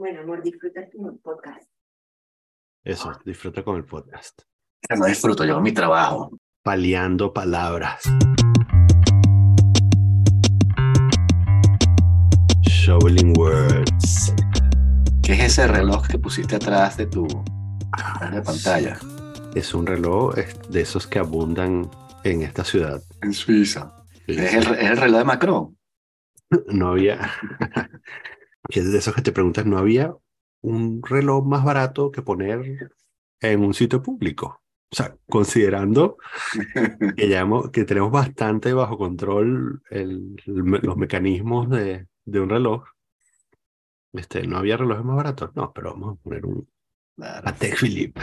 Bueno, amor, disfruta tu podcast. Eso, disfruta con el podcast. No disfruto, yo mi trabajo. Paleando palabras. Showing words. ¿Qué es ese reloj que pusiste atrás de tu de pantalla? Es un reloj de esos que abundan en esta ciudad. En Suiza. ¿Es el, es el reloj de Macron? No había. que de esos que te preguntas, ¿no había un reloj más barato que poner en un sitio público? O sea, considerando que, tenemos bastante bajo control el- el me- los mecanismos de, de un reloj, este, ¿no había relojes más baratos? No, pero vamos a poner un. Patek Philippe.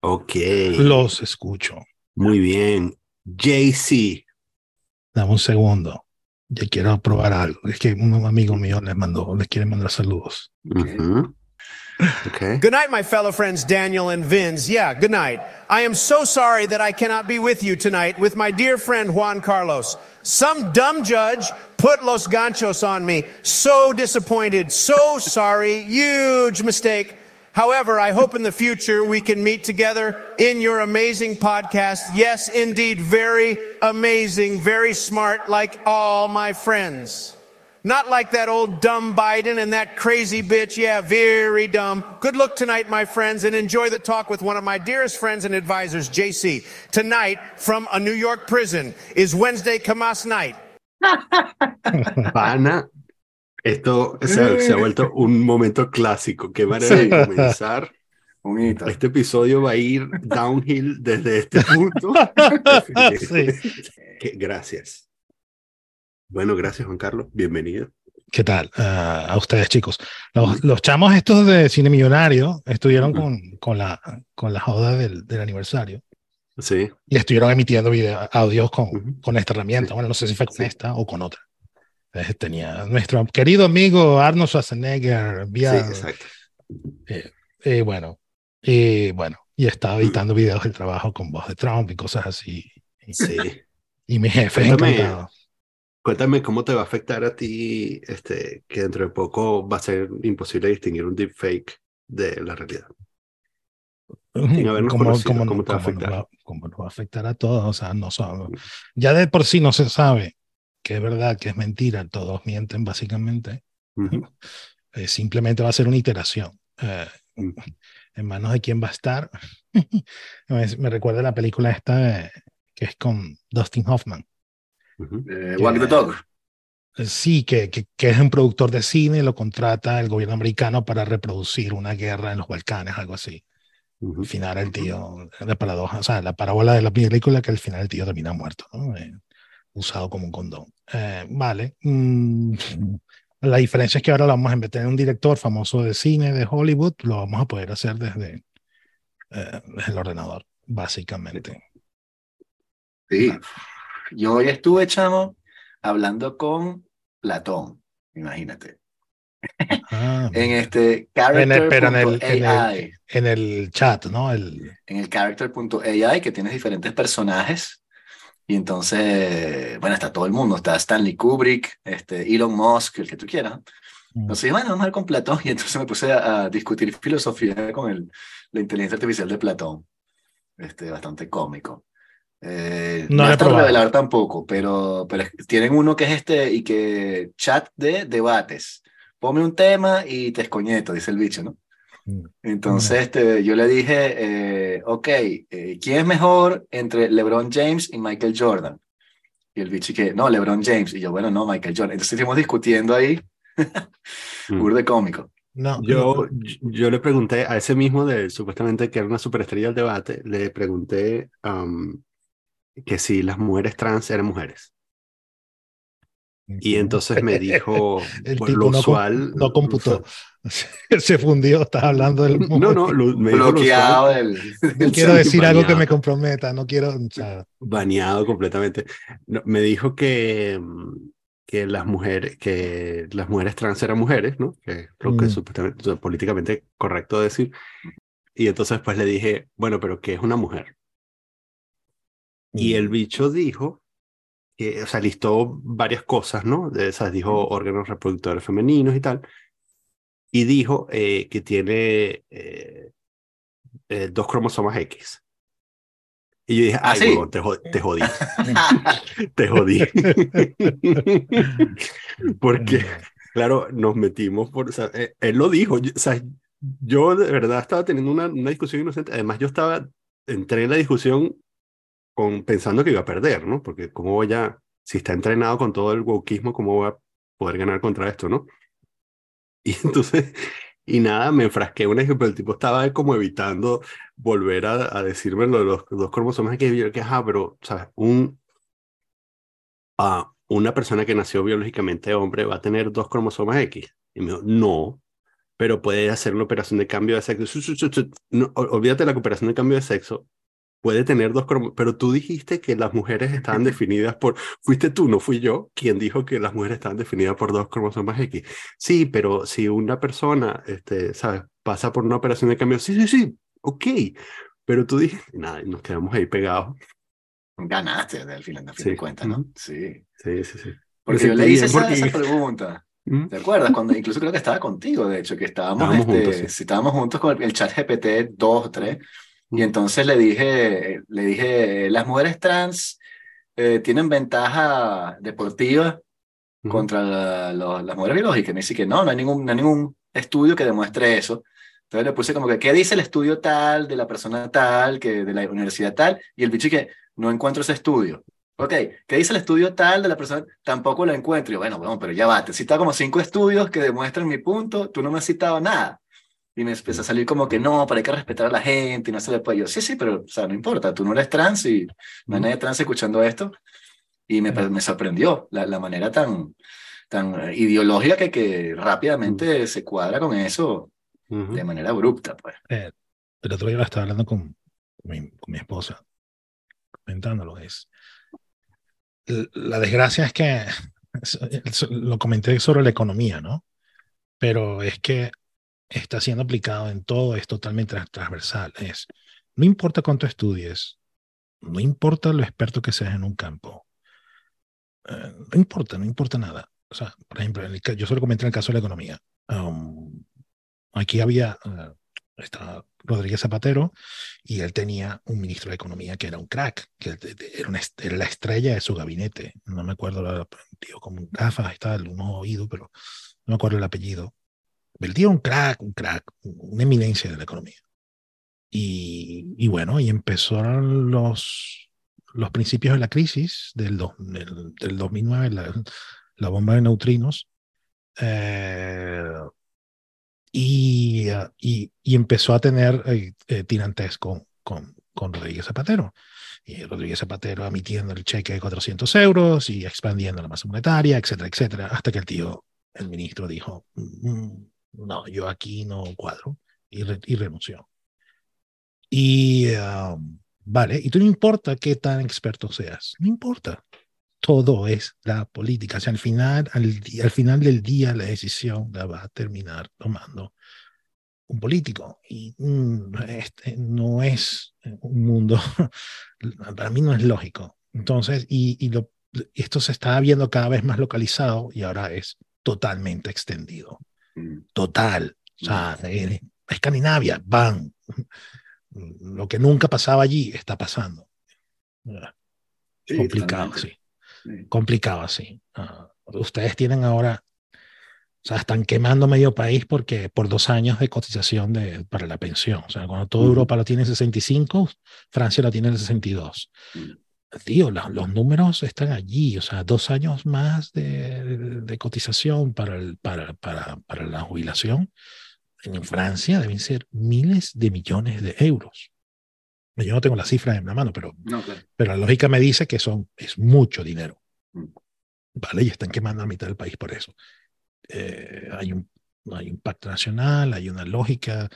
Ok, Los escucho. muy bien. JC. Dame un segundo. Yo quiero probar algo. Es que un amigo mío les mandó, les quiere mandar saludos. Ujú. Ok. Good night, my fellow friends Daniel and Vince. Yeah, good night. I am so sorry that I cannot be with you tonight with my dear friend Juan Carlos. Some dumb judge put Los Ganchos on me. So disappointed, so sorry, huge mistake. However, I hope in the future we can meet together in your amazing podcast. Yes, indeed, very amazing, very smart, like all my friends. Not like that old dumb Biden and that crazy bitch. Yeah, very dumb. Good luck tonight, my friends, and enjoy the talk with one of my dearest friends and advisors, JC. Tonight, from a New York prison, is Wednesday Kamas night. Pana, esto se, se ha vuelto un momento clásico. Qué manera Sí. de comenzar. Un hito. Este episodio va a ir downhill desde este punto. Sí. Gracias. Bueno, gracias, Juan Carlos. Bienvenido. ¿Qué tal? Ah, a ustedes, chicos. Los, los chamos estos de Cine Millonario estuvieron Ujú. con, con, la, con la joda del, del aniversario Sí. y estuvieron emitiendo video, audios con, Ujú. con esta herramienta. Sí. Bueno, no sé si fue con Sí. esta o con otra. Tenía nuestro querido amigo Arnold Schwarzenegger vía, Sí, exacto. eh, bueno, y bueno, y estaba editando videos del trabajo con voz de Trump y cosas así. Sí. y mi jefe Cuéntame. encantado. Cuéntame cómo te va a afectar a ti este, que dentro de poco va a ser imposible distinguir un deepfake de la realidad. ¿Cómo, conocido, cómo- ¿cómo te va a nos va- cómo nos va a afectar a todos? O sea, no son- ya de por sí no se sabe que es verdad, que es mentira, todos mienten básicamente. Eh, simplemente va a ser una iteración. Eh, en manos de quién va a estar. me, me recuerda la película esta eh, que es con Dustin Hoffman. Eh, Walk the Dog. Sí, que, que, que es un productor de cine, lo contrata el gobierno americano para reproducir una guerra en los Balcanes, algo así. Al final el tío, la paradoja, o sea, la parábola de la película que al final el tío termina muerto, ¿no? Usado como un condón. Eh, vale. mm, la diferencia es que ahora lo vamos a meter en un director famoso de cine de Hollywood, lo vamos a poder hacer desde, eh, desde el ordenador, básicamente. Sí. Yo hoy estuve, chamo, hablando con Platón, imagínate. Ah, En este en el, pero en el, en, el, en el chat, ¿no? El, en el character.ai que tienes diferentes personajes y entonces, bueno, está todo el mundo, está Stanley Kubrick, este, Elon Musk, el que tú quieras. Entonces, bueno, vamos a ver con Platón y entonces me puse a, a discutir filosofía con el, la inteligencia artificial de Platón. Este, bastante cómico. Eh, No no es tan revelador tampoco, pero, pero tienen uno que es este y que chat de debates. Ponme un tema y te escoñeto, dice el bicho, ¿no? Entonces este, yo le dije, eh, ok, eh, ¿quién es mejor entre LeBron James y Michael Jordan? Y el bicho que, no, LeBron James. Y yo, bueno, no, Michael Jordan. Entonces estuvimos discutiendo ahí, Mm. burde cómico. no, Yo, yo le pregunté a ese mismo de supuestamente que era una superestrella del debate, le pregunté am, que si las mujeres trans eran mujeres. Y entonces me dijo, El tipo lo no com- usual. no computó. Se fundió, estás hablando del No, no, lo- me Bloqueado usual, del, No quiero decir algo que me comprometa, no quiero. o sea, baneado completamente. No, me dijo que, mm, que las mujeres, que las mujeres trans eran mujeres, ¿no? Que es lo que Mm. es supuestamente, o sea, políticamente correcto decir. Y entonces pues le dije, bueno, pero ¿qué es una mujer? Y el bicho dijo que, o sea, listó varias cosas, ¿no? De esas dijo órganos reproductores femeninos y tal. Y dijo eh, que tiene eh, eh, dos cromosomas X. Y yo dije, ¿Ah, ay, sí? huevón, te, jo- te jodí. te jodí. Porque, claro, nos metimos por, o sea, eh, él lo dijo, yo- o sea, yo de verdad estaba teniendo una, una discusión inocente, además yo estaba, entré en la discusión con, pensando que iba a perder, ¿no? Porque cómo voy a, si está entrenado con todo el wokismo, ¿cómo voy a poder ganar contra esto, no? Y entonces, y nada, me enfrasqué en un ejemplo, el tipo estaba como evitando volver a, decirme lo de los dos cromosomas que yo que, ajá, pero, ¿sabes? Un, ah, una persona que nació biológicamente hombre va a tener dos cromosomas X. Y me dijo, no, pero puede hacer una operación de cambio de sexo. No, ol- olvídate la operación de cambio de sexo. Puede tener dos cromosomas, pero tú dijiste que las mujeres estaban definidas por, fuiste tú, no fui yo, quien dijo que las mujeres estaban definidas por dos cromosomas X. Sí, pero si una persona, este, ¿sabes? Pasa por una operación de cambio, sí, sí, sí, ok, pero tú dijiste, nada, nos quedamos ahí pegados. Ganaste al final, al fin Sí. de cuentas, ¿no? Sí. Sí, sí, sí. Porque yo sentí le hice esa, porque- esa pregunta. ¿Mm? ¿Te acuerdas? Cuando incluso creo que estaba contigo, de hecho, que estábamos, Estábamos este, juntos, sí. sí, estábamos juntos con el, el chat GPT 2 o 3. Y entonces le dije, le dije, las mujeres trans eh, tienen ventaja deportiva contra la- las mujeres biológicas. Me dice que no, no hay ningún, no hay ningún estudio que demuestre eso. Entonces le puse como que, ¿qué dice el estudio tal de la persona tal, que de la universidad tal? Y el bicho que no encuentro ese estudio. Ok, ¿qué dice el estudio tal de la persona? Tampoco lo encuentro. Y yo, bueno, bueno, pero ya va, te he citado como cinco estudios que demuestran mi punto, tú no me has citado nada. Y me empieza a salir como que no, pero hay que respetar a la gente y no se le puede. Yo, sí, sí, pero, o sea, no importa, tú no eres trans y no hay nadie trans escuchando esto. Y me, me sorprendió la, la manera tan, tan eh, ideológica que, que rápidamente se cuadra con eso Ujú. de manera abrupta, pues. El otro día estaba hablando con, con mi, con mi esposa, comentándolo. Es, la desgracia es que lo comenté sobre la economía, ¿no? Pero es que está siendo aplicado en todo, es totalmente transversal. Es, no importa cuánto estudies, no importa lo experto que seas en un campo, eh, no importa, no importa nada. O sea, por ejemplo, el yo solo comenté en el caso de la economía. Um, aquí había, eh, estaba Rodríguez Zapatero y él tenía un ministro de Economía que era un crack, que era, la estrella de su gabinete. No me acuerdo, un tío con gafas y tal, un oído, pero no me acuerdo el apellido. Tío era un crack, un crack, una eminencia de la economía. Y, y bueno, y empezaron los, los principios de la crisis del, dos- del, del 2009, la, la bomba de neutrinos. eh, y, y, y empezó a tener eh, eh, tirantes con, con, con Rodríguez Zapatero. Y Rodríguez Zapatero emitiendo el cheque de 400 euros y expandiendo la masa monetaria, etcétera, etcétera, hasta que el tío, el ministro, dijo, "Mm, no, yo aquí no cuadro, y, re- y renunció. Y um, vale, y tú no importa qué tan experto seas, no importa. Todo es la política. O sea, al final, al, final del día, la decisión la va a terminar tomando un político. Y mm, este no es un mundo, para mí no es lógico. Entonces, y, esto se está viendo cada vez más localizado y ahora es totalmente extendido. Mm. Total. O sea, en Escandinavia, van. Lo que nunca pasaba allí está pasando. Sí, complicado, sí. Sí. Complicado, así. Ah, ustedes tienen ahora, o sea, están quemando medio país porque por dos años de cotización de, para la pensión. O sea, cuando toda Ujú. Europa lo tiene en 65, Francia lo tiene en 62. Mm. Tío, la- los números están allí, o sea, dos años más de, de- de cotización para, el, para, para, para la jubilación. En Francia deben ser miles de millones de euros. Yo no tengo la cifra en la mano, pero No, claro. pero la lógica me dice que son, es mucho dinero. Mm. ¿Vale? Y están quemando a mitad del país por eso. Eh, hay, un, hay un pacto nacional, hay una lógica.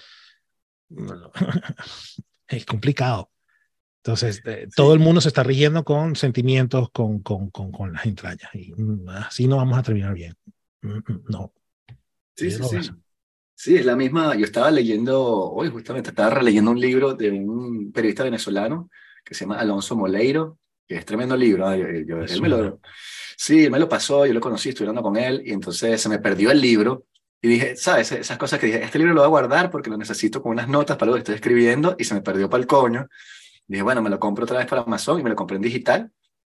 Es complicado. Entonces, eh, todo el mundo se está rigiendo con sentimientos, con, con, con, con las entrañas. Y mm, así no vamos a terminar bien. Mm, mm, No. Sí, Sí, sí, sí. Sí, es la misma. Yo estaba leyendo, hoy justamente estaba releyendo un libro de un periodista venezolano que se llama Alonso Moleiro, que es tremendo libro. Yo- yo- él me lo, sí, él me lo pasó, yo lo conocí, estuve hablando con él, y entonces se me perdió el libro. Y dije, ¿sabes? Esas cosas que dije, este libro lo voy a guardar porque lo necesito con unas notas para lo que estoy escribiendo, y se me perdió para el coño. Dije, bueno, me lo compro otra vez para Amazon y me lo compré en digital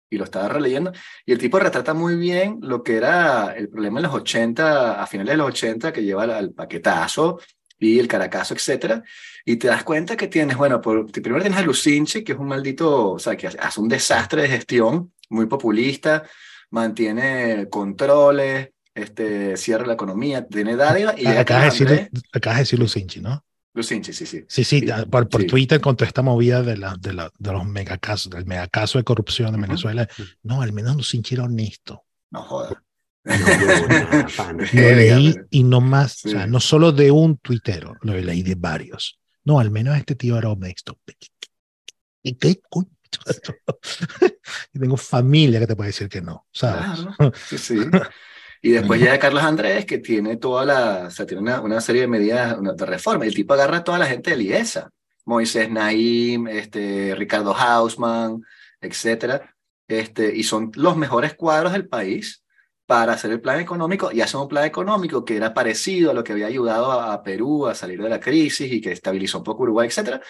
y lo estaba releyendo. Y el tipo retrata muy bien lo que era el problema en los 80, a finales de los 80, que lleva al, paquetazo y el caracazo, etcétera. Y te das cuenta que tienes, bueno, por, primero tienes a Lucinchi, que es un maldito, o sea, que hace un desastre de gestión, muy populista, mantiene controles, este, cierra la economía, tiene dádiva. Y Acabas de decir, acabas de decir Lucinchi, ¿no? Lucinchi, sí, sí. Sí, sí, Sí, ya, por, por sí. Twitter con toda esta movida de, la, de, la, de los megacasos, del megacaso de corrupción de Ujú. Venezuela. No, al menos Lucinchi era honesto. No jodas. No, no, pana. Lo leí y no más, o sea, Sí. no solo de un tuitero, lo leí de varios. No, al menos este tío era honesto. ¿Y qué coño? y tengo familia que te puede decir que no, ¿sabes? Claro, sí, sí. Y después llega Carlos Andrés, que tiene toda la, o sea, tiene una, una serie de medidas una- de reforma. El tipo agarra a toda la gente de IESA. Moisés Naim, este, Ricardo Hausman, etcétera. Este, y son los mejores cuadros del país para hacer el plan económico y hacen un plan económico que era parecido a lo que había ayudado a, a Perú a salir de la crisis y que estabilizó un poco Uruguay, etcétera.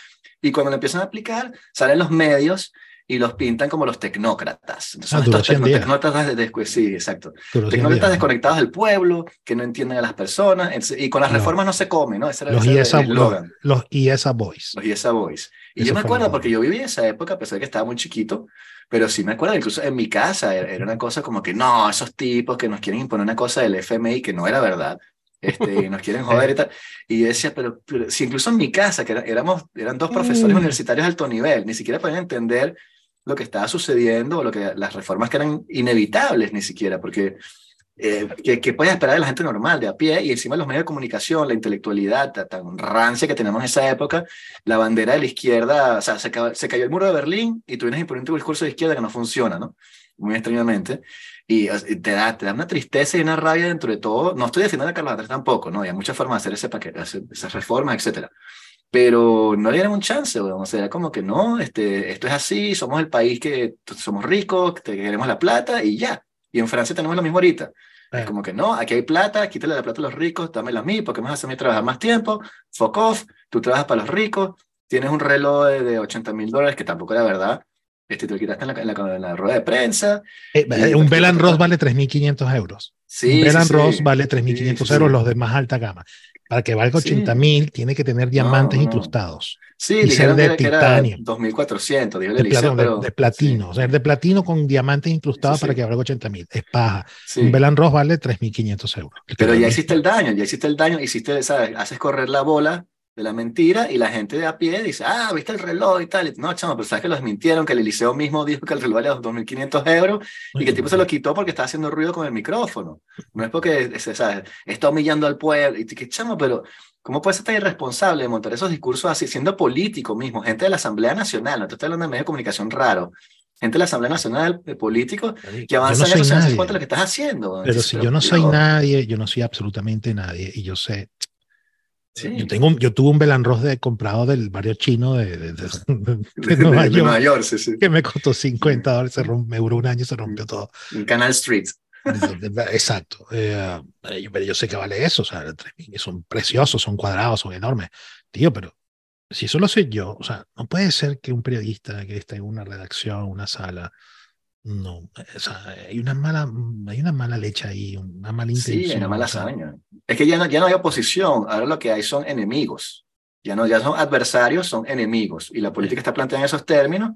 Y cuando lo empiezan a aplicar, salen los medios y los pintan como los tecnócratas. Entonces, Ah, estos 100 tecno- días. tecnócratas de, de- sí, exacto. Tecnócratas desconectados del pueblo, que no entienden a las personas, y con las No. reformas no se come, ¿no? Ese era, los el eslogan, los, los IESA Boys. los IESA Boys. Y Eso yo me acuerdo, porque yo viví esa época, a pesar de que estaba muy chiquito, pero sí me acuerdo, incluso en mi casa era, era una cosa como que no, esos tipos que nos quieren imponer una cosa del FMI que no era verdad, este, y nos quieren joder y tal. Y yo decía, pero, pero si incluso en mi casa, que era- éramos, eran dos profesores Mm. universitarios de alto nivel, ni siquiera podían entender lo que estaba sucediendo lo que, las reformas que eran inevitables ni siquiera, porque eh, que, que puedes esperar de la gente normal, de a pie, y encima los medios de comunicación, la intelectualidad ta- tan rancia que tenemos en esa época, la bandera de la izquierda, o sea, se, se cayó el muro de Berlín y tú vienes a imponer un discurso de izquierda que no funciona, ¿no? Muy extrañamente. Y te da, te da una tristeza y una rabia dentro de todo. No estoy defendiendo a Carlos Andrés tampoco, ¿no? Hay muchas formas de hacer ese paquete, hacer esas reformas, etcétera. Pero no dieron un chance, weón. O sea, como que no, este, esto es así, somos el país que somos ricos, que queremos la plata y ya. Y en Francia tenemos lo mismo ahorita. Es Eh, como que no, aquí hay plata, quítale la plata a los ricos, dámela a mí, porque me vas a hacer trabajar más tiempo, fuck off, tú trabajas para los ricos, tienes un reloj de, de 80 mil dólares, que tampoco era verdad, este, te lo quitaste en la, en la, en la rueda de prensa. eh, y- un Belan Ross vale 3.500 euros. Sí, un sí, Belan sí. Ross vale 3.500 Sí, sí, euros, sí. los de más alta gama. Para que valga Sí. 80.000 tiene que tener diamantes no. incrustados. Sí, y ser de que, titanio. 2.400, dijo el De, de- pero... de platino, sí, o sea, de platino con diamantes incrustados Sí, sí. para que valga 80.000. Es paja. sí. Un Belan Ross vale 3.500 euros. Pero ya hiciste el daño, ya hiciste el daño, hiciste, ¿sabes? Haces correr la bola de la mentira y la gente de a pie dice, ah, viste el reloj y tal. No, chamo, pero sabes que los mintieron, que el Eliseo mismo dijo que el reloj valía 2.500 euros y que el tipo se lo quitó porque estaba haciendo ruido con el micrófono. No es porque, es- ¿sabes? Está humillando al pueblo. Y que, chamo, pero ¿cómo puedes ser tan irresponsable de montar esos discursos así, siendo político mismo? Gente de la Asamblea Nacional, no te estoy hablando de medios de comunicación raro. Gente de la Asamblea Nacional, de políticos, que no avanzan soy en eso contra lo que estás haciendo. Pero si yo no soy nadie, yo no soy absolutamente nadie, y yo sé, Sí. yo tengo, yo tuve un Belan Ross de comprado del barrio chino de, de- de- de Nueva York, Nueva York, sí, sí. que me costó 50 dólares, se rompió, me duró un año y se rompió todo. En Canal Street. Exacto. Eh, yo- pero yo sé que vale eso, o sea, 3.000 son preciosos, son cuadrados, son enormes. Tío, pero si eso lo sé yo, o sea, no puede ser que un periodista que está en una redacción, una sala, no, o sea, hay una mala, hay una mala leche ahí, una mala intención. Sí, hay una mala hazaña. Es que ya no, ya no hay oposición, ahora lo que hay son enemigos. Ya no ya son adversarios, son enemigos. Y la política está planteada en esos términos,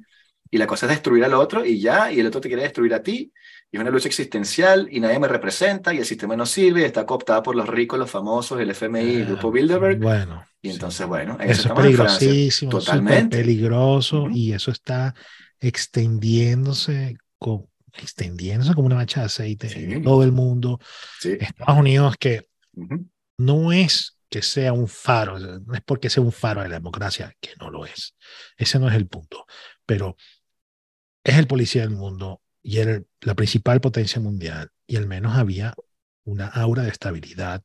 y la cosa es destruir al otro, y ya, y el otro te quiere destruir a ti, y es una lucha existencial, y nadie me representa, y el sistema no sirve, y está cooptada por los ricos, los famosos, el FMI, el eh, Grupo Bilderberg, Bueno, y sí. entonces, bueno, en Eso es Francia. peligrosísimo, Totalmente. peligroso Ujú. y eso está extendiéndose, co- extendiéndose como una mancha de aceite Sí. en todo el mundo. Sí. Estados Unidos que no es que sea un faro, no es porque sea un faro de la democracia, que no lo es. Ese no es el punto, pero es el policía del mundo y era la principal potencia mundial y al menos había una aura de estabilidad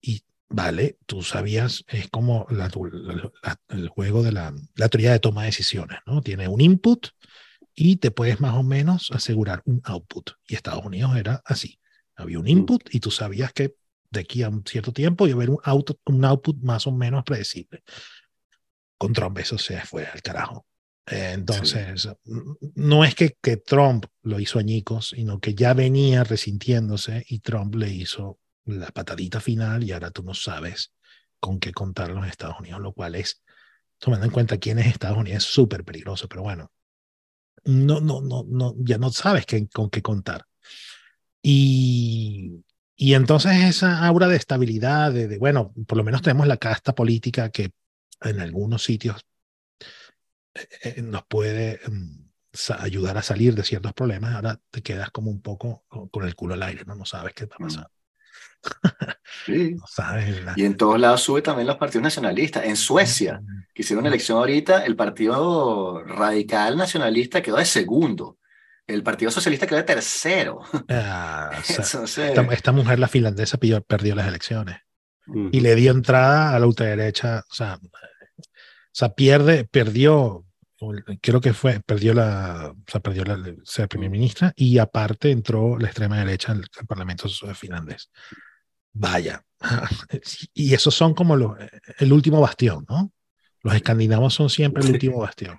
y vale, tú sabías, es como la- la- la- el juego de la, la teoría de toma de decisiones, ¿no? Tiene un input y te puedes más o menos asegurar un output. Y Estados Unidos era así. Había un input y tú sabías que de aquí a un cierto tiempo iba a haber un, out, un output más o menos predecible. Con Trump eso se fue al carajo. Entonces, no es que, que Trump lo hizo añicos, sino que ya venía resintiéndose y Trump le hizo la patadita final y ahora tú no sabes con qué contar los Estados Unidos, lo cual es, tomando en cuenta quién es Estados Unidos, es súper peligroso, pero bueno, no, no, no, no, ya no sabes qué, con qué contar. Y, y entonces esa aura de estabilidad, de, de, bueno, por lo menos tenemos la casta política que en algunos sitios eh, eh, nos puede um, ayudar a salir de ciertos problemas, ahora te quedas como un poco con el culo al aire, no, no sabes qué está Mm. pasando. Sí. no sabes. la- Y en todos lados sube también los partidos nacionalistas. En Suecia, que hicieron elección ahorita, el partido radical nacionalista quedó de segundo. El partido socialista quedó de tercero. Ah, o sea, Entonces, esta, esta mujer, la finlandesa, pilló- perdió las elecciones y le dio entrada a la ultraderecha. O sea, o sea pierde, perdió, creo que fue, perdió la, o sea, perdió la ser primer ministra y aparte entró la extrema derecha al, al Parlamento finlandés. Vaya. Y esos son como los, el último bastión, ¿no? Los escandinavos son siempre el último bastión.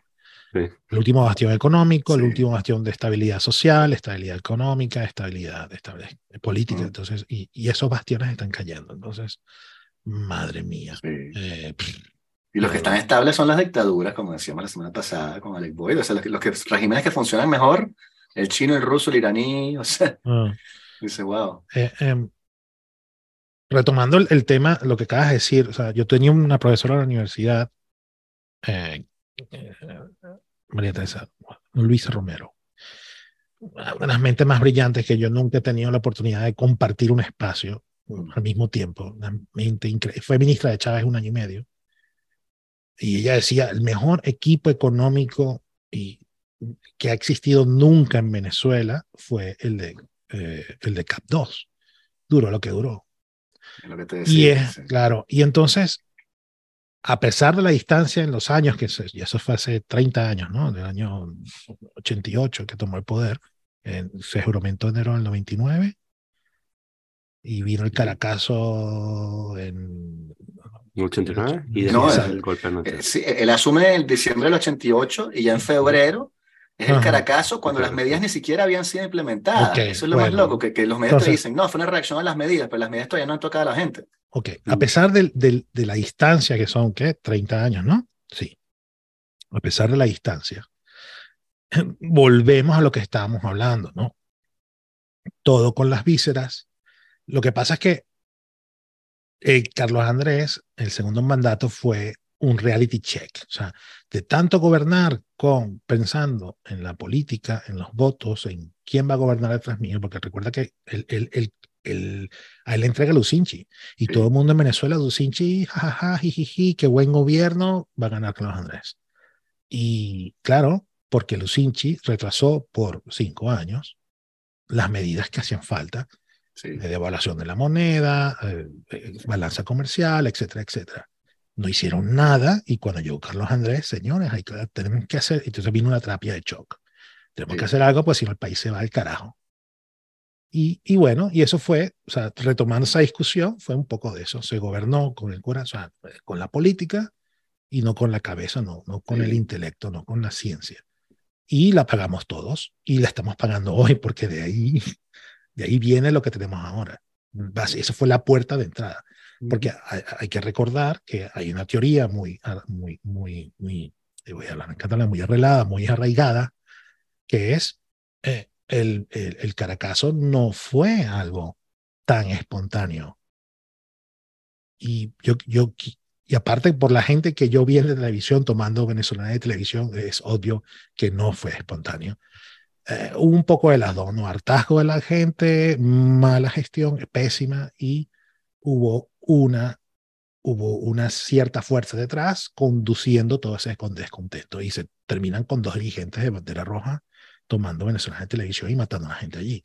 Sí. El último bastión económico, el último bastión de estabilidad social, estabilidad económica, estabilidad estabilidad política. Mm. Entonces, y, y esos bastiones están cayendo. Entonces, madre mía. sí. Eh, pff, Y los que están estables son las dictaduras, como decíamos la semana pasada con Alec Boyd. O sea, los, que- los que, regímenes que funcionan mejor, el chino, el ruso, el iraní, o sea, ah. dice, wow. Eh, em, retomando el, tema, lo que acabas de decir, o sea, yo tenía una profesora en la universidad, eh, eh, María Teresa, Luisa Romero, una de las mentes más brillantes que yo nunca he tenido la oportunidad de compartir un espacio al mismo tiempo, una mente. Fue ministra de Chávez un año y medio. Y ella decía, el mejor equipo económico y, que ha existido nunca en Venezuela fue el de, eh, el de CAP 2. Duró lo que duró. Lo que te Y decía. es, sí. claro, y entonces, a pesar de la distancia en los años, que se- y eso fue hace 30 años, ¿no? Del año 88 que tomó el poder, en- se juramentó en enero del 99 y vino el Caracazo en... En 89 y No, después el- el golpe de Eh, sí, él asume en diciembre del 88 y ya en febrero es el Ajá. Caracazo cuando las medidas ni siquiera habían sido implementadas. Eso es lo más loco, que, que los medios te dicen, no, fue una reacción a las medidas, pero las medidas todavía no han tocado a la gente. Ok, a Mm. pesar del- del- de la distancia que son, ¿qué? 30 años, ¿no? Sí. A pesar de la distancia, volvemos a lo que estábamos hablando, ¿no? Todo con las vísceras. Lo que pasa es que eh, Carlos Andrés, el segundo mandato fue un reality check. O sea, de tanto gobernar con pensando en la política, en los votos, en quién va a gobernar detrás mío, porque recuerda que él- a él le entrega Lucinchi y todo el mundo en Venezuela, Lucinchi, jajaja, jijiji, qué buen gobierno, va a ganar Carlos Andrés. Y claro, porque Lucinchi retrasó por cinco años las medidas que hacían falta Sí. de devaluación de la moneda, eh, eh, balanza comercial, etcétera, etcétera. No hicieron nada y cuando llegó Carlos Andrés, señores, hay que, tenemos que hacer, entonces vino una terapia de shock. Tenemos Sí. que hacer algo, pues si no el país se va al carajo. Y, y bueno, y eso fue, o sea, retomando esa discusión, fue un poco de eso. Se gobernó con el corazón, con la política y no con la cabeza, no, no con Sí. el intelecto, no con la ciencia. Y la pagamos todos y la estamos pagando hoy porque de ahí, de ahí viene lo que tenemos ahora. Esa fue la puerta de entrada. Porque hay, hay que recordar que hay una teoría muy, muy, muy, muy, voy a hablar en catalán, muy arreglada, muy arraigada, que es eh, el, el, el Caracazo no fue algo tan espontáneo. Y yo, yo, y aparte por la gente que yo vi en la televisión tomando venezolana de televisión, es obvio que no fue espontáneo. Eh, un poco de las dos, ¿no? Hartazgo de la gente, mala gestión, pésima, y hubo una, hubo una cierta fuerza detrás conduciendo todo ese con descontento. Y se terminan con dos dirigentes de bandera roja tomando venezolanas de televisión y matando a la gente allí.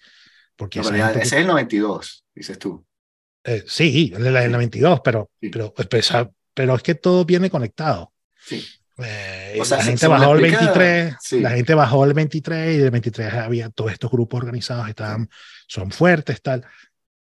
Porque No, ese es el 92, dices tú. eh, sí, en la, en la 22, pero, Sí. pero, pero, esa- pero es que todo viene conectado. Sí. Eh, O sea, la gente se bajó el explica- 23, sí. la gente bajó el 23 y del 23 había todos estos grupos organizados, estaban, son fuertes, tal.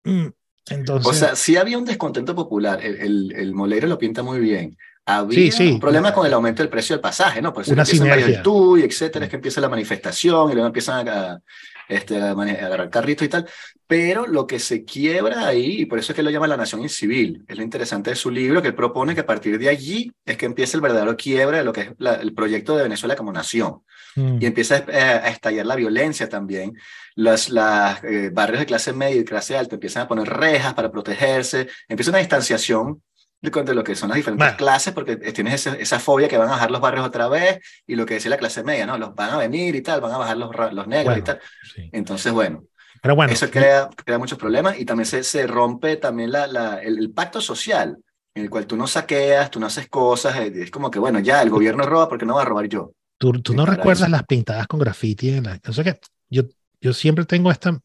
Mm, Entonces, O sea, sí había un descontento popular. El, el, el Moleiro lo pinta muy bien. Había Sí, sí. un problema con el aumento del precio del pasaje, ¿no? Por eso Una que empiezan sinergia. varios TUI, etcétera, es que empieza la manifestación y luego empiezan a, este, agarrar carritos y tal. Pero lo que se quiebra ahí, y por eso es que lo llama la nación incivil, es lo interesante de su libro, que él propone que a partir de allí es que empieza el verdadero quiebre de lo que es la- el proyecto de Venezuela como nación mm, y empieza a, a estallar la violencia también. Los las, eh, barrios de clase media y clase alta empiezan a poner rejas para protegerse, empieza una distanciación de, de lo que son las diferentes Bueno. clases, porque eh, tienes esa, esa fobia que van a bajar los barrios otra vez y lo que decía la clase media, ¿no? Los van a venir y tal, van a bajar los, los negros y bueno, tal. sí. Entonces, bueno, Pero bueno, eso crea, crea muchos problemas y también se, se rompe también la, la, el, el pacto social, en el cual tú no saqueas, tú no haces cosas, eh, es como que, bueno, ya el gobierno roba porque no va a robar yo. tú, tú no recuerdas eso. las pintadas con graffiti. En la, o sea que yo, yo siempre tengo esta,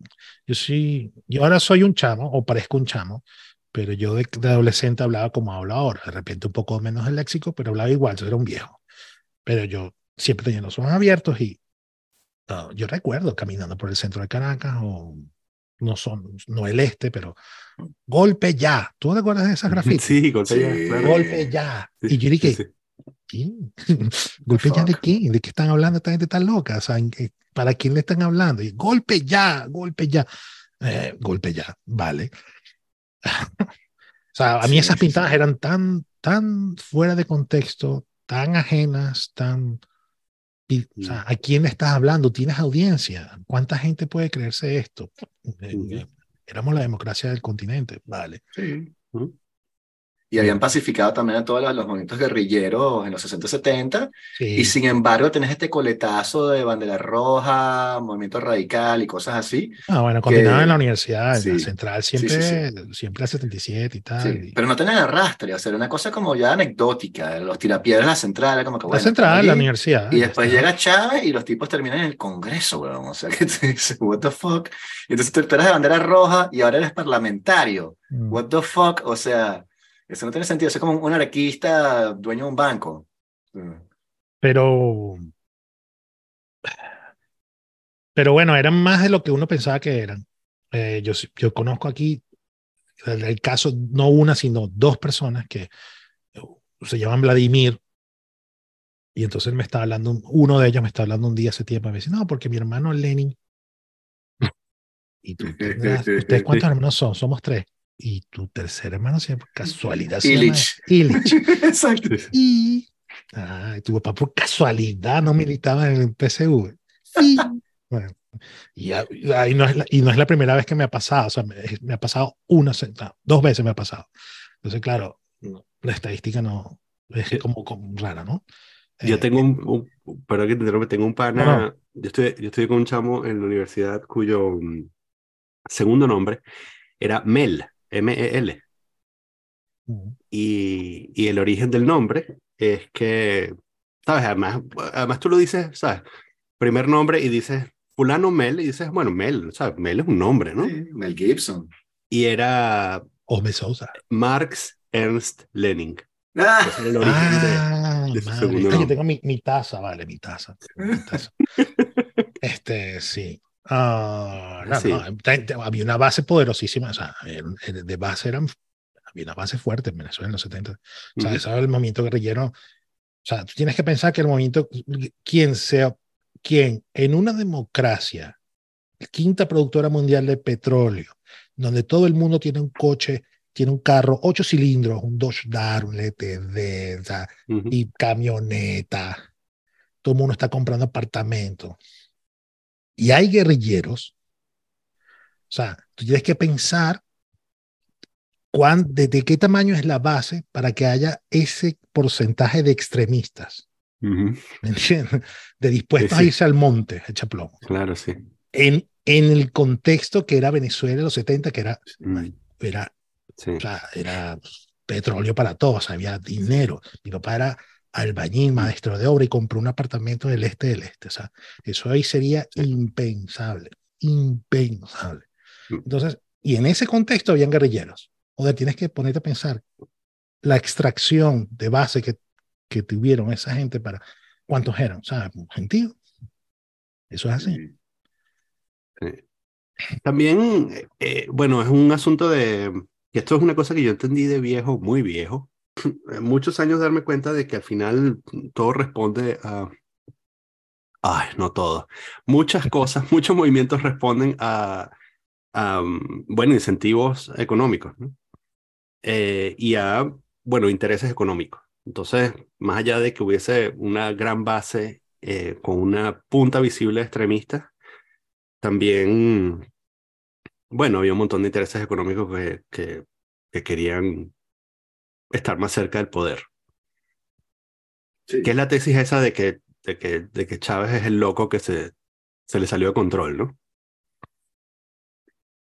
yo sí, yo ahora soy un chamo o parezco un chamo, pero yo de, de adolescente hablaba como hablo ahora, de repente un poco menos el léxico, pero hablaba igual, yo era un viejo. Pero yo siempre tenía los ojos abiertos y ah, yo recuerdo caminando por el centro de Caracas o no son, no el este, pero golpe ya. ¿Tú te acuerdas de esas grafitis? Sí, golpe ya, Sí. claro. Golpe ya. Sí, y yo dije, sí, sí. ¿qué? ¿Golpe ya de qué? ¿De qué están hablando esta gente tan loca? O sea, ¿en qué- ¿para quién le están hablando? Y golpe ya, golpe ya. Eh, golpe ya, vale. o sea, a mí Sí, esas sí, pintadas sí. eran tan, tan fuera de contexto, tan ajenas, tan... o sea, ¿a quién le estás hablando? ¿Tienes audiencia? ¿Cuánta gente puede creerse esto? Éramos la democracia del continente, vale. Ujú. Y habían pacificado también a todos los, los movimientos guerrilleros en los 60-70, Sí. y sin embargo tenés este coletazo de bandera roja, movimiento radical y cosas así. Ah, bueno, continuaba que- en la universidad, en la sí, central, sí, sí, siempre, siempre al 77 y tal. Sí, y- pero no tenían arrastre, o sea, era una cosa como ya anecdótica, los tirapiedras la central, como que la bueno, central, están la universidad. Y después llega Chávez y los tipos terminan en el Congreso, weón. O sea, que te dice, what the fuck. Y entonces tú, tú eres de bandera roja y ahora eres parlamentario. Mm. What the fuck, o sea, eso no tiene sentido. Eso es como un anarquista dueño de un banco. Pero. Pero bueno, eran más de lo que uno pensaba que eran. Eh, yo, conozco aquí el, el caso, no una, sino dos personas que eh, se llaman Vladimir. Y entonces me está hablando, uno de ellos me está hablando un día hace tiempo. y Me dice, no, porque mi hermano Lenin. Y tú, ¿ustedes cuántos hermanos son? Somos tres. Y tu tercer hermano se llama, casualidad. Illich. Illich. Exacto. Y, ah, tu papá por casualidad no militaba en el PSV. Sí. Bueno, y, y no es la, y no es la primera vez que me ha pasado, o sea, me, me ha pasado una, no, dos veces me ha pasado. Entonces, claro, no, la estadística no es como, como rara, ¿no? Yo Eh, tengo un, un- perdón que te tengo un pana, No, no. Yo, estoy, yo estoy con un chamo en la universidad cuyo mm, segundo nombre era Mel, M-E-L. Y, y el origen del nombre es que, ¿sabes? Además, además tú lo dices, ¿sabes? Primer nombre y dices fulano Mel y dices, bueno, Mel, ¿sabes? Mel es un nombre, ¿no? Sí, Mel Gibson. Y era Osme Sousa. Marx Ernst Lenin. Ah, el origen Ah, de su madre. Ah, yo tengo mi, mi taza, vale, mi taza. mi taza. Este, sí. No, Sí. no, había una base poderosísima, o sea, el de base eran, había una base fuerte en Venezuela en los 70. O sea, era el movimiento guerrillero. O sea, tú tienes que pensar que el movimiento, quien sea, quien en una democracia, quinta productora mundial de petróleo, donde todo el mundo tiene un coche, tiene un carro, ocho cilindros, un Dodge Dart, un LTD, o sea, Ujú. y camioneta. Todo el mundo está comprando apartamentos. Y hay guerrilleros. O sea, tú tienes que pensar cuán, de, de qué tamaño es la base para que haya ese porcentaje de extremistas. Ujú. ¿Me entiendes? De dispuestos Sí, a irse al monte, echa plomo. Claro, sí. En, en el contexto que era Venezuela en los 70, que era, Mm, era sí. o sea, era petróleo para todos, había dinero. Mi papá era albañil, maestro de obra y compró un apartamento en el este del este. O sea, eso ahí sería impensable, impensable. Mm. Entonces, y en ese contexto habían guerrilleros. Joder, tienes que ponerte a pensar la extracción de base que, que tuvieron esa gente para, ¿cuántos eran? O sea, un gentío. Eso es así. Sí. También, eh, bueno, es un asunto de, y esto es una cosa que yo entendí de viejo, muy viejo, muchos años darme cuenta de que al final todo responde a, ay, no todo, muchas cosas, muchos movimientos responden a, a mm, bueno, incentivos económicos. Eh, y a, bueno, intereses económicos. Entonces, más allá de que hubiese una gran base eh, con una punta visible extremista, también, bueno, había un montón de intereses económicos que, que querían estar más cerca del poder. Sí. ¿Qué es la tesis esa de que, de que, de que Chávez es el loco que se, se le salió de control, ¿no?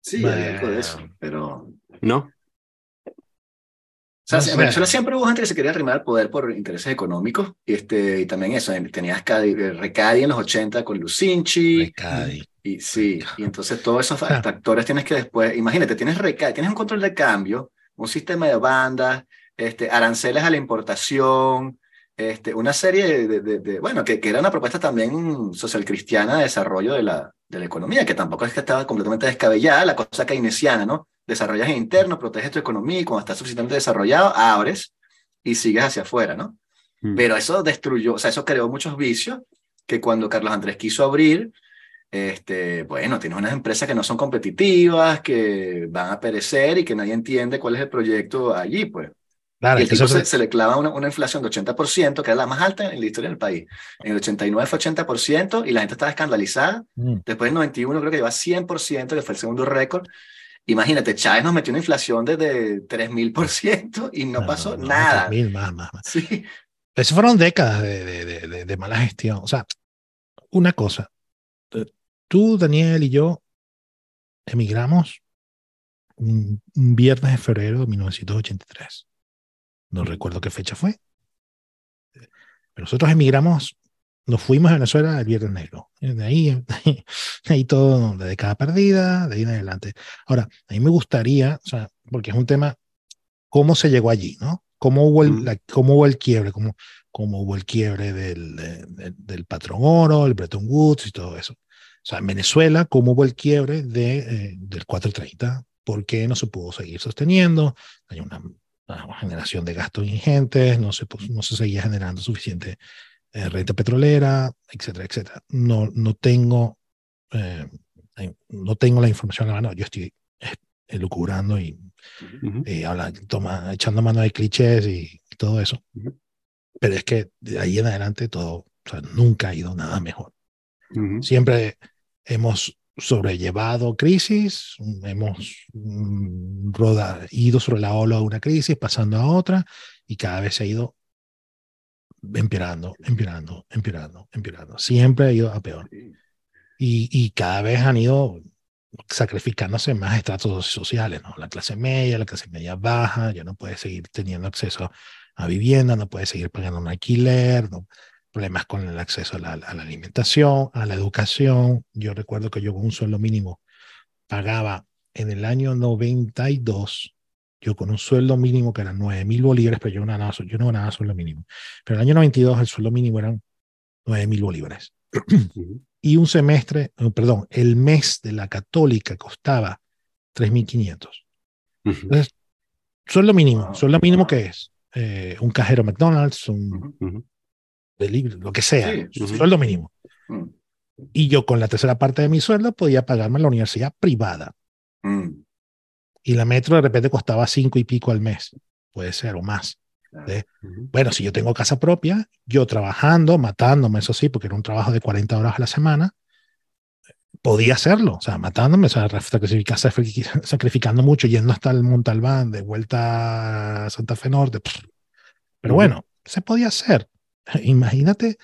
Sí, hay algo de eso, pero... ¿No? O sea, No en sé. Venezuela siempre hubo gente que se quería arrimar al poder por intereses económicos, y, este, y también eso, tenías Cadi, eh, Recadi en los 80 con Lucinchi, Recadi. y sí, y entonces todos esos Ah. factores tienes que después, imagínate, tienes Recadi, tienes un control de cambio, un sistema de bandas, este, aranceles a la importación, este, una serie de, de- de- bueno, que, que era una propuesta también social cristiana de desarrollo de la, de la economía, que tampoco es que estaba completamente descabellada, la cosa keynesiana, ¿no? Desarrollas en interno, proteges tu economía y cuando estás suficientemente desarrollado, abres y sigues hacia afuera, ¿no? Mm. Pero eso destruyó, o sea, eso creó muchos vicios que cuando Carlos Andrés quiso abrir, este, bueno, tienes unas empresas que no son competitivas, que van a perecer y que nadie entiende cuál es el proyecto allí, pues. Claro, Y el tipo se, se le clava una, una inflación de 80%, que era la más alta en la historia del país. En el 89 fue 80% y la gente estaba escandalizada. Mm. Después del 91 creo que lleva 100%, que fue el segundo récord. Imagínate, Chávez nos metió una inflación de, de 3.000% y no, pasó no, nada. mil más, más, más. Sí, Eso fueron décadas de, de, de, de- mala gestión. O sea, una cosa. eh, Tú, Daniel y yo emigramos un, un viernes de febrero de 1983. No recuerdo qué fecha fue. Nosotros emigramos, nos fuimos a Venezuela el viernes negro. De ahí, de ahí, de ahí todo, de década perdida, de ahí en adelante. Ahora, a mí me gustaría, o sea, porque es un tema, cómo se llegó allí, ¿no? ¿Cómo hubo el, Mm. la- cómo hubo el quiebre? ¿Cómo, cómo hubo el quiebre del, de- de- del patrón oro, el Bretton Woods y todo eso? O sea, en Venezuela, ¿cómo hubo el quiebre de, eh, del 430? ¿Por qué no se pudo seguir sosteniendo? Hay una, una generación de gastos ingentes, no se, pu- no se seguía generando suficiente eh, renta petrolera, etcétera, etcétera. No, no tengo, eh, no tengo la información a la mano. Yo estoy eh, elucubrando y Ujú. eh, habla- toma, echando mano de clichés y, y todo eso. Ujú. Pero es que de ahí en adelante todo, o sea, nunca ha ido nada mejor. Ujú. Siempre hemos sobrellevado crisis, hemos mm, roda- ido sobre la ola de una crisis, pasando a otra, y cada vez se ha ido empeorando, empeorando, empeorando, empeorando. Siempre ha ido a peor. Y, y cada vez han ido sacrificándose más estratos sociales, ¿no? La clase media, la clase media baja, ya no puede seguir teniendo acceso a vivienda, no puede seguir pagando un alquiler, ¿no? Problemas con el acceso a la, a la alimentación, a la educación. Yo recuerdo que yo con un sueldo mínimo pagaba en el año 92, yo con un sueldo mínimo que eran 9 mil bolívares, pero yo no ganaba, yo no ganaba sueldo mínimo. Pero en el año 92 el sueldo mínimo eran 9 mil bolívares. Y un semestre, eh, perdón, el mes de la católica costaba 3.500. Ujú. Entonces, sueldo mínimo. ¿Sueldo mínimo qué es? Eh, un cajero McDonald's, un Ujú. Delivery, lo que sea. Sí, Ujú. Sueldo mínimo. Mm, Y yo con la tercera parte de mi sueldo podía pagarme la universidad privada. mm, Y la metro de repente costaba cinco y pico al mes. Puede ser o más. ¿eh? Bueno, si yo tengo casa propia, yo trabajando, matándome, eso sí, porque era un trabajo de 40 horas a la semana, podía hacerlo, o sea, matándome, o sea, sacrifica- sacrific- sacrificando mucho, yendo hasta el Montalbán, de vuelta a Santa Fe Norte. Pero bueno, se podía hacer. Imagínate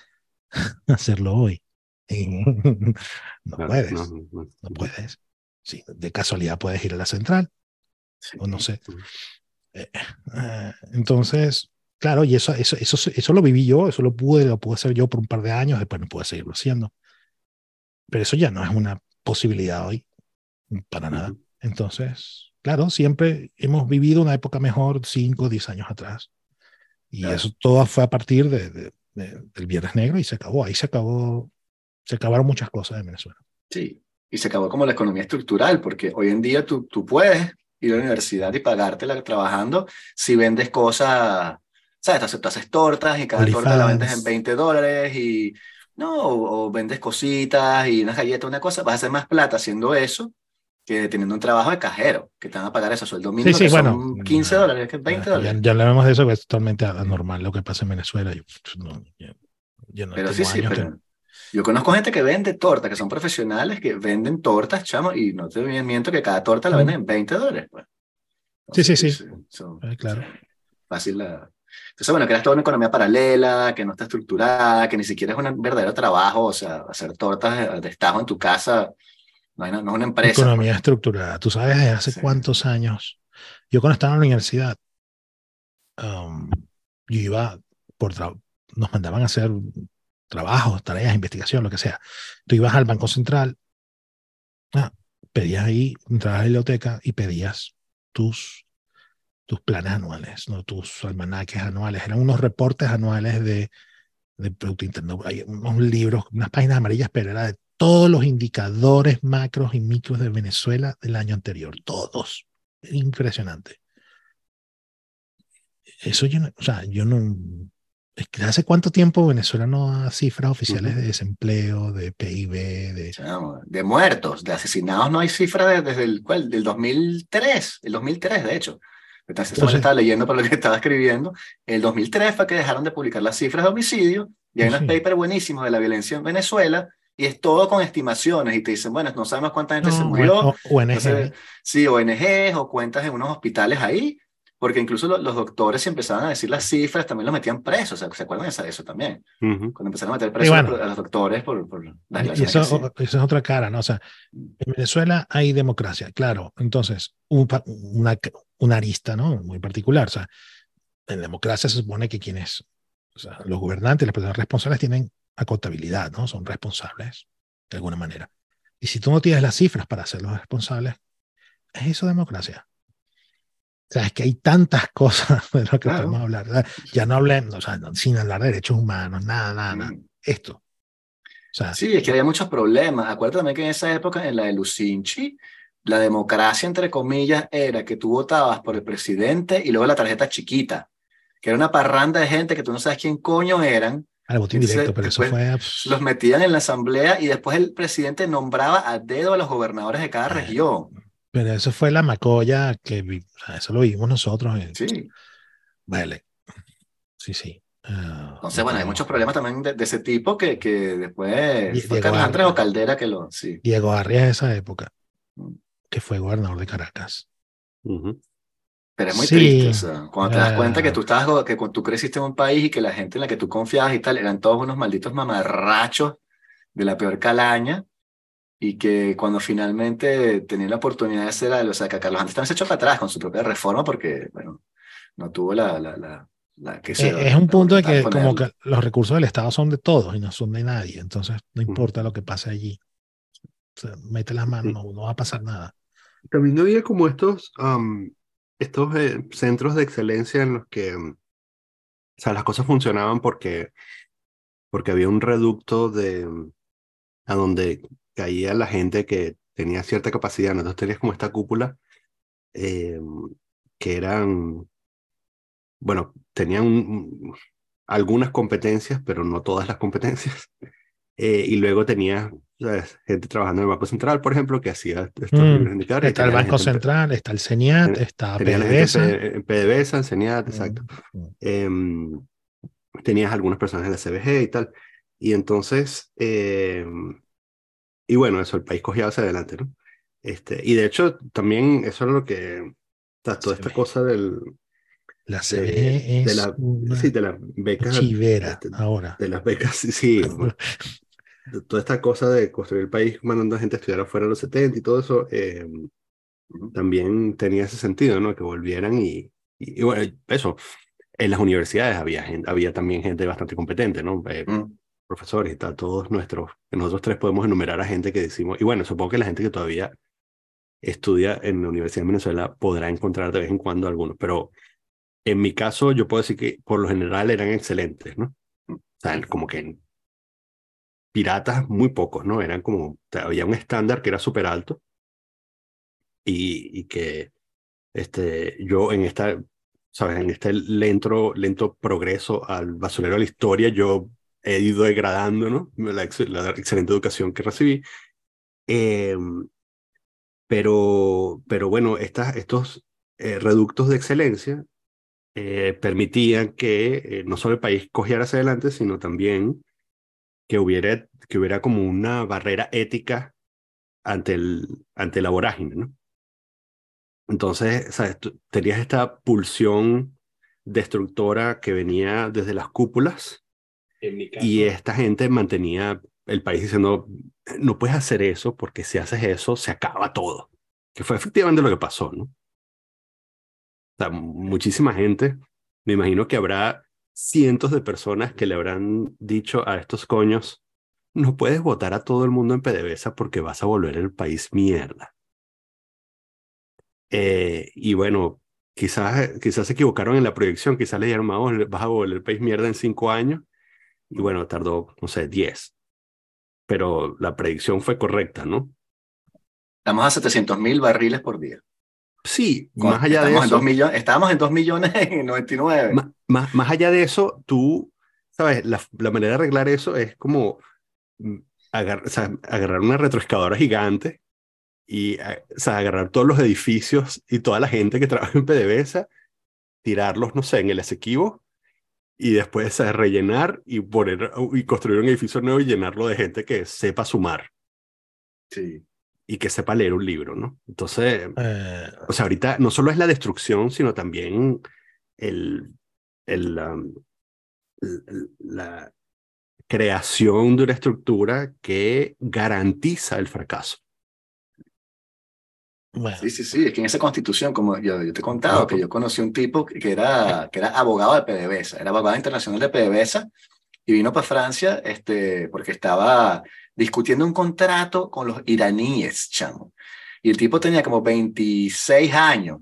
hacerlo hoy. no Claro, puedes, no, no, no, no. puedes. Sí, de casualidad puedes ir a la central, Sí. o no sé. Eh, eh, entonces, claro, y eso, eso, eso, eso lo viví yo, eso lo pude, lo pude hacer yo por un par de años, después no pude seguirlo haciendo. Pero eso ya no es una posibilidad hoy, para nada. Entonces, claro, siempre hemos vivido una época mejor 5 o 10 años atrás. Y Claro. eso todo fue a partir de, de- de- del Viernes Negro y se acabó. Ahí se acabó, se acabaron muchas cosas en Venezuela. Sí, y se acabó como la economía estructural, porque hoy en día tú, tú puedes ir a la universidad y pagártela trabajando si vendes cosas, ¿sabes? Tú haces, tortas y cada torta la vendes en OnlyFans. 20 dólares y, no, o, o vendes cositas y unas galletas, una cosa, vas a hacer más plata haciendo eso que teniendo un trabajo de cajero, que te van a pagar eso sueldo mínimo, sí, que bueno, son 15 ya- dólares, que es 20 Ya, dólares. ya hablamos de eso, que es totalmente anormal lo que pasa en Venezuela. Yo, no, yo- yo no Pero sí, sí, que- pero yo conozco gente que vende tortas, que son profesionales, que venden tortas, chamo, y no te miento que cada torta la venden en 20 dólares. Pues. Sí, sí, sí. Entonces, son- Eh, claro. Fácil la... Entonces, bueno, creas toda una economía paralela, que no está estructurada, que ni siquiera es un verdadero trabajo, o sea, hacer tortas de estajo en tu casa, no, hay- no es una empresa. Economía estructurada. Tú sabes desde hace Sí. cuántos años. Yo cuando estaba en la universidad, um, yo iba por nos mandaban a hacer trabajos, tareas, investigación, lo que sea. Tú ibas al Banco Central, ah, pedías ahí, entrabas a la biblioteca y pedías tus, tus planes anuales, ¿no? tus almanaques anuales. Eran unos reportes anuales de, de Producto Interno. Hay unos libros, unas páginas amarillas, pero era de todos los indicadores macros y micros de Venezuela del año anterior. Todos. Impresionante. Eso yo no, o sea, yo no. Es que ¿Hace cuánto tiempo Venezuela no da cifras oficiales Ujú. de desempleo, de PIB, de. De muertos, de asesinados no hay cifra de- desde el, ¿cuál? del 2003, el 2003 de hecho. Entonces, Entonces- estaba leyendo por lo que estaba escribiendo. El 2003 fue que dejaron de publicar las cifras de homicidio y hay Sí. unos papers buenísimos de la violencia en Venezuela y es todo con estimaciones y te dicen, bueno, no sabemos cuánta gente se No, murió, o- ONG, Entonces, sí, ONGs o cuentas en unos hospitales ahí, porque incluso lo- los doctores si empezaban a decir las cifras, también los metían presos, o sea, ¿se acuerdan de eso también? Ujú. Cuando empezaron a meter presos bueno. a los doctores por, por las Y eso, esa es otra cara, ¿no? O sea, en Venezuela hay democracia, claro. Entonces, un una, una arista, ¿no? Muy particular. O sea, en democracia se supone que quienes, o sea, los gobernantes, las personas responsables tienen acotabilidad, ¿no? Son responsables de alguna manera. Y si tú no tienes las cifras para hacerlos responsables, ¿es eso democracia? O sea, es que hay tantas cosas de lo que Claro. podemos hablar. ¿verdad? Ya no hablemos, o sea, no- sin hablar de derechos humanos, nada, nada, nada. Mm. Esto. O sea, Sí, es que había muchos problemas. Acuérdate también que en esa época, en la de Lucinchi, la democracia, entre comillas, era que tú votabas por el presidente y luego la tarjeta chiquita, que era una parranda de gente que tú no sabes quién coño eran, al Entonces, indirecto, pero eso fue. pff, los metían en la asamblea y después el presidente nombraba a dedo a los gobernadores de cada Ah, región. Pero eso fue la macolla que vi- o sea, eso lo vimos nosotros. En, Sí. Vale. Sí, sí. Ah, Entonces, bueno, hay muchos problemas también de, de ese tipo que, que después Die- fue Diego Carlos Andrés o Caldera que lo. Sí. Diego Arrias de esa época, Mm. que fue gobernador de Caracas. Ujú. Pero es muy Sí. triste, o sea, cuando te das cuenta que tú estabas, que cuando tú creciste en un país y que la gente en la que tú confiabas y tal eran todos unos malditos mamarrachos de la peor calaña y que cuando finalmente tenían la oportunidad de hacer algo, o sea, que Carlos Andrés también se echó para atrás con su propia reforma porque, bueno, no tuvo la, la, la, la que Eh, se- es un punto de que como que los recursos del Estado son de todos y no son de nadie. Entonces, no Ujú. importa lo que pase allí. O sea, mete las manos, Sí. no, no va a pasar nada. También había como estos, am, estos eh, centros de excelencia en los que, mm, o sea, las cosas funcionaban porque, porque había un reducto de mm, a donde caía la gente que tenía cierta capacidad. ¿no? Entonces tenías como esta cúpula eh, que eran, bueno, tenían un- algunas competencias, pero no todas las competencias. Eh, y luego tenías ¿sabes? gente trabajando en el Banco Central, por ejemplo, que hacía estos Mm, libros indicadores. Está el tenía Banco gente en- Central, está el CENIAT, está Tenía PDVSA. en PDVSA, en CENIAT, exacto. Mm, Em, tenías algunas personas en la CBG y tal. Y entonces, em, y bueno, eso, el país cogía hacia adelante, ¿no? Este, y de hecho, también eso es lo que, o sea, toda esta cosa del, La de, CBG de es la, una sí, de las becas, chivera este, ahora. de las becas, sí, sí, bueno, de toda esta cosa de construir el país mandando a gente a estudiar afuera en los 70 y todo eso, em, también tenía ese sentido, ¿no? Que volvieran y, y, y bueno, eso, en las universidades había, gente, había también gente bastante competente, ¿no? Eh, Mm. profesores y tal, todos nuestros, nosotros tres podemos enumerar a gente que decimos, y bueno, supongo que la gente que todavía estudia en la Universidad de Venezuela podrá encontrar de vez en cuando algunos, pero En mi caso, yo puedo decir que por lo general eran excelentes, ¿no? O sea, como que piratas muy pocos, ¿no? Eran como, había un estándar que era súper alto y, y, que este, yo en esta, ¿sabes? En este lento, lento progreso al basurero de la historia, yo he ido degradando, ¿no? La, la excelente educación que recibí. Eh, pero, pero bueno, estas, estos eh, reductos de excelencia eh, permitían que eh, no solo el país cogiera hacia adelante, sino también que hubiera, que hubiera como una barrera ética ante, el, ante la vorágine, ¿no? Entonces, ¿sabes? tenías esta pulsión destructora que venía desde las cúpulas y esta gente mantenía el país diciendo, no puedes hacer eso porque si haces eso se acaba todo, que fue efectivamente lo que pasó, ¿no? Muchísima gente, me imagino que habrá cientos de personas que le habrán dicho a estos coños, no puedes votar a todo el mundo en PDVSA porque vas a volver el país mierda. Eh, y bueno, quizás, quizás se equivocaron en la proyección, quizás le dijeron, vas a volver el país mierda en cinco años. Y bueno, tardó, no sé, diez. Pero la predicción fue correcta, ¿no? Estamos a 700 mil barriles por día. Sí, más allá de eso. En millones, estábamos en 2 millones en 99. Más, más, allá de eso, tú, ¿sabes? La, la manera de arreglar eso es como mm, agar, o sea, agarrar una retroexcavadora gigante y o sea, agarrar todos los edificios y toda la gente que trabaja en PDVSA, tirarlos, no sé, en el Esequibo y después o rellenar y, poner, y construir un edificio nuevo y llenarlo de gente que sepa sumar. Sí y que sepa leer un libro, ¿no? Entonces, Eh, o sea, ahorita no solo es la destrucción, sino también el, el, um, la creación de una estructura que garantiza el fracaso. bueno, Sí, sí, sí, es que en esa constitución, como yo, yo te he contado, que yo conocí un tipo que era, que era abogado de PDVSA, era abogado internacional de PDVSA, y vino para Francia este, porque estaba discutiendo un contrato con los iraníes, chamo. Y el tipo tenía como 26 años.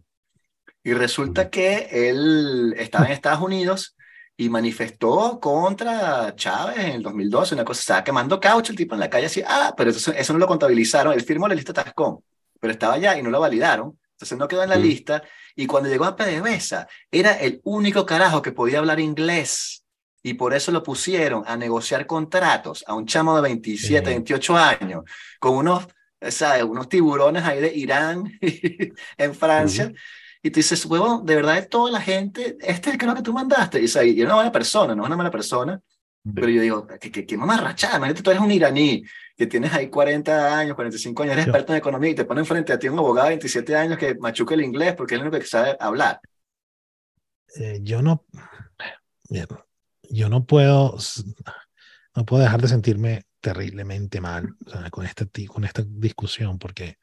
Y resulta que él estaba en Estados Unidos y manifestó contra Chávez en el 2012, una cosa, estaba quemando caucho el tipo en la calle así, ah, pero eso, eso no lo contabilizaron, él firmó la lista Tascón, pero estaba allá y no lo validaron, entonces no quedó en la Mm. lista, y cuando llegó a PDVSA, era el único carajo que podía hablar inglés, y por eso lo pusieron a negociar contratos a un chamo de 27, Sí. 28 años, con unos, ¿sabes? unos tiburones ahí de Irán en Francia, y tú dices, huevón, de verdad, toda la gente, este es el que no que tú mandaste. Y, sea, y era una buena persona, no es una mala persona. Pero yo digo, que, que, que mamarrachada, imagínate, tú eres un iraní que tienes ahí 40 años, 45 años, eres Yo- experto en economía y te ponen frente a ti un abogado de 27 años que machuca el inglés porque es el único que sabe hablar. eh, yo no, bien, yo no puedo, no puedo dejar de sentirme terriblemente mal o sea, con esta, con esta discusión, porque,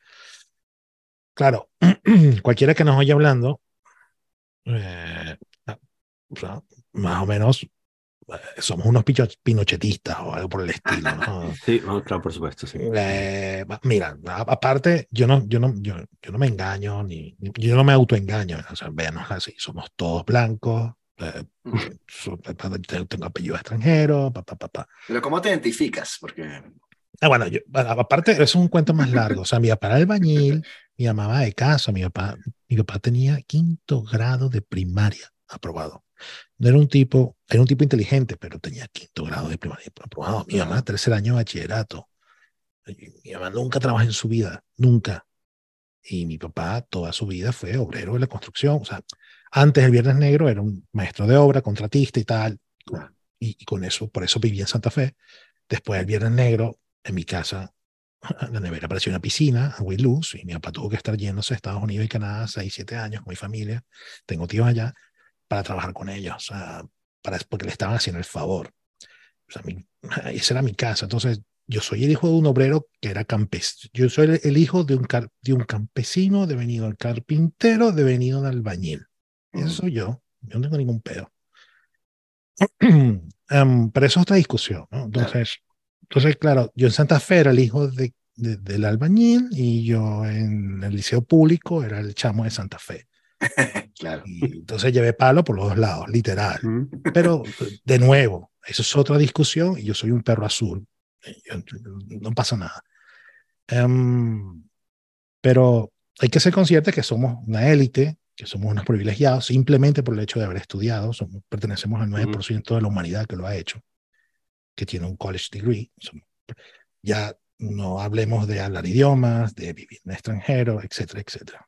claro, cualquiera que nos oye hablando, eh, ah, o sea, más o menos eh, somos unos pinochetistas o algo por el estilo, ¿no? Sí, no, claro, por supuesto, sí. Eh, mira, aparte, yo no, yo no, yo, yo no me engaño, ni, ni- yo no me autoengaño, o sea, véanos así, somos todos blancos, eh, tengo apellido extranjero, pa, pa, pa. Pero ¿cómo te identificas? Porque Ah, bueno, yo, a- aparte, es un cuento más largo, o sea, mi papá era albañil, mi mamá de casa, mi papá, mi papá tenía quinto grado de primaria aprobado. No era un tipo, era un tipo inteligente, pero tenía quinto grado de primaria aprobado. Mi mamá, tercer año de bachillerato. Mi mamá nunca trabajó en su vida, nunca. Y mi papá toda su vida fue obrero de la construcción. O sea, antes del Viernes Negro era un maestro de obra, contratista y tal. Y, y con eso, por eso vivía en Santa Fe. Después del Viernes Negro, en mi casa, la nevera apareció una piscina, agua y luz, y mi papá tuvo que estar yéndose a Estados Unidos y Canadá 6, 7 años con mi familia. Tengo tíos allá para trabajar con ellos, para, porque le estaban haciendo el favor. O sea, mi- esa era mi casa. Entonces, yo soy el hijo de un obrero que era campesino. Yo soy el, el hijo de un, car- de un campesino devenido al carpintero, devenido al albañil. Eso soy yo. Yo no tengo ningún pedo. Em, pero eso es otra discusión, ¿no? Entonces, entonces, claro, yo en Santa Fe era el hijo de, de- del albañil y yo en el liceo público era el chamo de Santa Fe. claro. Y entonces llevé palo por los dos lados, literal. Pero, de nuevo, eso es otra discusión y yo soy un perro azul. Eh, yo- no pasa nada. Em, pero hay que ser conscientes que somos una élite, que somos unos privilegiados, simplemente por el hecho de haber estudiado. Somos, pertenecemos al 9% de la humanidad que lo ha hecho, que tiene un college degree. Somos- ya no hablemos de hablar idiomas, de vivir en extranjero, etcétera, etcétera.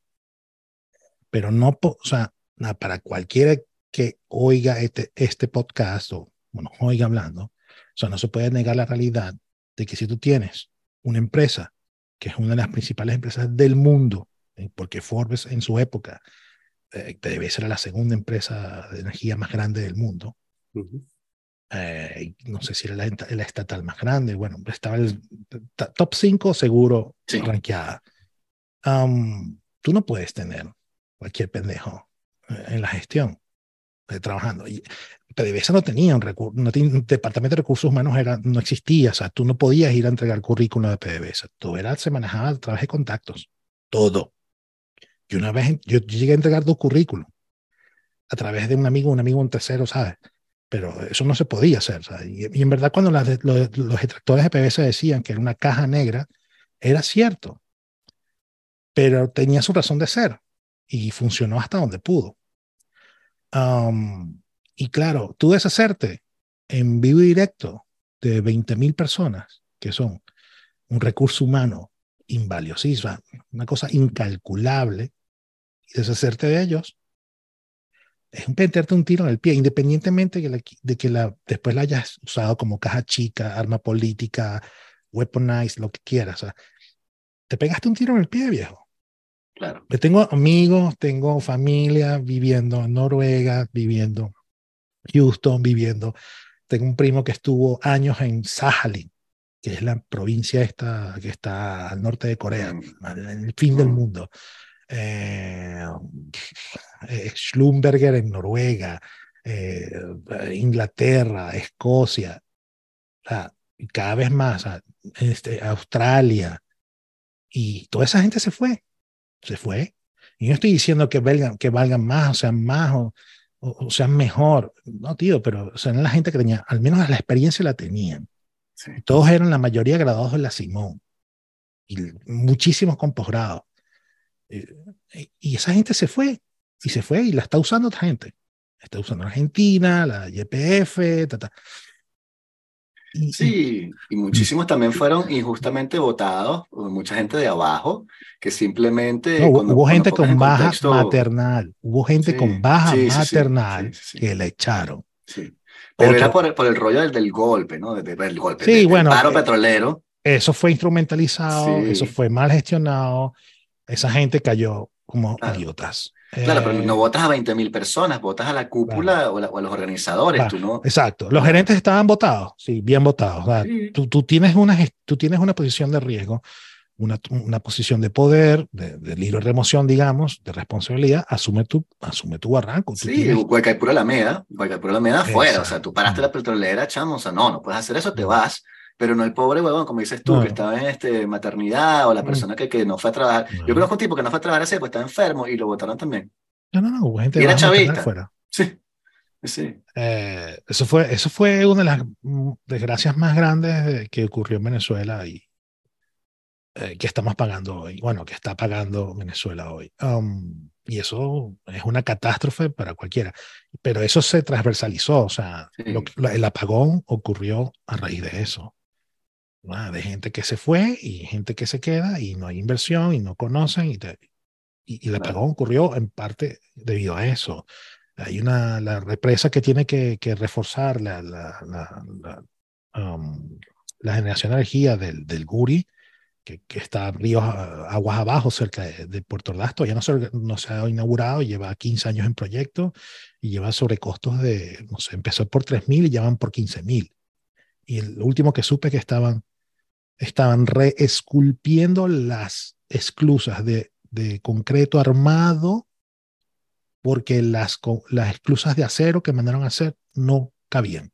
Pero no, o sea, para cualquiera que oiga este, este podcast o bueno, oiga hablando, o sea, no se puede negar la realidad de que si tú tienes una empresa que es una de las principales empresas del mundo, eh, porque Forbes en su época eh, debe ser la segunda empresa de energía más grande del mundo, Ujú. eh, no sé si era la, la estatal más grande, bueno, estaba el top 5 seguro Sí. rankeada. Am, tú no puedes tener cualquier pendejo eh, en la gestión eh, trabajando. Y PDVSA no tenía un, recur- no tenía- departamento de recursos humanos, era, no existía, o sea, tú no podías ir a entregar currículum de PDVSA, todo era, se manejaba a través de contactos, todo. Y una vez, yo, yo llegué a entregar dos currículum a través de un amigo, un amigo, un tercero, ¿sabes? pero eso no se podía hacer. ¿sabes? Y, y en verdad cuando las los, los detractores de PBS decían que era una caja negra, era cierto, pero tenía su razón de ser y funcionó hasta donde pudo. Am, y claro, tú deshacerte en vivo y directo de 20.000 personas, que son un recurso humano invaliosísimo, una cosa incalculable, y deshacerte de ellos, es meterte un tiro en el pie, independientemente de, la- de que la, después la hayas usado como caja chica, arma política, weaponized, lo que quieras. o sea, te pegaste un tiro en el pie, viejo. Claro. Tengo amigos, tengo familia viviendo en Noruega, viviendo en Houston, viviendo. Tengo un primo que estuvo años en Sajalin, que es la provincia esta que está al norte de Corea, Mm. en el fin del Mm. mundo. Eh, eh, Schlumberger en Noruega, eh, Inglaterra, Escocia, o sea, cada vez más, este, Australia, y toda esa gente se fue, se fue. Y no estoy diciendo que valgan, que valgan más, o sean más, o, o, o sean mejor, no, tío, pero o sea, la gente que tenía, al menos la experiencia la tenían. Sí. Todos eran la mayoría graduados de la Simón, y muchísimos con posgrado. Y, y esa gente se fue, y se fue, y la está usando otra gente. Está usando Argentina, la YPF, ta, ta. Y- Sí, y muchísimos también fueron injustamente votados, mucha gente de abajo, que simplemente... No, hubo, cuando- hubo cuando gente con baja contexto- maternal, hubo gente Sí, con baja sí, maternal sí, que la echaron. Pero era por, el- por el rollo del, del golpe, ¿no? De- de- del golpe, Sí, del- del bueno, paro eh, petrolero. Eso fue instrumentalizado, eso fue mal gestionado, esa gente cayó como Claro. idiotas. Claro, pero Eh, no votas a 20 mil personas, votas a la cúpula o, la- o a los organizadores, Claro, tú no... Exacto, los gerentes estaban votados, sí, bien votados. Sí. tú, tú, tienes una, tú tienes una posición de riesgo, una, una posición de poder, de, de libre remoción, digamos, de responsabilidad, asume tu, asume tu barranco. Tú Sí, tienes- Guaycaipuro Alameda, Guaycaipuro Alameda afuera, o sea, tú paraste la petrolera, chamo, o sea, no, no puedes hacer eso, te No. vas, pero no el pobre huevón, como dices tú, No. que estaba en este, maternidad o la No. persona que, que no fue a trabajar. No. Yo conozco un tipo que no fue a trabajar así, pues estaba enfermo y lo votaron también. no, no, no, hubo gente Y era chavista. afuera. Sí, sí. Eh, eso, fue, eso fue una de las mm, desgracias más grandes de- que ocurrió en Venezuela y eh, que estamos pagando hoy. Bueno, que está pagando Venezuela hoy. Um, y eso es una catástrofe para cualquiera. Pero eso se transversalizó, o sea, Sí. lo- el apagón ocurrió a raíz de eso. Ah, De gente que se fue y gente que se queda y no hay inversión y no conocen y, te- y, y el apagón ocurrió en parte debido a eso. Hay una la represa que tiene que, que reforzar la, la, la, la, um, la generación de energía del, del Guri, que, que está ríos aguas abajo cerca de, de Puerto Ordaz, todavía no se, no se ha inaugurado, lleva 15 años en proyecto y lleva sobrecostos de, no sé, empezó por 3.000 y ya van por 15.000. Y el último que supe que estaban, estaban reesculpiendo las esclusas de, de concreto armado porque las, las esclusas de acero que mandaron a hacer no cabían.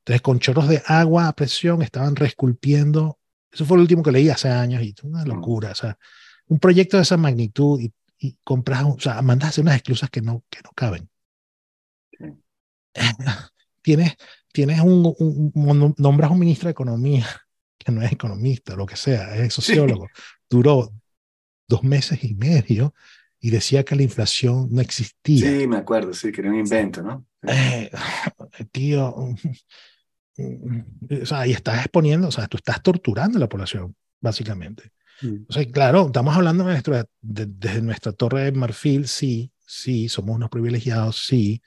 Entonces, con chorros de agua a presión estaban reesculpiendo. Eso fue lo último que leí hace años y una locura. O sea, un proyecto de esa magnitud y, y compras, o sea, mandas a hacer unas esclusas que no, que no caben. Tienes, tienes un, un, nombras un ministro de Economía no es economista, lo que sea, es sociólogo. Duró dos meses y medio y decía que la inflación no existía. Sí, me acuerdo, sí, que era un invento, ¿no? Eh, tío, o sea, y estás exponiendo, o sea, tú estás torturando a la población, básicamente. Mm. O sea, claro, estamos hablando de nuestra, desde nuestra torre de marfil, sí, sí, somos unos privilegiados, sí,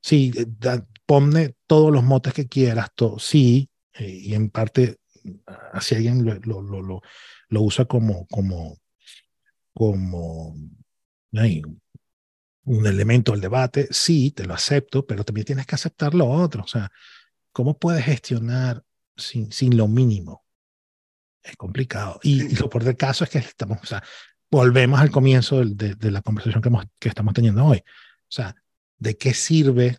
sí, eh, ponme todos los motes que quieras, todo, sí, eh, y en parte, si alguien lo, lo, lo, lo usa como, como, como un elemento del debate, sí, te lo acepto, pero también tienes que aceptar lo otro. O sea, ¿cómo puedes gestionar sin, sin lo mínimo? Es complicado. Y, lo por del caso es que estamos, o sea, volvemos al comienzo de, de, la conversación que, hemos, que estamos teniendo hoy. O sea, ¿de qué sirve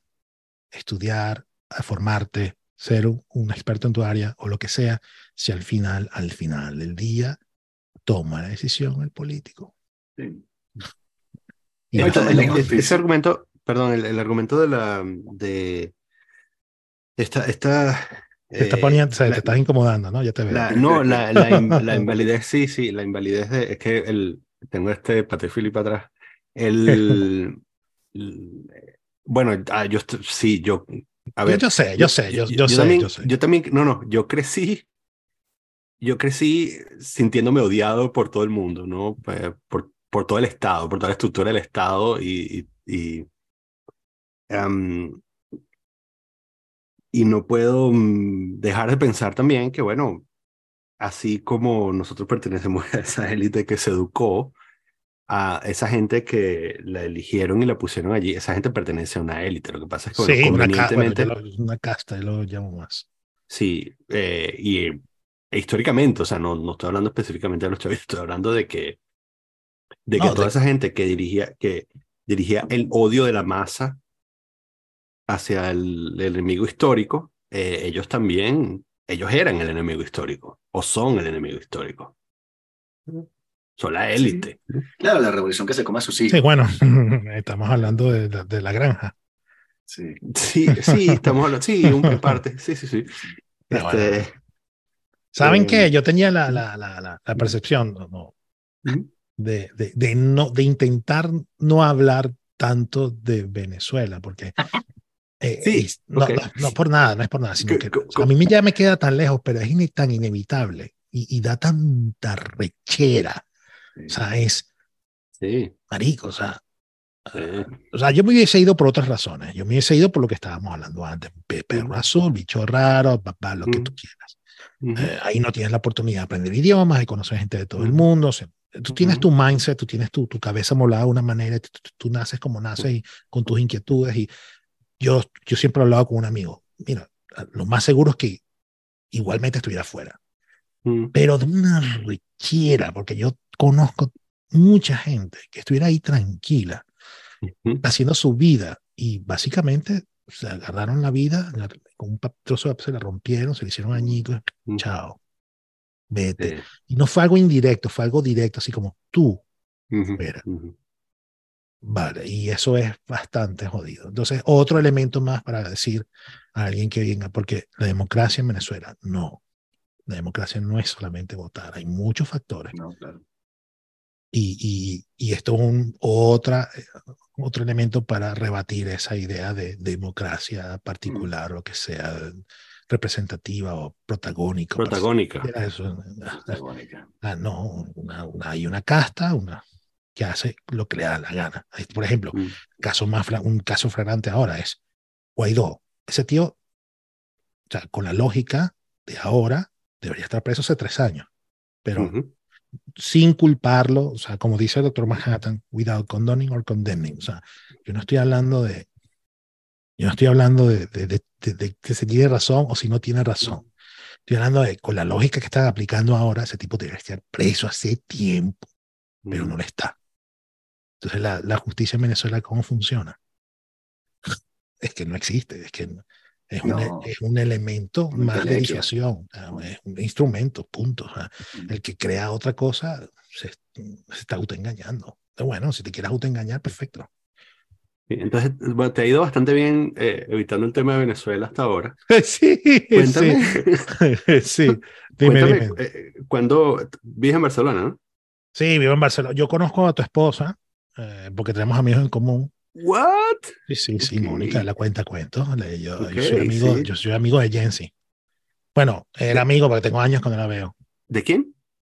estudiar, formarte, ser un, experto en tu área o lo que sea, si al final, al final del día, toma la decisión el político? Sí. ese argumento, perdón, el, argumento de la de esta, esta te está poniendo, te estás incomodando, ¿no? Ya te veo. no, la, la, invalidez, sí, sí, la invalidez de, es que el, tengo este patefili para atrás. El, bueno, ah, yo sí, yo, a ver. Yo, sé, yo sé, yo, yo, sé, también, yo sé. Yo también, no, no, yo crecí, yo crecí sintiéndome odiado por todo el mundo, ¿no? Eh, por, por todo el Estado, por toda la estructura del Estado y, y, y, no puedo mm, dejar de pensar también que, bueno, así como nosotros pertenecemos a esa élite que se educó, a esa gente que la eligieron y la pusieron allí, esa gente pertenece a una élite. Lo que pasa es que, sí, convenientemente... Una, una, casta, yo lo llamo más. Sí, eh, y e históricamente, o sea, no, no estoy hablando específicamente de los chavistas, estoy hablando de que de que toda esa gente que dirigía, que dirigía el odio de la masa hacia el, enemigo histórico, eh, ellos también, ellos eran el enemigo histórico o son el enemigo histórico. Son la élite. Claro, la revolución que se come a sus hijos. Sí, bueno, estamos hablando de, de, la granja. Sí, sí, sí, estamos hablando, sí, un parte, sí, sí, sí. Este, ¿Saben qué? Eh, Yo tenía la, la, la, la percepción, no, de, de, no, de intentar no hablar tanto de Venezuela, porque eh, sí, no, no, por nada, no es por nada, sino que a mí ya me queda tan lejos, pero es tan inevitable y, da tanta rechera. O sea, es sí. marico, o sea, o sea, yo me hubiese ido por otras razones. Yo me hubiese ido por lo que estábamos hablando antes. Perro azul, bicho raro, papá, lo que tú quieras. Eh, ahí no tienes la oportunidad de aprender idiomas, de conocer gente de todo el mundo. O sea, Tú tienes tu mindset, tú tienes tu, tu cabeza molada de una manera, tú, tú, naces como naces y con tus inquietudes. Y yo, yo siempre he hablado con un amigo, mira, lo más seguro es que igualmente estuviera fuera, pero de una rechera, porque yo conozco mucha gente que estuviera ahí tranquila, haciendo su vida y básicamente se agarraron la vida, con un trozo de se la rompieron, se le hicieron añicos, chao vete. Y no fue algo indirecto, fue algo directo, así como tú, Vale, y eso es bastante jodido. Entonces, otro elemento más para decir a alguien que venga, porque la democracia en Venezuela, no. La democracia no es solamente votar, hay muchos factores. No, claro. Y, y, y, esto es un otra, otro elemento para rebatir esa idea de democracia mm. particular, o lo que sea, representativa o protagónica. Protagónica. eso. Ah, no, hay una casta, una que hace lo que le da la gana. Por ejemplo, mm. caso más, un caso flagrante ahora es Guaidó. Ese tío, o sea, con la lógica de ahora, debería estar preso hace tres años, pero sin culparlo, o sea, como dice el doctor Manhattan, without condoning or condemning. O sea, yo no estoy hablando de yo no estoy hablando de, de, de, que se tiene razón o si no tiene razón. Estoy hablando de, con la lógica que están aplicando ahora, ese tipo debería estar preso hace tiempo, pero no lo está. Entonces, la, la justicia en Venezuela, ¿cómo funciona? es que no existe, es que Es, un, No. es un elemento Un más de edificación, ah, es un instrumento, punto. el que crea otra cosa se, se está autoengañando. Bueno, si te quieres autoengañar, perfecto. Entonces, bueno, te ha ido bastante bien eh, evitando el tema de Venezuela hasta ahora. Sí, Cuéntame, sí, sí. Dime, cuéntame, dime. eh, cuando vives en Barcelona, ¿no? Sí, vivo en Barcelona. Yo conozco a tu esposa eh, porque tenemos amigos en común. What? Sí, sí, sí. Mónica, la cuenta cuento. Yo, soy amigo, sí. yo soy amigo de Jensi. Bueno, era amigo porque tengo años que no la veo. ¿De quién?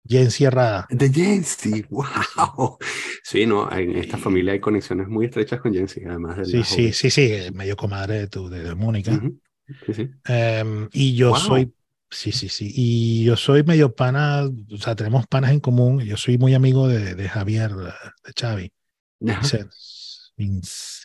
Jensi Herrada. De Jensi. Wow. Sí, no, en esta familia hay conexiones muy estrechas con Jensi, además de Sí, sí, sí, sí, eh, medio comadre de, tu, de, de Mónica. Sí, sí. Em, y yo Wow. soy, sí, sí, sí, y yo soy medio pana, o sea, tenemos panas en común. Yo soy muy amigo de, de Javier, de Xavi. Ajá. Vince. Vince.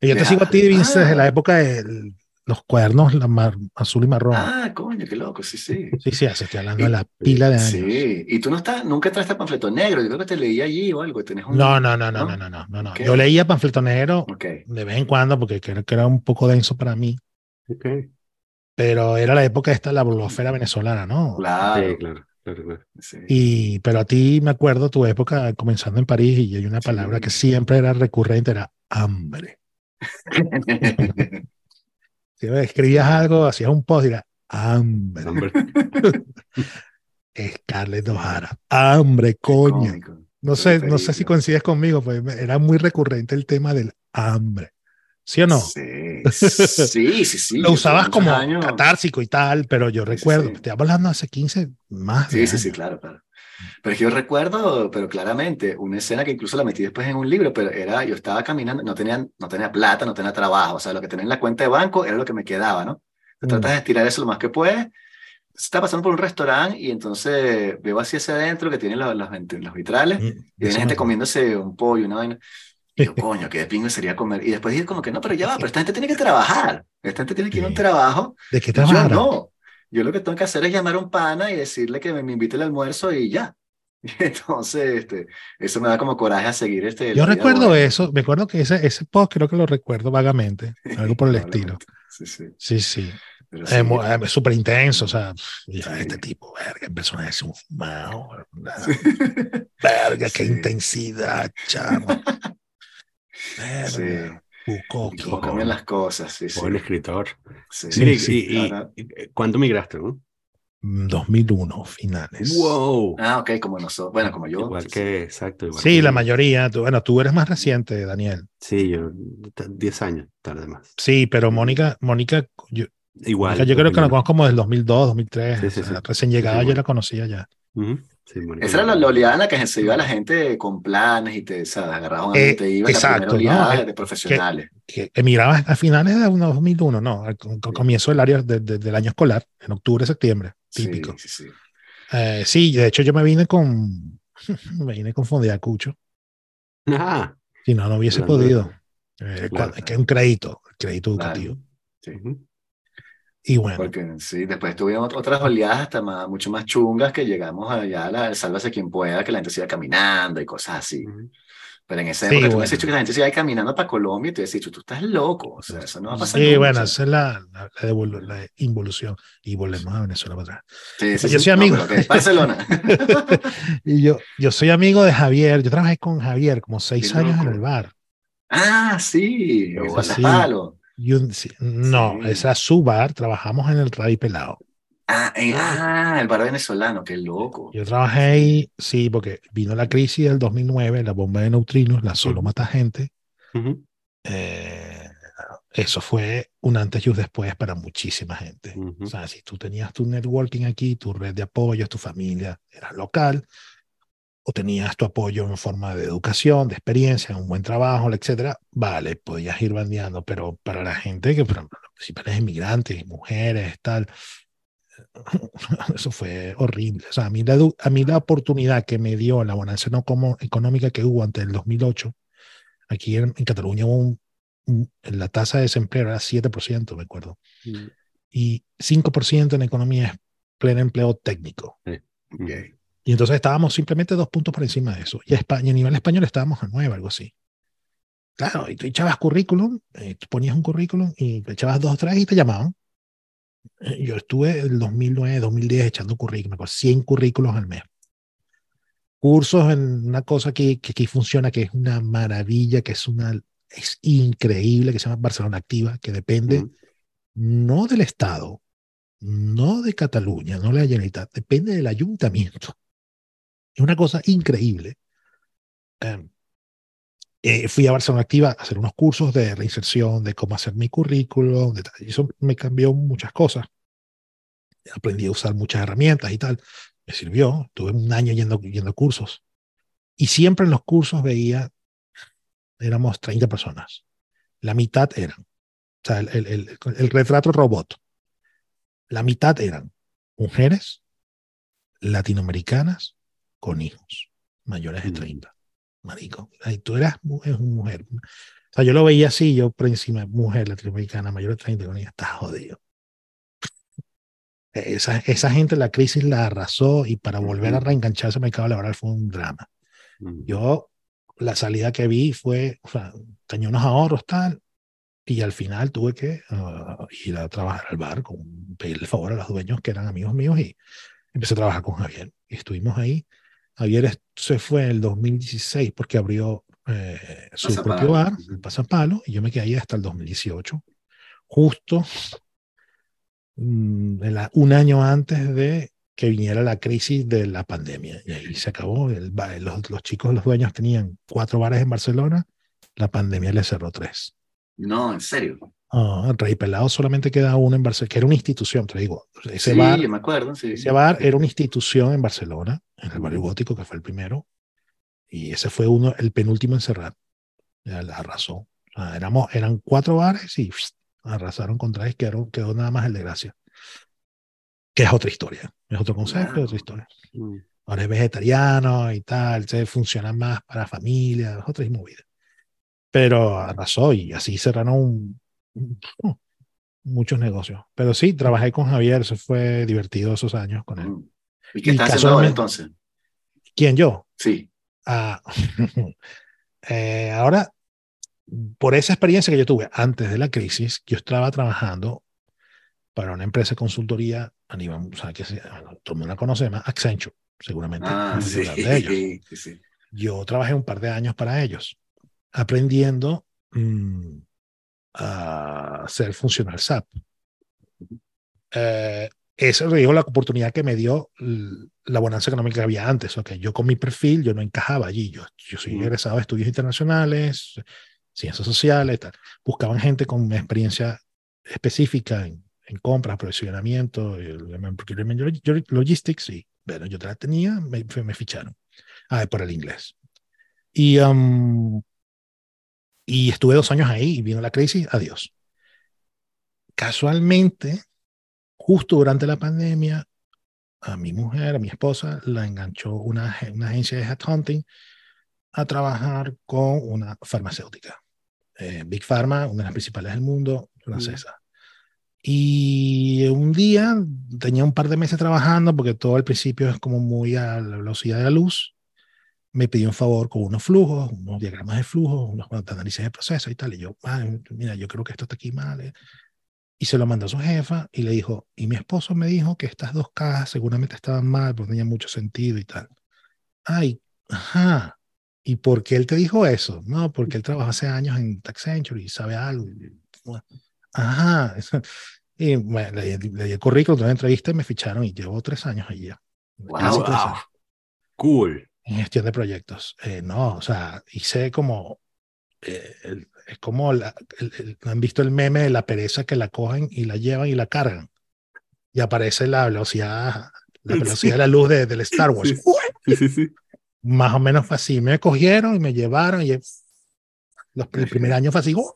Y yo te sigo a ti, Vince, desde la Ah. época de los cuadernos la mar- azul y marrón. Ah, coño, qué loco, sí, sí. Sí, sí, estoy hablando de la pila de años. Sí, y tú no estás, nunca traste panfleto negro, yo creo que te leí allí o algo, tenés un... No, no, no, no, ¿no? no, no, no, no, no. Ok. Yo leía Panfleto Negro de vez en cuando porque creo que era un poco denso para mí, Ok. pero era la época esta, la blogosfera venezolana, ¿no? claro. Sí, claro, sí. Y, pero a ti me acuerdo tu época comenzando en París y hay una palabra Sí. que siempre era recurrente, era hambre. Si escribías algo, hacías un post y era hambre. Hombre, Scarlett O'Hara, hambre, coño. No sé, no sé si coincides conmigo, pues me- era muy recurrente el tema del hambre. ¿Sí o no? Sí, sí, sí. sí. Lo usabas como años- catársico y tal, pero yo Sí, sí, recuerdo, sí. te hablando hace 15 más. Sí, sí, sí, años. claro, claro. Pero es que yo recuerdo, pero claramente, una escena que incluso la metí después en un libro, pero era, yo estaba caminando, no tenía, no tenía plata, no tenía trabajo, o sea, lo que tenía en la cuenta de banco era lo que me quedaba, ¿no? Mm. Tratas de estirar eso lo más que puedes. Estaba pasando por un restaurante y entonces veo así hacia adentro que tiene los, los, los vitrales Mm, y viene gente comiéndose un pollo, una vaina. Yo, coño, qué de pingo sería comer. Y después dije como que no, pero ya va, pero esta gente tiene que trabajar. Esta gente tiene que ir a un trabajo. ¿De qué Yo trabajar? no. Yo lo que tengo que hacer es llamar a un pana y decirle que me, me invite al almuerzo y ya. Entonces, este, eso me da como coraje a seguir este. Yo recuerdo eso, me acuerdo que ese, ese post creo que lo recuerdo vagamente, algo por el estilo. Sí, sí. Sí, sí. Es súper intenso, o sea, Sí. este tipo, verga, el personaje es un fumado, verga, qué Sí. intensidad, chamo. Sí. Verga, Bukowski. Cómo cambian las cosas. Sí, sí. escritor. Sí, sí, y, y- ahora- y- ¿cuándo migraste, no? Mm, 2001, finales. Wow. Ah, ok, como nosotros. Bueno, como yo. Igual sí, que, exacto. Igual Sí, que la yo. mayoría. tú- bueno, tú eres más reciente, Daniel. Sí, yo, t- 10 años tarde más. Sí, pero Mónica, Mónica, yo, Igual. Mónica, yo creo que la 2001. conozco como del 2002, 2003. Sí, sí, o sea, sí. Recién llegada Sí, yo la conocía ya. Ujú. Sí. Esa era la, la oleada en la que se iba la gente con planes y te ¿sabes? agarraba un Eh, te iba la exacto, primera oleada ¿no? de profesionales. Que emigrabas a finales de unos 2001, no, al co- co- comienzo del, área de- de- del año escolar, en octubre, septiembre, típico. Sí, sí, sí. Eh, sí, de hecho yo me vine con, me vine con Fondeacucho, Ah, si no, no hubiese de- podido. Eh, Claro. cua- que es un crédito, crédito Claro. educativo. Sí. Y bueno, Porque sí, después tuvieron ot- otras oleadas hasta más, mucho más chungas que llegamos allá a la Sálvase quien pueda, que la gente siga caminando y cosas así. Ujú. Pero en esa Sí, época tú me has dicho que la gente ahí caminando para Colombia y te has dicho, tú estás loco, o sea, eso no va a pasar. sí, nunca, bueno, esa sea. es la, la, la la involución. Y volvemos a Venezuela para atrás. Sí, sí, yo sí. soy amigo. No, pero ok, Barcelona. y yo, yo soy amigo de Javier, yo trabajé con Javier como seis años en el bar. ah, sí, o sí. No, Sí. ese era su bar, trabajamos en el Rey Pelado. Ah, ah, el bar venezolano, qué loco. Yo trabajé ahí, sí, porque vino la crisis del 2009, la bomba de neutrinos, la solo mata gente. Ujú. Eh, eso fue un antes y un después para muchísima gente. Ujú. O sea, si tú tenías tu networking aquí, tu red de apoyo, tu familia era local, o tenías tu apoyo en forma de educación, de experiencia, un buen trabajo, etcétera, vale, podías ir bandeando, pero para la gente que, por ejemplo, los principales inmigrantes, mujeres, tal, eso fue horrible. O sea, a mí la, a mí la oportunidad que me dio la bonanza no como económica que hubo ante el 2008, aquí en, en Cataluña hubo un, un- la tasa de desempleo era 7%, me acuerdo Mm, y 5% en economía es pleno empleo técnico. ujú. Y entonces estábamos simplemente dos puntos por encima de eso. Y a, España, a nivel español estábamos a nueve, algo así. Claro, y tú echabas currículum, eh, tú ponías un currículum y te echabas dos o tres y te llamaban. Eh, Yo estuve el 2009, 2010 echando currículos, 100 currículos al mes. Cursos en una cosa que, que aquí funciona, que es una maravilla, que es una es increíble, que se llama Barcelona Activa, que depende Mm. no del Estado, no de Cataluña, no de la Generalitat, depende del ayuntamiento. Es una cosa increíble. Eh, eh, fui a Barcelona Activa a hacer unos cursos de reinserción, de cómo hacer mi currículum, de y eso me cambió muchas cosas. Aprendí a usar muchas herramientas y tal. Me sirvió. Tuve un año yendo, yendo cursos. Y siempre en los cursos veía, éramos 30 personas. La mitad eran, o sea, el, el retrato robot. La mitad eran mujeres latinoamericanas con hijos mayores de Mm. 30. Marico, ay, tú eras mu- es una mujer. O sea, yo lo veía así, yo por encima, mujer latinoamericana mayor de 30 con hijos, está jodido. Esa, esa gente la crisis la arrasó y para volver a reengancharse al mercado laboral fue un drama. Mm. Yo, la salida que vi fue, o sea, tenía unos ahorros tal, y al final tuve que ah, ir a trabajar al bar, con, pedirle el favor a los dueños que eran amigos míos y empecé a trabajar con Javier. Y estuvimos ahí. Javier se fue en el 2016 porque abrió eh, su Pasapalo. propio bar, el Pasapalo, y yo me quedé ahí hasta el 2018, justo mm, la- un año antes de que viniera la crisis de la pandemia. Y ahí se acabó. El, los, los chicos, los dueños tenían cuatro bares en Barcelona, la pandemia les cerró tres. No, en serio. Ah, el Rey Pelado solamente queda uno en Barcelona, que era una institución, te digo. Ese sí, bar, me acuerdo, sí. ese bar era una institución en Barcelona, en el barrio gótico, que fue el primero. Y ese fue uno, el penúltimo en cerrar. Ya la arrasó. O sea, éramos, eran cuatro bares y pss, arrasaron contra él, quedó, quedó nada más el de Gracia. Que es otra historia, es otro concepto, Claro. otra historia. Mm. Ahora es vegetariano y tal, se funciona más para familia, es otra movida. Pero arrasó y así cerraron muchos negocios. Pero sí, trabajé con Javier, eso fue divertido esos años con él. Mm. ¿Y qué estás haciendo ahora entonces? ¿Quién yo? Sí. Ah, eh, ahora, por esa experiencia que yo tuve antes de la crisis, yo estaba trabajando para una empresa de consultoría a nivel, o sea, que se- todo el mundo la conoce, más Accenture, seguramente. Ah, sí. de ellos. sí, sí. Yo trabajé un par de años para ellos, aprendiendo mm, a ser funcional SAP. Eh, esa digo, la oportunidad que me dio la bonanza económica que había antes. Okay, yo con mi perfil, yo no encajaba allí. Yo, yo soy egresado de estudios internacionales, ciencias sociales, tal. Buscaban gente con experiencia específica en, en compras, provisionamiento, el- el procurement log- logistics, y bueno, yo la tenía, me, me ficharon. Ah, por el inglés. Y, um, y estuve dos años ahí y vino la crisis, adiós. Casualmente, justo durante la pandemia, a mi mujer, a mi esposa, la enganchó una, una agencia de headhunting a trabajar con una farmacéutica. Eh, Big Pharma, una de las principales del mundo, francesa. Y un día tenía un par de meses trabajando, porque todo al principio es como muy a la velocidad de la luz. Me pidió un favor con unos flujos, unos diagramas de flujos, unos cuantos análisis de proceso y tal. Y yo, "Ah, mira, yo creo que esto está aquí mal. eh". Y se lo mandó a su jefa y le dijo, y mi esposo me dijo que estas dos cajas seguramente estaban mal, porque no tenían mucho sentido y tal. Ay, ajá. ¿Y por qué él te dijo eso? No, porque él trabajó hace años en Tax Century y sabe algo. Ajá. Y bueno, le, le di el currículum, tuve una entrevista y me ficharon y llevo tres años allí. Wow, wow. Cool. En gestión de proyectos. Eh, no, o sea, hice como, eh, el- es como, la, el- el- han visto el meme de la pereza que la cogen y la llevan y la cargan. Y aparece la velocidad, la Sí. velocidad de la luz de, del Star Wars. Sí. Sí, sí, sí. Más o menos fue así. Me cogieron y me llevaron y los, el primer año fue así. ¡uh!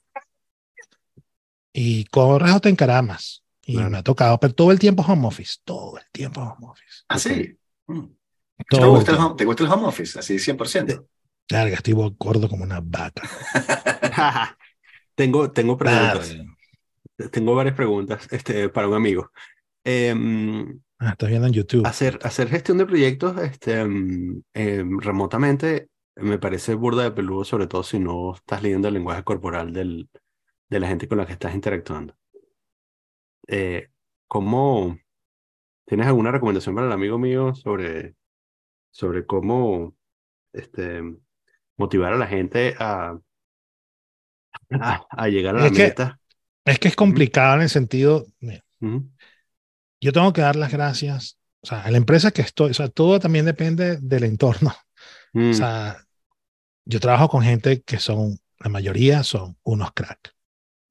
Y corres o te encaramas. Y Claro. me ha tocado, pero todo el tiempo home office, todo el tiempo home office. Ah, sí. Mm. ¿Te gusta, el home, ¿Te gusta el home office? Así 100%. Larga, estoy gordo como una vaca. tengo, tengo preguntas. Tengo varias preguntas este, para un amigo. Em, Ah, estás viendo en YouTube. hacer, hacer gestión de proyectos este, em, em, remotamente me parece burda de peludo, sobre todo si no estás leyendo el lenguaje corporal del, de la gente con la que estás interactuando. Eh, cómo, ¿tienes alguna recomendación para el amigo mío sobre, sobre cómo este, motivar a la gente a, a, a llegar a la Es que- meta? Es que es complicado en el sentido, mira, Ujú, yo tengo que dar las gracias, o sea, a la empresa que estoy, o sea, todo también depende del entorno. mm, O sea, yo trabajo con gente que son, la mayoría son unos crack.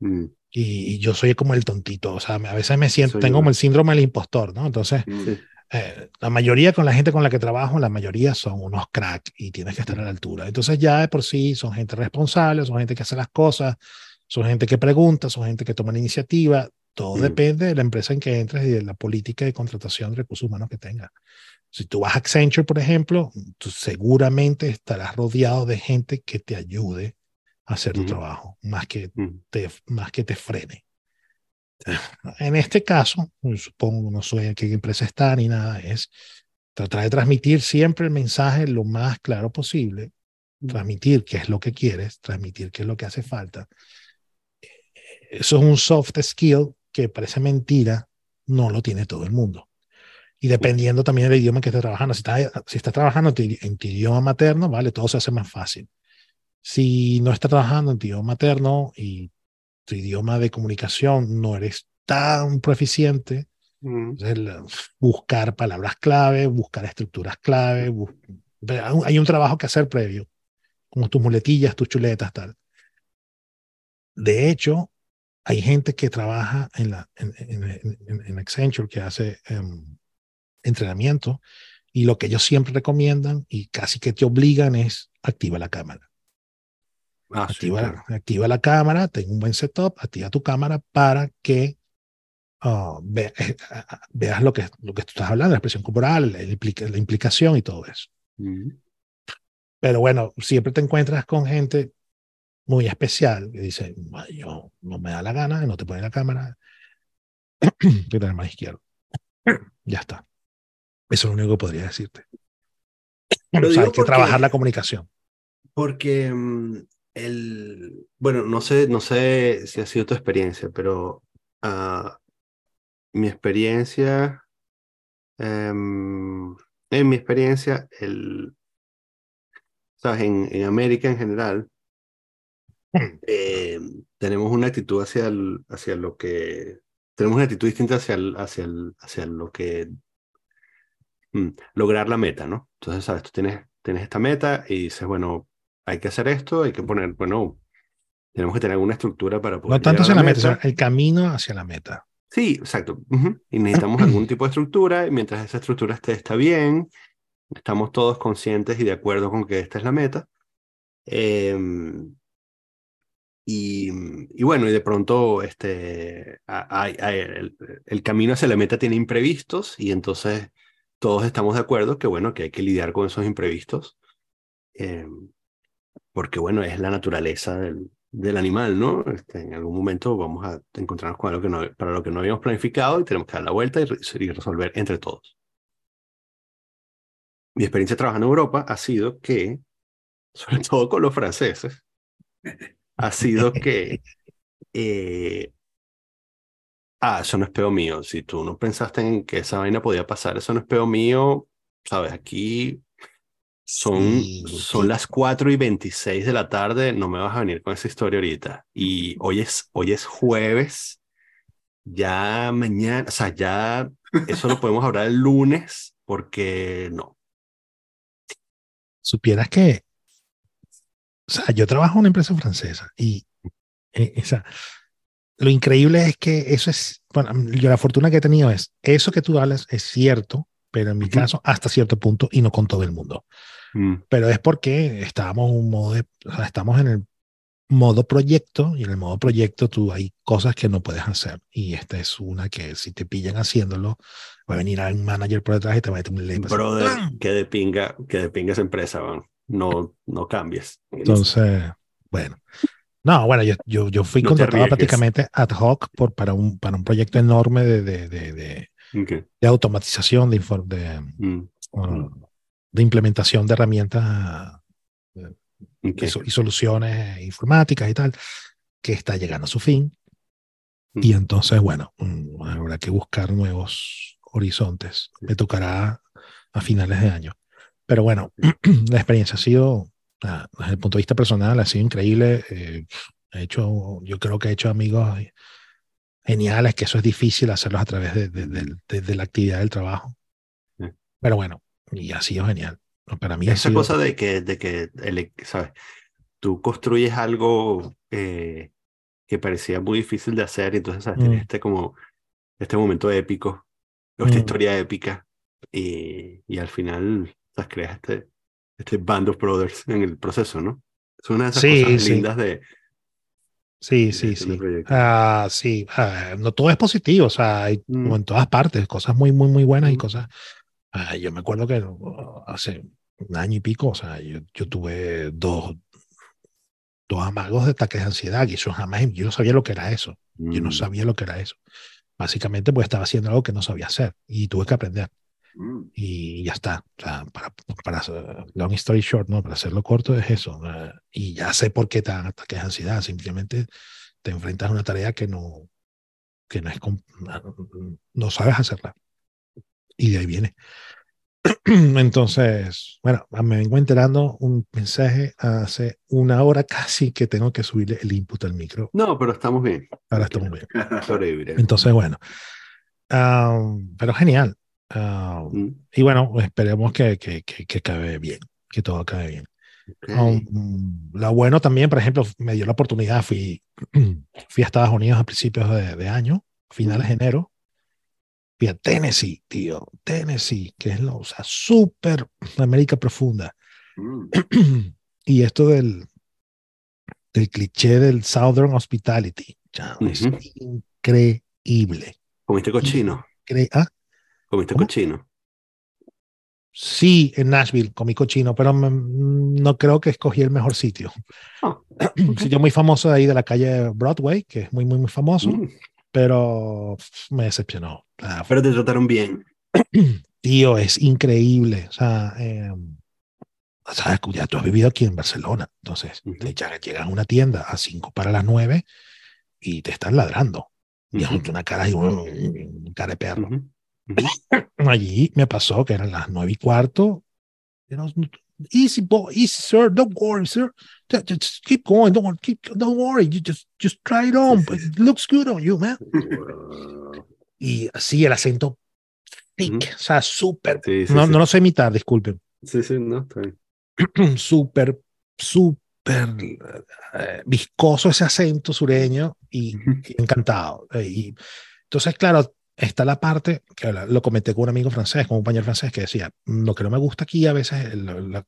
mm, Y, y yo soy como el tontito, o sea, a veces me siento, Soy tengo yo. como el síndrome del impostor, ¿no? Entonces, Mm. sí, eh, la mayoría con la gente con la que trabajo, la mayoría son unos crack y tienes que estar a la altura. Entonces ya de por sí son gente responsable, son gente que hace las cosas, son gente que pregunta, son gente que toma la iniciativa. Todo Mm. depende de la empresa en que entres y de la política de contratación de recursos humanos que tengas. Si tú vas a Accenture, por ejemplo, tú seguramente estarás rodeado de gente que te ayude a hacer tu trabajo, más que mm, te, más que te frene. En este caso, supongo, no sé en qué empresa está ni nada, es tratar de transmitir siempre el mensaje lo más claro posible, transmitir qué es lo que quieres, transmitir qué es lo que hace falta. Eso es un soft skill que parece mentira, no lo tiene todo el mundo. Y dependiendo también del idioma que estés trabajando, si estás, si estás trabajando en tu idioma materno, vale, todo se hace más fácil. Si no estás trabajando en tu idioma materno y tu idioma de comunicación no eres tan proficiente, mm, entonces, buscar palabras clave, buscar estructuras clave, bus- hay un trabajo que hacer previo, como tus muletillas, tus chuletas, tal. De hecho, hay gente que trabaja en, la, en, en, en- en Accenture que hace em, entrenamiento y lo que ellos siempre recomiendan y casi que te obligan es activa la cámara. Ah, sí, Activa, claro. activa la cámara, ten un buen setup, activa tu cámara para que ah, ve- eh, veas lo que, lo que tú estás hablando, la expresión corporal, la, implica- la implicación y todo eso. Mm, Pero bueno, siempre te encuentras con gente muy especial que dice, "Ma, yo no me da la gana, no te pone la cámara, tira la mano izquierda. Ya está. Eso es lo único que podría decirte. Lo O sea, hay que porque- trabajar la comunicación. Porque mm, el, bueno, no sé, no sé si ha sido tu experiencia, pero ah, mi experiencia, em, en mi experiencia, el, sabes, en, en América en general, eh, tenemos una actitud hacia, el- hacia lo que, tenemos una actitud distinta hacia, el- hacia, el- hacia lo que, mm, lograr la meta, ¿no? Entonces, sabes, tú tienes, tienes esta meta y dices, bueno, hay que hacer esto, hay que poner, bueno, tenemos que tener alguna estructura para poder No tanto hacia la meta, sino el camino hacia la meta. Sí, exacto. ujú. Y necesitamos algún tipo de estructura, y mientras esa estructura esté, está bien, estamos todos conscientes y de acuerdo con que esta es la meta. Em, y, y bueno, y de pronto este, hay- hay- el, el camino hacia la meta tiene imprevistos, y entonces todos estamos de acuerdo que bueno, que hay que lidiar con esos imprevistos. Em, porque bueno, es la naturaleza del, del animal, ¿no? Este, en algún momento vamos a encontrarnos con algo que no, para lo que no habíamos planificado y tenemos que dar la vuelta y, re- y resolver entre todos. Mi experiencia trabajando en Europa ha sido que, sobre todo con los franceses, ha sido que, eh, ah, eso no es peo mío. Si tú no pensaste en que esa vaina podía pasar, eso no es peo mío, sabes, aquí son, Sí, son las 4 y 26 de la tarde, no me vas a venir con esa historia ahorita. Y hoy es, hoy es jueves, ya mañana, o sea, ya eso lo podemos hablar el lunes, porque no. supieras que, o sea, yo trabajo en una empresa francesa y eh, o sea, lo increíble es que eso es, bueno, yo la fortuna que he tenido es, eso que tú hablas es cierto, pero en mi Ujú. caso hasta cierto punto y no con todo el mundo. Mm, Pero es porque estábamos en un modo de, o sea, estamos en el modo proyecto y en el modo proyecto tú hay cosas que no puedes hacer. Y esta es una que si te pillan haciéndolo va a venir un manager por detrás y te va a meter un así, Brother, que de pinga, que de pinga esa empresa, man. No, no cambies. Entonces, bueno. No, bueno, yo, yo, yo fui No contratado prácticamente ad hoc por, para, un, para un proyecto enorme de, de, de, de, Ok, de automatización, de, de, mm, uh, de implementación de herramientas ok. y, so- y soluciones informáticas y tal, que está llegando a su fin. Y entonces, bueno, mm, habrá que buscar nuevos horizontes. Me tocará a finales de año. Pero bueno, la experiencia ha sido, ah, desde el punto de vista personal, ha sido increíble. Eh, he hecho, yo creo que he hecho amigos geniales, que eso es difícil hacerlos a través de, de, de, la actividad del trabajo. Pero bueno, y ha sido genial. Para mí Esa cosa de que, de que ¿sabes? tú construyes algo eh, que parecía muy difícil de hacer, y entonces ¿sabes? tienes mm. este como este momento épico, esta mm. historia épica, y, y al final ¿sabes? creas este, este band of brothers en el proceso, ¿no? Es una de esas cosas lindas de, Sí, sí, sí. Ah, sí, ah, no todo es positivo, o sea, hay como mm. en todas partes, cosas muy, muy, muy buenas y cosas. Ah, yo me acuerdo que hace un año y pico, o sea, yo, yo tuve dos, dos amagos de ataques de ansiedad y eso jamás, yo no sabía lo que era eso. Yo no mm. sabía lo que era eso. Básicamente, pues estaba haciendo algo que no sabía hacer y tuve que aprender. Mm. Y ya está. O sea, para, para, long story short, ¿no? Para hacerlo corto es eso. y ya sé por qué te dan ataques de ansiedad. Simplemente te enfrentas a una tarea que no, que no es, no sabes hacerla. Y de ahí viene. Entonces, bueno, me vengo enterando un mensaje hace una hora casi que tengo que subirle el input al micro. No, pero estamos bien. Ahora estamos bien. Entonces, bueno. pero genial. Ah, mm. Y bueno, esperemos que, que, que, que, acabe bien, que todo acabe bien. Um, lo bueno también, por ejemplo, me dio la oportunidad, fui, fui a Estados Unidos a principios de, de año, finales de enero, Tennessee, tío, Tennessee, que es la, o sea, súper América profunda. Mm. y esto del, del cliché del Southern Hospitality, ya, es increíble. Comiste cochino. Incre ¿Ah? ¿Comiste cochino? Sí, en Nashville comí cochino, pero no creo que escogí el mejor sitio. Ah, un sitio muy famoso de ahí de la calle Broadway, que es muy, muy, muy famoso, mm. Pero me decepcionó. Pero te trataron bien. Tío, es increíble. O sea, eh, sabes, ya tú has vivido aquí en Barcelona, entonces llegas a una tienda a 5 para las 9 y te están ladrando. Y es una cara y un, cara de perro. Allí me pasó que eran las nueve y cuarto. Easy boy, easy sir, don't worry, sir. Just, keep going, don't, keep, don't worry. You just, just try it on. But it looks good on you, man. y así el acento thick, o sea, súper. no, no lo sé imitar, disculpen. Sí, sí, no, está bien. súper, súper eh, viscoso ese acento sureño y, y encantado. Eh, y, entonces, claro, está la parte, que lo comenté con un amigo francés, con un compañero francés, que decía, lo que no me gusta aquí a veces, la,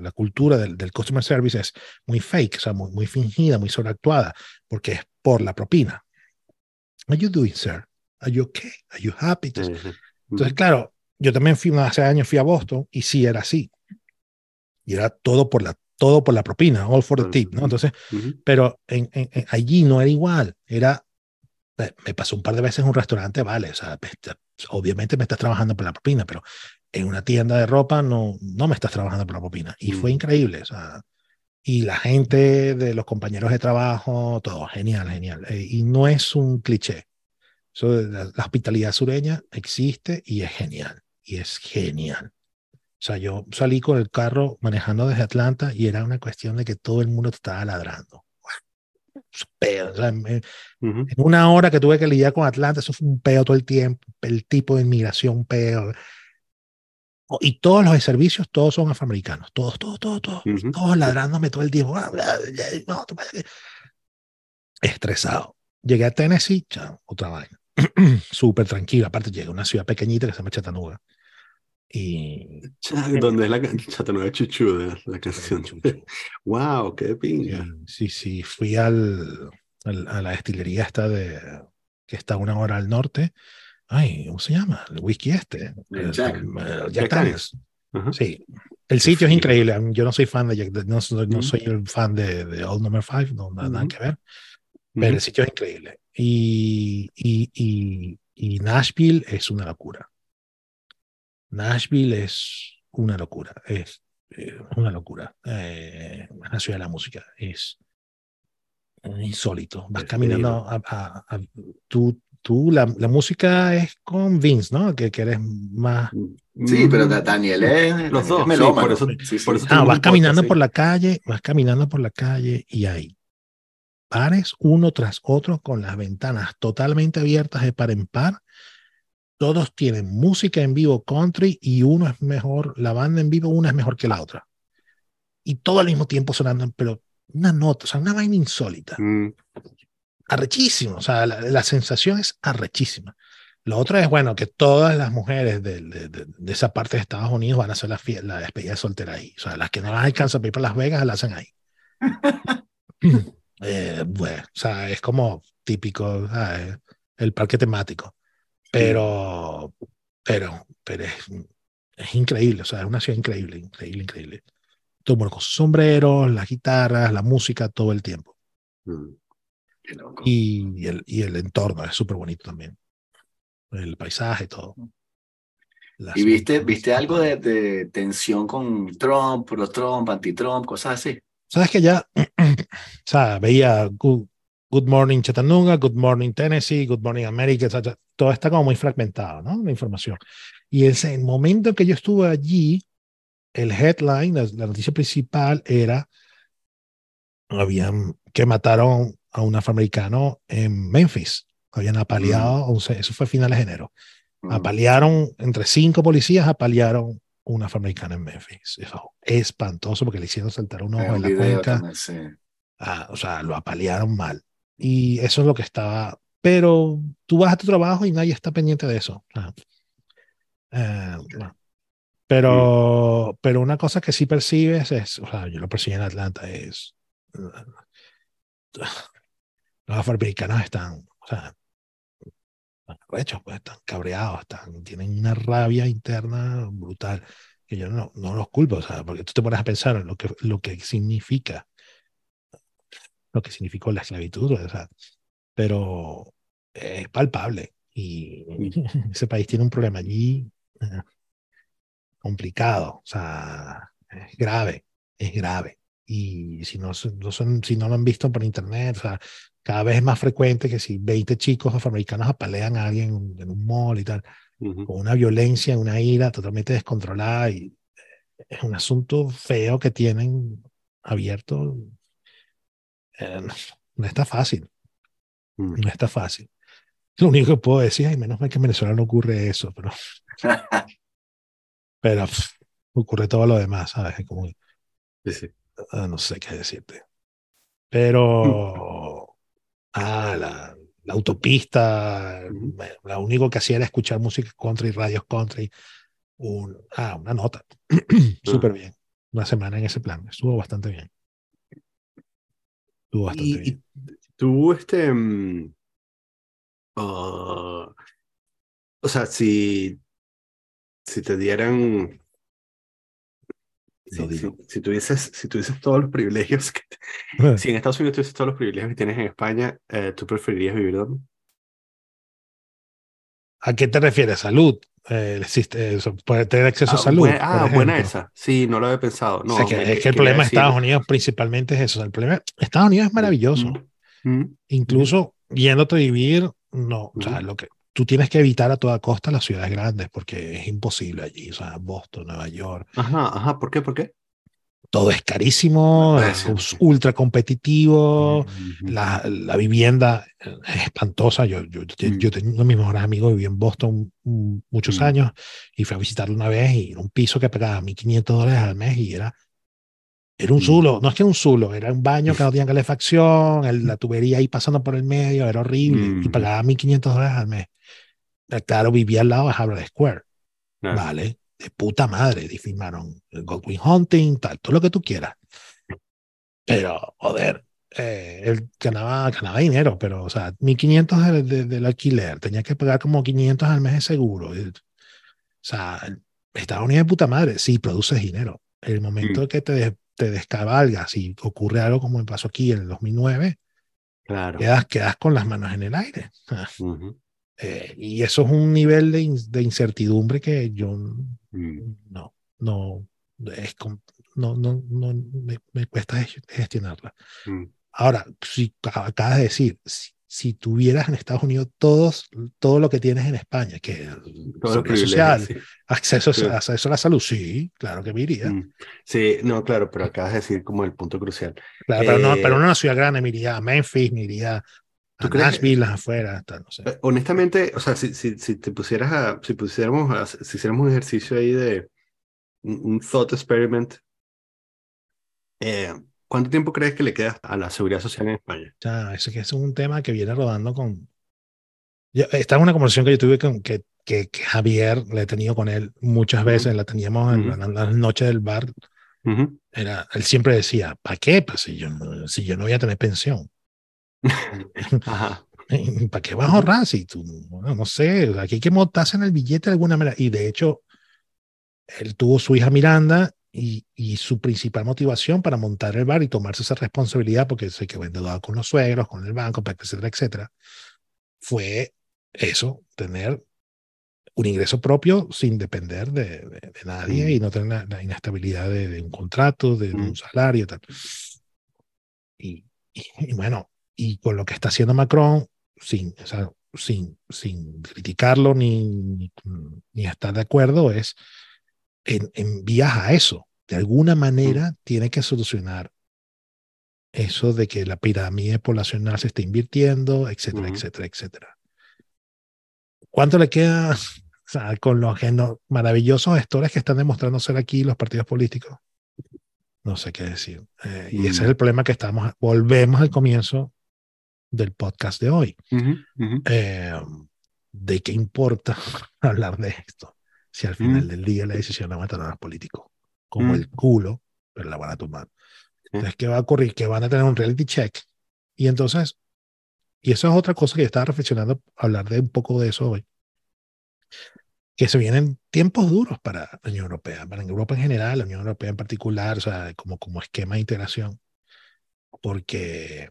la, cultura del, del, customer service es muy fake, o sea, muy, muy fingida, muy sobreactuada, porque es por la propina. Are you doing, sir? Are you okay? Are you happy? Entonces, claro, yo también fui, hace años fui a Boston y sí era así. Y era todo por la, todo por la propina, all for the tip, ¿no? Entonces, pero en, en, allí no era igual, era me pasó un par de veces en un restaurante, vale, o sea, obviamente me estás trabajando por la propina, pero en una tienda de ropa no, no me estás trabajando por la propina. Y fue mm. increíble, o sea, y la gente de los compañeros de trabajo, todo, genial, genial. Eh, y no es un cliché. Eso, la, la, hospitalidad sureña existe y es genial, y es genial. O sea, yo salí con el carro manejando desde Atlanta y era una cuestión de que todo el mundo estaba ladrando en, una hora que tuve que lidiar con Atlanta, eso fue un peo todo el tiempo, el tipo de inmigración, peo. Y todos los servicios, todos son afroamericanos, todos, todos, todos, todos, todos ladrándome todo el tiempo. Estresado. Llegué a Tennessee, otra vaina. Súper tranquilo. Aparte, llegué a una ciudad pequeñita que se llama Chattanooga. Y. ¿Dónde es la Chattanooga Chuchu de la canción? ¡Wow! ¡Qué pinga! Sí, sí, fui al, a la destilería esta de. que está una hora al norte. Ay, ¿cómo se llama? El whisky este. El Jack. Jack, Sí. El sitio es increíble. Yo no soy fan de Jack, no, no soy el fan de, de Old Number 5, no nada que ver. Pero el sitio es increíble. Y, y, y, y Nashville es una locura. Nashville es una locura, es eh, una locura. Eh, la ciudad de la música es insólito. Vas Sí, caminando a, a- a- tú, tú la, la música es con Vince, ¿no? Que, que eres más... Sí, pero Mm, Da- Daniel es, Los es dos, sí, melómano. por eso- Sí, sí. por eso Ah, vas caminando por sí. la calle, vas caminando por la calle y hay pares uno tras otro con las ventanas totalmente abiertas de par en par. Todos tienen música en vivo country y uno es mejor, la banda en vivo, una es mejor que la otra. Y todo al mismo tiempo sonando, pero una nota, o sea, una vaina insólita Mm, arrechísimo, o sea, la, la sensación es arrechísima. Lo otro es, bueno, que todas las mujeres de, de- de- de esa parte de Estados Unidos van a hacer la, la despedida de soltera ahí. O sea, las que no las alcanzan para ir para Las Vegas, la hacen ahí. Eh, bueno, o sea, es como típico, ¿sabes? el parque temático. Pero, pero, pero es, es increíble, o sea, es una ciudad increíble, increíble, increíble. Todo mundo con sus sombreros, las guitarras, la música, todo el tiempo. mm. Y, y el, y el entorno es súper bonito también. El paisaje, todo. Las- ¿Y viste, viste algo de, de tensión con Trump, pro Trump, anti Trump, cosas así? Sabes que ya, o sea, veía Good, Morning Chattanooga, Good Morning Tennessee, Good Morning America, ya- todo está como muy fragmentado, ¿no? La información. Y ese el momento que yo estuve allí, el headline, la, la noticia principal era, habían, que mataron a un afroamericano en Memphis. Habían apaleado, se- eso fue a finales de enero. Mm. Apalearon, entre cinco policías, apalearon un afroamericano en Memphis. Eso es espantoso porque le hicieron saltar un ojo de la cuenca. también, sí. Ah, o sea, lo apalearon mal. Y eso es lo que estaba. Pero tú vas a tu trabajo y nadie está pendiente de eso. Ah. Eh, bueno. Pero, pero una cosa que sí percibes es, o sea, yo lo percibí en Atlanta, es. Los afroamericanos están, o sea, rechos, pues están cabreados, están, tienen una rabia interna brutal. Que yo no, no los culpo, o sea, porque tú te pones a pensar en lo que, lo que significa lo que significó la esclavitud, o sea, pero es palpable y ese país tiene un problema allí eh, complicado, o sea, es grave, es grave. Y si no, no son, si no lo han visto por internet, o sea, cada vez es más frecuente que si 20 chicos afroamericanos apalean a alguien en un- mall y tal, Ujú. con una violencia, una ira totalmente descontrolada y es un asunto feo que tienen abierto. Eh, no, está fácil, Mm. no está fácil. Lo único que puedo decir, ay, menos mal que en Venezuela no ocurre eso, pero, pero pff, ocurre todo lo demás, ¿sabes? Es como, Sí, sí. ah, no sé qué decirte. Pero, ah, la, la autopista, lo único que hacía era escuchar música country, radios country, un, ah, una nota. Súper bien. Una semana en ese plan. Estuvo bastante bien. Estuvo bastante Y, bien. y tú, este, ah, o sea, si, si te dieran, si, si, si tuvieses, si tuvieses todos los privilegios que, te- si en Estados Unidos tuvieses todos los privilegios que tienes en España, eh, ¿tú preferirías vivir dónde? ¿A qué te refieres? ¿Salud? Eh, existe, eso, poder tener acceso a Ah, salud. buen- por ah, buena esa. Sí, no lo había pensado. No, O sea, que, me- es que el problema de Estados Unidos principalmente es eso. El problema, Estados Unidos es maravilloso. Mm, mm, Incluso yéndote a vivir, no, o sea, Ujú. lo que tú tienes que evitar a toda costa las ciudades grandes porque es imposible allí. O sea, Boston, Nueva York, Ajá, ajá. ¿Por qué? ¿Por qué? Todo es carísimo, es ultra competitivo. La, la vivienda es espantosa. Yo, yo, yo, Mm. yo tenía uno de mis mejores amigos viví en Boston mm, muchos Mm. años y fui a visitarlo una vez y era un piso que pagaba 1.500 dólares al mes y era, era un Mm. zulo. No es que era un zulo, era un baño que no tenía calefacción, el- la tubería ahí pasando por el medio, era horrible y Mm. pagaba 1.500 dólares al mes. Claro, vivía al lado de Harvard Square. Vale, de puta madre. Y firmaron el Goldwyn Hunting, tal, todo lo que tú quieras. Pero, joder, eh, él ganaba, ganaba dinero, pero, o sea, 1500 de- de- del alquiler, tenía que pagar como 500 al mes de seguro. O sea, Estados Unidos de puta madre, sí, produces dinero. El momento Mm. que te, te descabalgas y ocurre algo como me pasó aquí en el 2009, Claro. quedas, quedas con las manos en el aire. Ah, Ujú. eh, y eso es un nivel de, in- de incertidumbre que yo Mm. no, no, es no, no, no me, me cuesta gest- gestionarla. Mm. Ahora, si acabas de decir, si, si tuvieras en Estados Unidos todos, todo lo que tienes en España, que seguridad social, acceso, a- acceso a la salud, sí, claro que me iría. Mm. Sí, no, claro, pero acabas de decir como el punto crucial. Claro, pero, no, Eh, pero en una ciudad grande me iría a Memphis, me iría a ¿Tú crees- Nashville, las afueras, tal, no sé. Eh, Honestamente, o sea, si, si, si te pusieras a, si pusiéramos a, si hiciéramos un ejercicio ahí de un, un thought experiment, eh, ¿cuánto tiempo crees que le queda a la seguridad social en España? O sea, ese que es un tema que viene rodando con... Yo- esta es una conversación que yo tuve con que, que, que Javier, la he tenido con él muchas veces, la teníamos en Ujú. la- las noches del bar. Ujú. Era, él siempre decía, ¿para qué? Pues si yo, si yo no voy a tener pensión. Ajá. ¿Para qué vas a ahorrar si tú, bueno, no sé, aquí hay que montarse en el billete de alguna manera? Y de hecho, él tuvo su hija Miranda y, y su principal motivación para montar el bar y tomarse esa responsabilidad, porque sé que endeudado con los suegros, con el banco, etcétera, etcétera, fue eso, tener un ingreso propio sin depender de, de- de nadie Mm. y no tener la, la inestabilidad de, de un contrato, de, de Mm. un salario, tal. Y, y- y bueno, y con lo que está haciendo Macron, sin, o sea, sin, sin criticarlo ni, ni, ni estar de acuerdo, es en, en vías a eso. De alguna manera tiene que solucionar eso de que la pirámide poblacional se está invirtiendo, etcétera, Ujú. etcétera, etcétera. ¿Cuánto le queda o sea, con los maravillosos gestores que están demostrando ser aquí los partidos políticos? No sé qué decir. Eh, y ese Mm. es el problema que estamos. Volvemos al comienzo del podcast de hoy. Ujú, ujú. Eh, ¿De qué importa hablar de esto? Si al final Mm. del día la decisión la van a tomar los políticos. Como el culo, pero la van a tomar. Entonces, ¿qué va a ocurrir? Que van a tener un reality check. Y entonces, y eso es otra cosa que yo estaba reflexionando, hablar de un poco de eso hoy. Que se vienen tiempos duros para la Unión Europea, para Europa en general, la Unión Europea en particular, o sea, como, como esquema de integración. Porque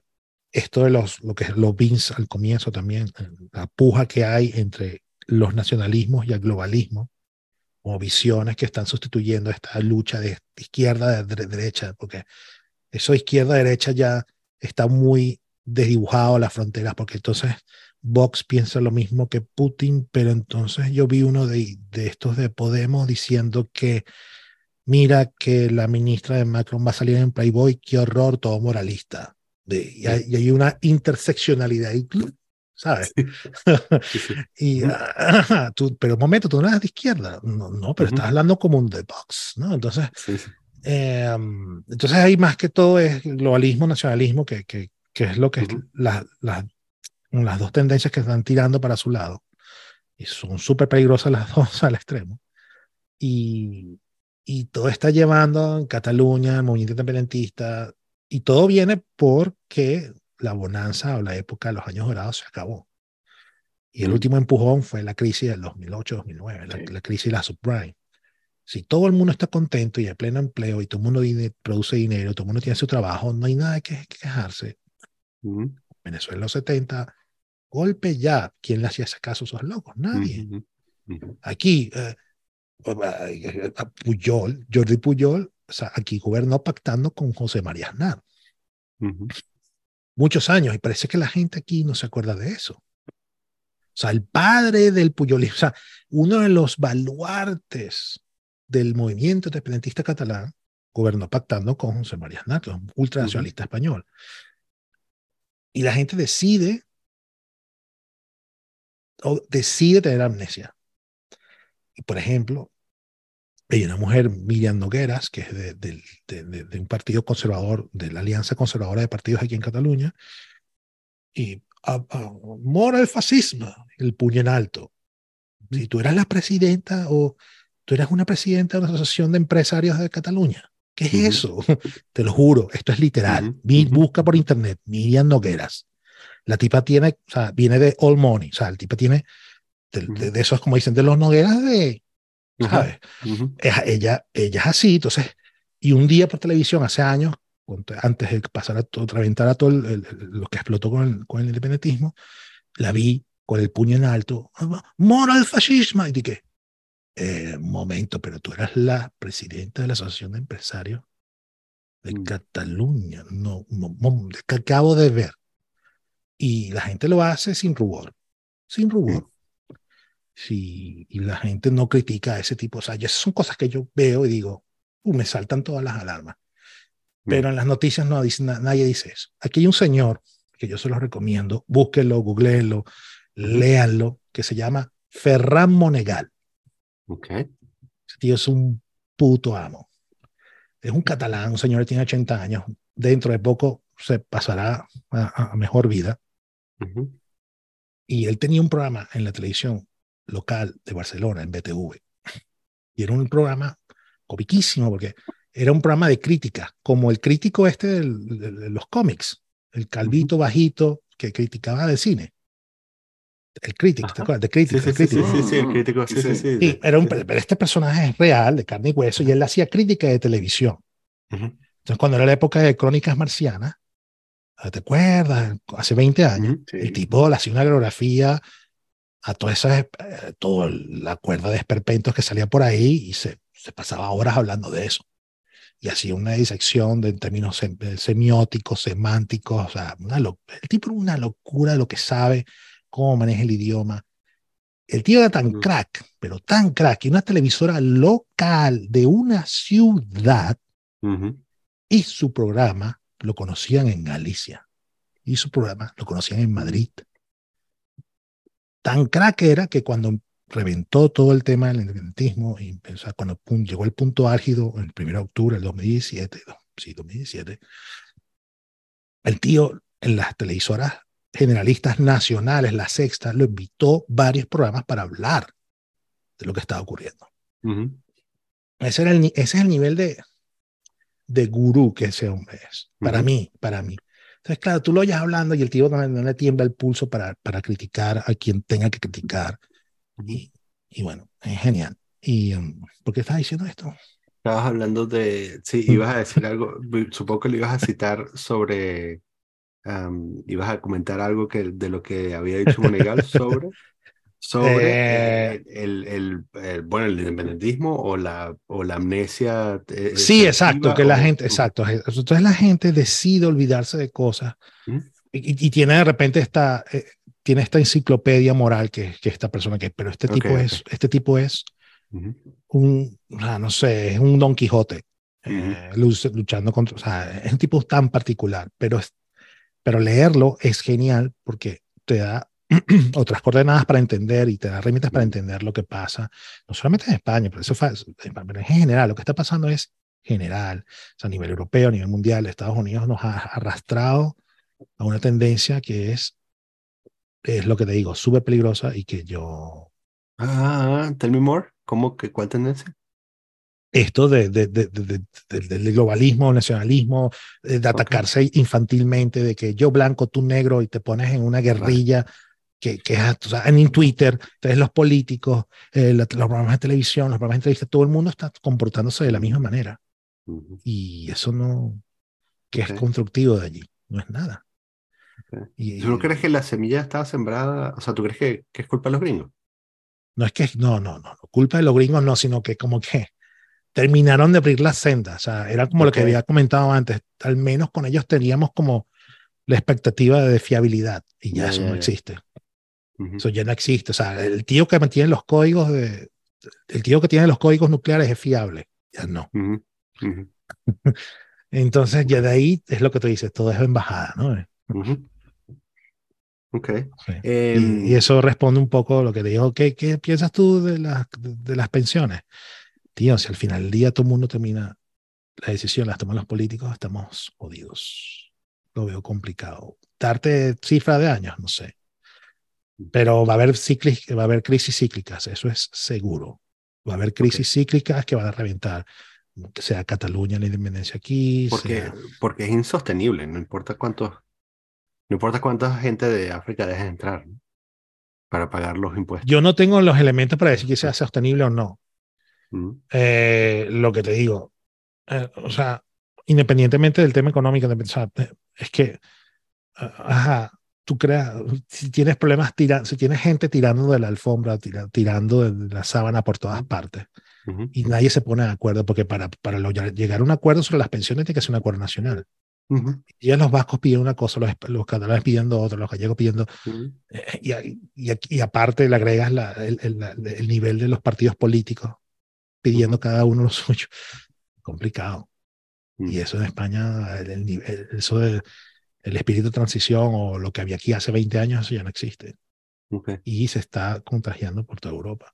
esto de los, lo que es los BINs al comienzo también, la puja que hay entre los nacionalismos y el globalismo, como visiones que están sustituyendo esta lucha de izquierda de dere- derecha, porque eso de izquierda-derecha ya está muy desdibujado las fronteras, porque entonces Vox piensa lo mismo que Putin, pero entonces yo vi uno de, de estos de Podemos diciendo que mira que la ministra de Macron va a salir en Playboy, qué horror, todo moralista. De, y, hay, y hay una interseccionalidad ahí, ¿sabes? Sí, sí. Y, ah, tú, pero un momento, tú no eres de izquierda. No, no pero Ujú. estás hablando como un de Vox, ¿no? Entonces, Sí, eh, entonces hay más que todo es globalismo, nacionalismo, que, que, que es lo que es Ujú. la- la- las dos tendencias que están tirando para su lado. Y son súper peligrosas las dos al extremo. Y, y todo está llevando en Cataluña, el movimiento independentista, y todo viene porque la bonanza o la época de los años dorados se acabó. Y el último empujón fue la crisis del 2008-2009, la, Sí. la crisis de la subprime. Si todo el mundo está contento y hay pleno empleo y todo el mundo produce dinero, todo el mundo tiene su trabajo, no hay nada que, que quejarse. Ujú, Venezuela en los 70, golpe ya. ¿Quién le hacía ese caso a esos locos? Nadie. ujú, ujú. Aquí, eh, eh, a Puyol, Jordi Puyol, o sea, aquí gobernó pactando con José María Aznar Ujú. muchos años y parece que la gente aquí no se acuerda de eso. O sea, el padre del Puyolismo, o sea, uno de los baluartes del movimiento independentista catalán gobernó pactando con José María Aznar, que es un ultranacionalista español. Y la gente decide o decide tener amnesia. Y por ejemplo, hay una mujer, Miriam Nogueras, que es de, del- de- de- de un partido conservador, de la Alianza Conservadora de Partidos aquí en Cataluña, y a, a- mora el fascismo, el puño en alto. Si tú eras la presidenta o tú eras una presidenta de una asociación de empresarios de Cataluña, ¿qué es eso? Te lo juro, esto es literal. Busca por internet, Miriam Nogueras. La tipa tiene, o sea, viene de All Money, o sea, el tipa tiene de, de- de esos, como dicen, de los Nogueras de. ¿Sabes? Ujú. es- ella, ella es así, entonces, y un día por televisión, hace años, antes de que pasara todo, reventara todo el- el- lo que explotó con el, con el independentismo, la vi con el puño en alto, mora el fascismo, y dije, eh, momento, pero tú eras la presidenta de la Asociación de Empresarios de Mm. Cataluña, no, no, no, que acabo de ver. Y la gente lo hace sin rubor, sin rubor. Sí, y la gente no critica a ese tipo. O sea, esas son cosas que yo veo y digo, "Uh, me saltan todas las alarmas. Pero en las noticias no dice, na- nadie dice eso. Aquí hay un señor que yo se lo recomiendo, búsquenlo, googleenlo, léanlo, que se llama Ferran Monegal. Ok. Ese tío es un puto amo. Es un catalán, un señor que tiene 80 años. Dentro de poco se pasará a, a mejor vida. Y él tenía un programa en la televisión local de Barcelona, en BTV. Y era un programa comiquísimo porque era un programa de crítica, como el crítico este del- de, de los cómics, el calvito bajito que criticaba de cine. El crítico, ¿te acuerdas? De Sí, crítica, sí, el sí, sí, crítico. sí, sí, el Mm, crítico, sí, sí, sí, sí. sí. Sí, era un, pero este personaje es real, de carne y hueso, y él hacía crítica de televisión. Entonces, cuando era la época de Crónicas Marcianas, ¿te acuerdas? Hace 20 años. Sí. el tipo le hacía una coreografía a toda esa, eh, toda la cuerda de esperpentos que salía por ahí y se, se pasaba horas hablando de eso. Y hacía una disección de, en términos sem- eh, semióticos, semánticos, o sea, una lo- el tipo era una locura de lo que sabe, cómo maneja el idioma. El tío era tan crack, pero tan crack, que una televisora local de una ciudad Ujú. y su programa lo conocían en Galicia y su programa lo conocían en Madrid. Tan crack era que cuando reventó todo el tema del independentismo, y, o sea, cuando pum, llegó el punto álgido el 1 de octubre del 2017, no, sí, 2017, el tío en las televisoras generalistas nacionales, la sexta, lo invitó varios programas para hablar de lo que estaba ocurriendo. Ese, era el, ese es el nivel de, de gurú que ese hombre es. Para mí, para mí. Entonces, claro, tú lo oyes hablando y el tío no, no le tiembla el pulso para, para criticar a quien tenga que criticar. Y, y bueno, es genial. ¿Y um, por qué estás diciendo esto? Estabas hablando de, sí, Mm. ibas a decir algo, supongo que lo ibas a citar sobre, am, ibas a comentar algo que, de lo que había dicho Monegal sobre, sobre Eh, eh, el, el, el- bueno, el independentismo o la, o la amnesia. eh, Sí, exacto, que la gente, exacto. Entonces la gente decide olvidarse de cosas Ujú. y, y tiene de repente esta, eh, tiene esta enciclopedia moral que, que esta persona que, pero este tipo es, este tipo es un, no sé, es un Don Quijote eh, luch- luchando contra, o sea, es un tipo tan particular, pero, es, pero leerlo es genial porque te da otras coordenadas para entender y te da herramientas para entender lo que pasa, no solamente en España, pero eso pero en general, lo que está pasando es general, o sea, a nivel europeo, a nivel mundial, Estados Unidos nos ha arrastrado a una tendencia que es, es lo que te digo, súper peligrosa y que yo Ah, tell me more. ¿Cómo que cuál tendencia? esto de, de, de, de- de- de- del globalismo, nacionalismo, eh, de atacarse infantilmente, de que yo blanco, tú negro, y te pones en una guerrilla que, que es, o sea, en Twitter, entonces los políticos, eh, los programas de televisión, los programas de entrevista, todo el mundo está comportándose de la misma manera. Ujú. Y eso no, que Ok. es constructivo de allí, no es nada. Ok. Y, ¿Tú no crees que la semilla estaba sembrada? O sea, ¿tú crees que, que es culpa de los gringos? No es que, no, no, no, no, culpa de los gringos no, sino que como que terminaron de abrir las sendas. O sea, era como lo que había comentado antes. Al menos con ellos teníamos como la expectativa de fiabilidad y ya, Ya, eso ya, no ya. existe. Ujú. Eso ya no existe. O sea, el tío que mantiene los códigos de, el tío que tiene los códigos nucleares es fiable. Ya no. Ujú. Ujú. Entonces, ya de ahí es lo que tú dices, todo es embajada, ¿no? Ok. Sí. Em, Y, y eso responde un poco a lo que te digo, ¿qué, qué piensas tú de, las de, de las pensiones? Tío, si al final del día todo el mundo termina, la decisión las toman los políticos, estamos jodidos. Lo veo complicado. Darte cifra de años, no sé. Pero va a haber, ciclis, va a haber crisis cíclicas, eso es seguro. Va a haber crisis cíclicas que van a reventar, que sea Cataluña, la independencia aquí, Porque, sea- porque es insostenible, no importa cuántos, no importa cuánta gente de África deje de entrar ¿no? para pagar los impuestos. Yo no tengo los elementos para decir que sea sostenible o no. Ujú. Eh, lo que te digo, eh, o sea, independientemente del tema económico, de pensar, eh, es que, ah, ajá, tú creas, si tienes problemas, tira, si tienes gente tirando de la alfombra, tira- tirando de la sábana por todas partes, y nadie se pone de acuerdo, porque para, para lograr- llegar a un acuerdo sobre las pensiones tiene que ser un acuerdo nacional. Y ya los vascos piden una cosa, los, los catalanes pidiendo otra, los gallegos pidiendo, eh, y, y, y aparte le agregas la- el, el- la- el nivel de los partidos políticos pidiendo cada uno lo suyo. Complicado. Y eso en España, el, el nivel- eso de el espíritu de transición o lo que había aquí hace 20 años, eso ya no existe. Ok, Y se está contagiando por toda Europa.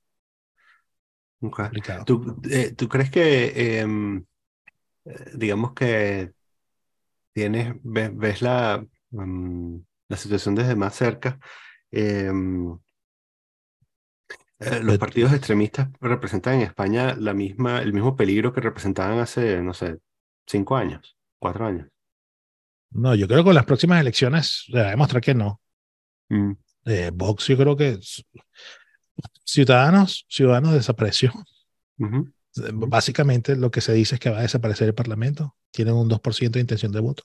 ok. Complicado. ¿Tú, eh, ¿tú crees que, em, eh, digamos que tienes, ves, ves la, mm, la situación desde más cerca? em, eh, los partidos extremistas representan en España la misma, el mismo peligro que representaban hace, no sé, cinco años, cuatro años. No, yo creo que con las próximas elecciones se va a demostrar que no. Mm, Eh, Vox, yo creo que Ciudadanos, Ciudadanos desapareció. ujú, Eh, Básicamente lo que se dice es que va a desaparecer el Parlamento. Tienen un 2% de intención de voto,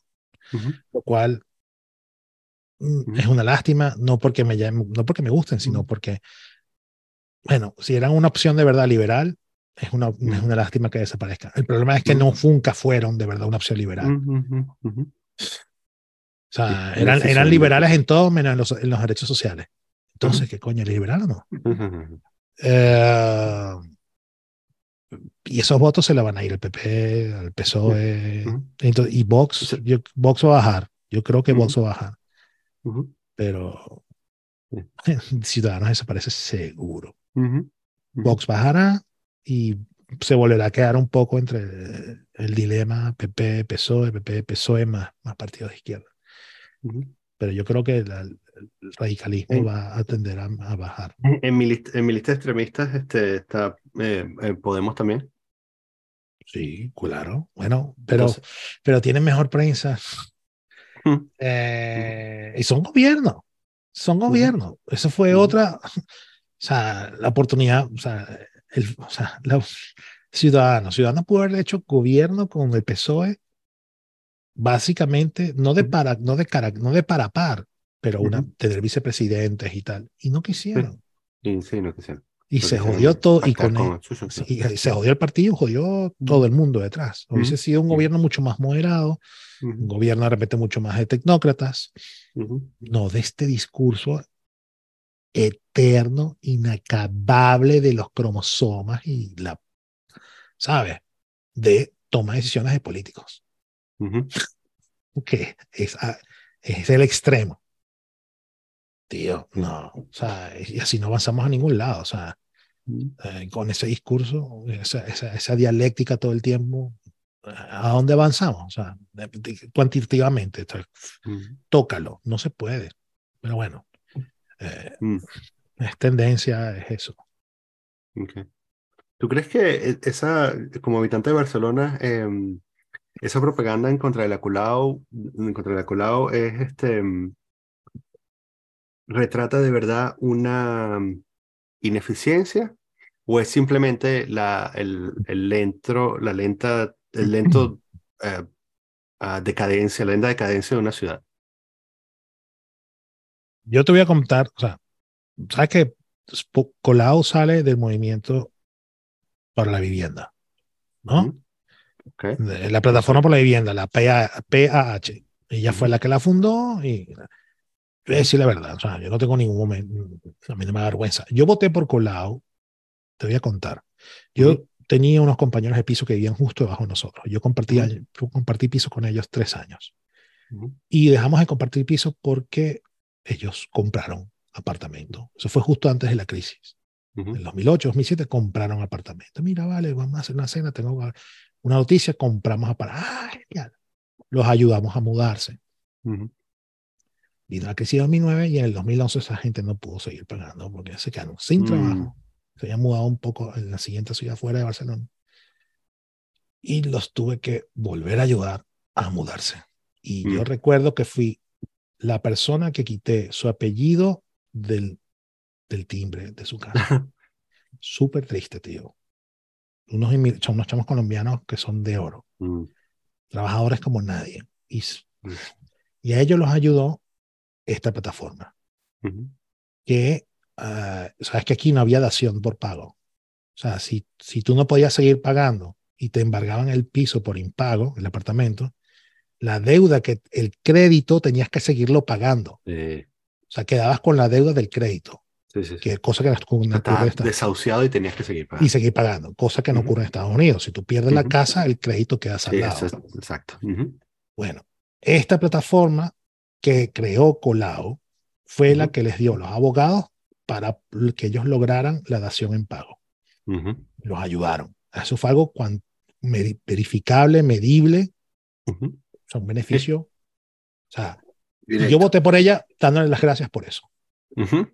ujú, lo cual mm, Ujú. es una lástima, no porque me llamen- no porque me gusten, sino porque, bueno, si eran una opción de verdad liberal, es una, es una lástima que desaparezcan. El problema es que no nunca fueron de verdad una opción liberal. O sea, Sí, eran, beneficio eran del liberales en todo menos en los, en los derechos sociales. Entonces. ¿qué coño? ¿Es liberal o no? Eh, y esos votos se le van a ir al PP, al PSOE. Entonces, y Vox, yo, Vox va a bajar. Yo creo que. Vox va a bajar. Pero. Ciudadanos desaparece seguro. Vox bajará y se volverá a quedar un poco entre el, el dilema PP, PSOE, PP, PSOE más, más partidos de izquierda. Ujú. Pero yo creo que la- el radicalismo va a tender a, a bajar. En mi en mi lista de extremistas este, está eh, eh, Podemos también. Sí, claro. Bueno, pero, Entonces, pero tienen mejor prensa. Mm. Eh, y son gobierno. Son gobierno. Eso fue otra. O sea, la oportunidad. O sea, el, o sea, los ciudadanos. Ciudadanos pudo haber hecho gobierno con el PSOE. Básicamente, no de para, no de cara, no de para par, pero una, Ujú. tener vicepresidentes y tal. Y no quisieron. y sí, no quisiera. Y se quisieron jodió todo. Y con, él- sí, sí, Sí, claro. y se jodió el partido, jodió todo el mundo detrás. Hubiese Ujú. sido un gobierno mucho más moderado, un Ujú, gobierno de repente mucho más de tecnócratas, no de este discurso eterno, inacabable de los cromosomas y la, ¿sabes? De toma de decisiones de políticos, ujú. que es, el extremo. Tío, no, o sea, y así no avanzamos a ningún lado, o sea, eh, con ese discurso, esa, esa, esa dialéctica todo el tiempo, ¿a dónde avanzamos? O sea, cuantitativamente, o sea, Ujú. tócalo, no se puede. Pero bueno, eh, Mm. es tendencia, es eso. ¿Tú crees que e- esa, como habitante de Barcelona, em, esa propaganda en contra del Aculao, en contra del Aculao es este, em, retrata de verdad una mm, ineficiencia o es simplemente la, el, el lento, la lenta, el lento eh, ah, decadencia, la lenta decadencia de una ciudad? Yo te voy a contar, o sea, sabes que Colau sale del movimiento para la vivienda, ¿no? Ujú. Ok. De la plataforma por la vivienda, la PA PAH. Ella fue la que la fundó y voy a decir la verdad, o sea, yo no tengo ningún momento, a mí no me da vergüenza. Yo voté por Colau, te voy a contar. Yo tenía unos compañeros de piso que vivían justo debajo de nosotros. Yo compartí, Ujú. yo compartí piso con ellos tres años. Y dejamos de compartir piso porque ellos compraron apartamento. Eso fue justo antes de la crisis. Ujú. En 2008, 2007 compraron apartamento. Mira, vale, vamos a hacer una cena, tengo una noticia, compramos apartamento. Ah, genial. Los ayudamos a mudarse. Ujú. Vino la crisis de 2009 y en el 2011 esa gente no pudo seguir pagando porque se quedaron sin Mm. trabajo. Se habían mudado un poco en la siguiente ciudad fuera de Barcelona. Y los tuve que volver a ayudar a mudarse. Y yo Mm. recuerdo que fui la persona que quité su apellido del, del timbre de su casa. Súper triste, tío. Unos, son unos chamos colombianos que son de oro, Mm. trabajadores como nadie. Y, Mm. y a ellos los ayudó esta plataforma. Ujú. Que, ah, sabes que aquí no había dación por pago. O sea, si, si tú no podías seguir pagando y te embargaban el piso por impago, el apartamento, la deuda que el crédito tenías que seguirlo pagando. O sea, quedabas con la deuda del crédito, sí, sí, que cosa que no ocurre en Estados desahuciado y tenías que seguir pagando. y seguir pagando, cosa que no ocurre en Estados Unidos. Si tú pierdes la casa, el crédito queda saldado. es- exacto. Bueno, esta plataforma que creó Colao fue la que les dio los abogados para que ellos lograran la dación en pago. Los ayudaron. Eso fue algo verificable, medible. O sea, un beneficio. O sea, Directo. yo voté por ella dándole las gracias por eso. Ujú.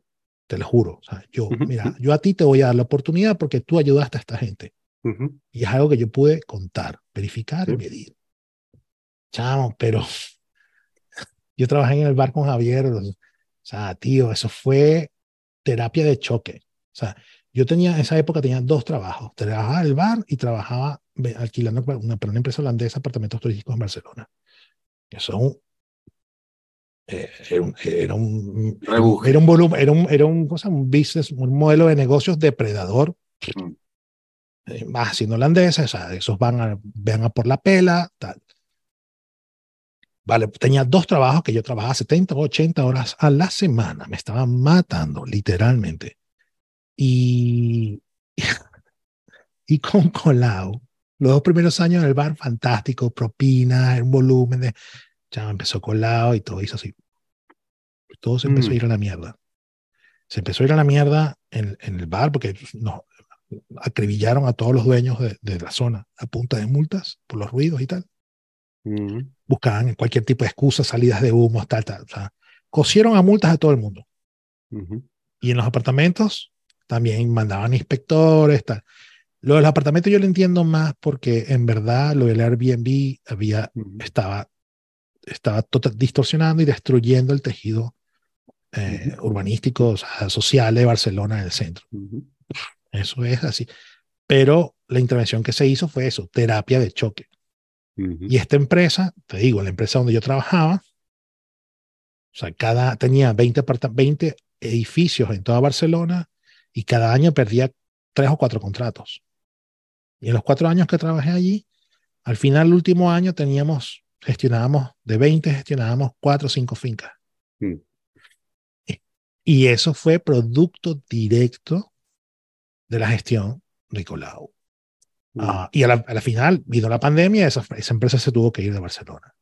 Te lo juro. O sea, yo, Ujú. mira, yo a ti te voy a dar la oportunidad porque tú ayudaste a esta gente. Ujú. Y es algo que yo pude contar, verificar y medir. Chamo, pero yo trabajé en el bar con Javier. O sea, tío, eso fue terapia de choque. O sea, yo tenía, en esa época tenía dos trabajos. Trabajaba en el bar y trabajaba alquilando para una, para una empresa holandesa apartamentos turísticos en Barcelona. Eso un, eh, era un, era un, era un volumen, era un, era un, cosa, un business, un modelo de negocios depredador Mm. eh, más siendo holandeses, o sea, esos van a, van a por la pela, tal. Vale, tenía dos trabajos que yo trabajaba 70 o 80 horas a la semana, me estaban matando, literalmente. Y, y con Colau, los dos primeros años en el bar, fantástico, propina, un volumen de... Ya empezó Colau y todo hizo así. Todo se empezó Mm. a ir a la mierda. Se empezó a ir a la mierda en, en el bar porque nos acribillaron a todos los dueños de, de la zona a punta de multas por los ruidos y tal Ujú. buscaban cualquier tipo de excusa, salidas de humo, tal, tal. O sea, cosieron a multas a todo el mundo. Y en los apartamentos también mandaban inspectores, tal. Lo de los apartamentos yo lo entiendo más porque en verdad lo del Airbnb había, estaba, estaba total- distorsionando y destruyendo el tejido eh, urbanístico, o sea, social de Barcelona en el centro. Ujú. Eso es así. Pero la intervención que se hizo fue eso, terapia de choque. Ujú. Y esta empresa, te digo, la empresa donde yo trabajaba, o sea, cada, tenía 20, aparta- 20 edificios en toda Barcelona y cada año perdía tres o cuatro contratos. Y en los cuatro años que trabajé allí, al final del último año teníamos, gestionábamos, de 20 gestionábamos cuatro o cinco fincas. Mm. Y- Y eso fue producto directo de la gestión de Colau. Ah, y a la, a la final vino la pandemia, esa, esa empresa se tuvo que ir de Barcelona,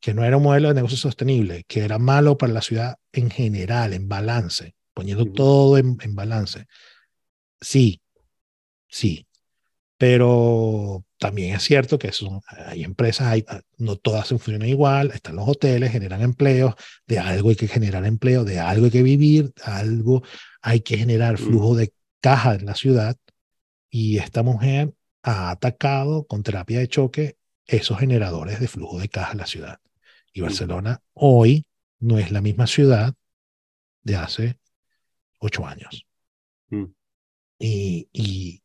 que no era un modelo de negocio sostenible, que era malo para la ciudad en general, en balance, poniendo Ujú. todo en, en balance. Sí, sí, pero también es cierto que son, hay empresas, hay, no todas funcionan igual, están los hoteles, generan empleos, de algo hay que generar empleo, de algo hay que vivir, algo hay que generar Mm. flujo de caja en la ciudad. Y esta mujer ha atacado con terapia de choque esos generadores de flujo de caja en la ciudad. Y Barcelona hoy no es la misma ciudad de hace ocho años. Mm. Y, y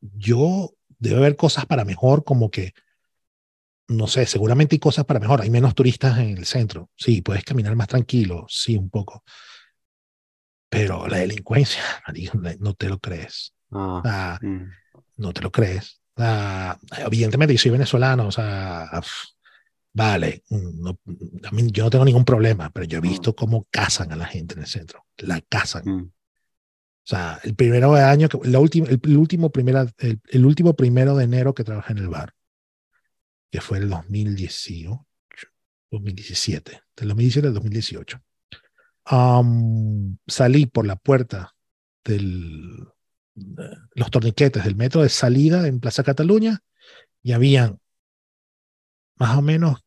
yo debe haber cosas para mejor, como que, no sé, seguramente hay cosas para mejor. Hay menos turistas en el centro. Sí, puedes caminar más tranquilo, sí, un poco. Pero la delincuencia, no te lo crees. Ah, Ah, mm. no te lo crees. Ah, evidentemente, yo soy venezolano, o sea, vale, mm, no- yo no tengo ningún problema, pero yo he visto cómo cazan a la gente en el centro. La cazan. Mm. O sea, el primero de año, la última, el, el último primera, el, el último primero de enero que trabajé en el bar, que fue el 2018, 2017, del 2017 al 2018. Am, salí por la puerta del eh, los torniquetes del metro de salida en Plaza Cataluña y habían más o menos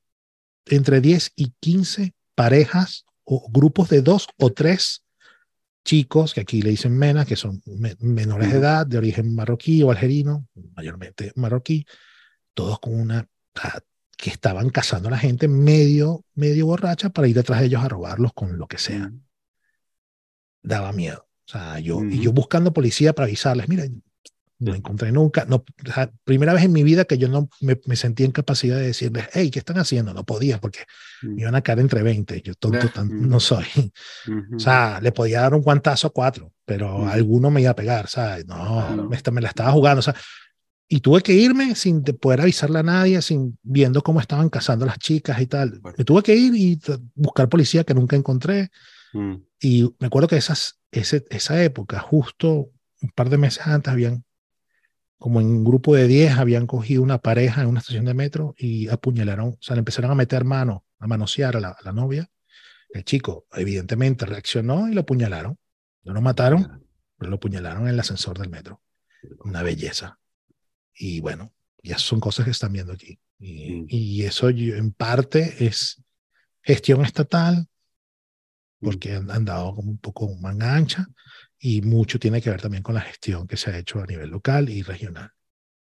entre 10 y 15 parejas o grupos de dos o tres chicos, que aquí le dicen menas, que son me- menores de edad, de origen marroquí o algerino, mayormente marroquí, todos con una, ah, que estaban cazando a la gente medio, medio borracha para ir detrás de ellos a robarlos con lo que sea. Mm. Daba miedo. O sea, yo, y yo buscando policía para avisarles, mira, No encontré nunca. No, o sea, primera vez en mi vida que yo no me, me sentí en capacidad de decirles, hey, ¿qué están haciendo? No podía porque Mm. me iban a caer entre 20. Yo tonto tan- mm. no soy. Ujú. O sea, le podía dar un guantazo a cuatro, pero Mm. alguno me iba a pegar, ¿sabes? No, Claro. me, me la estaba jugando, o sea, y tuve que irme sin de- poder avisarle a nadie, sin viendo cómo estaban cazando las chicas y tal. Bueno. Me tuve que ir y buscar policía que nunca encontré. Mm. Y me acuerdo que esas, ese, esa época, justo un par de meses antes, habían, como en un grupo de 10, habían cogido una pareja en una estación de metro y apuñalaron, o sea, le empezaron a meter mano, a manosear a la, a la novia. El chico, evidentemente, reaccionó y lo apuñalaron. No lo mataron, pero lo apuñalaron en el ascensor del metro. Una belleza. Y bueno, y esas son cosas que están viendo aquí. Y, Mm. y eso yo- en parte es gestión estatal, porque han, han dado como un poco manga ancha y mucho tiene que ver también con la gestión que se ha hecho a nivel local y regional.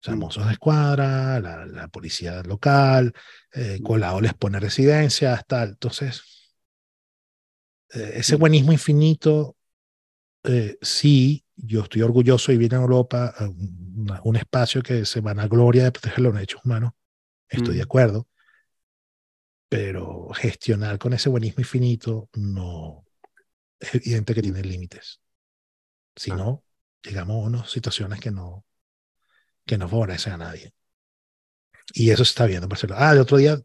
O sea, Mm. mozos de escuadra, la, la policía local, eh, Colado les pone residencias, tal. Entonces, eh, ese Mm. buenismo infinito, eh, sí, yo estoy orgulloso y vine a Europa a un, espacio que se vanagloria de proteger los derechos humanos. Estoy de Mm. acuerdo. Pero gestionar con ese buenismo infinito no es evidente que tiene límites. Si Ah. no, llegamos a unas situaciones que no, que no favorecen a nadie. Y eso se está viendo en Barcelona. Ah, el otro día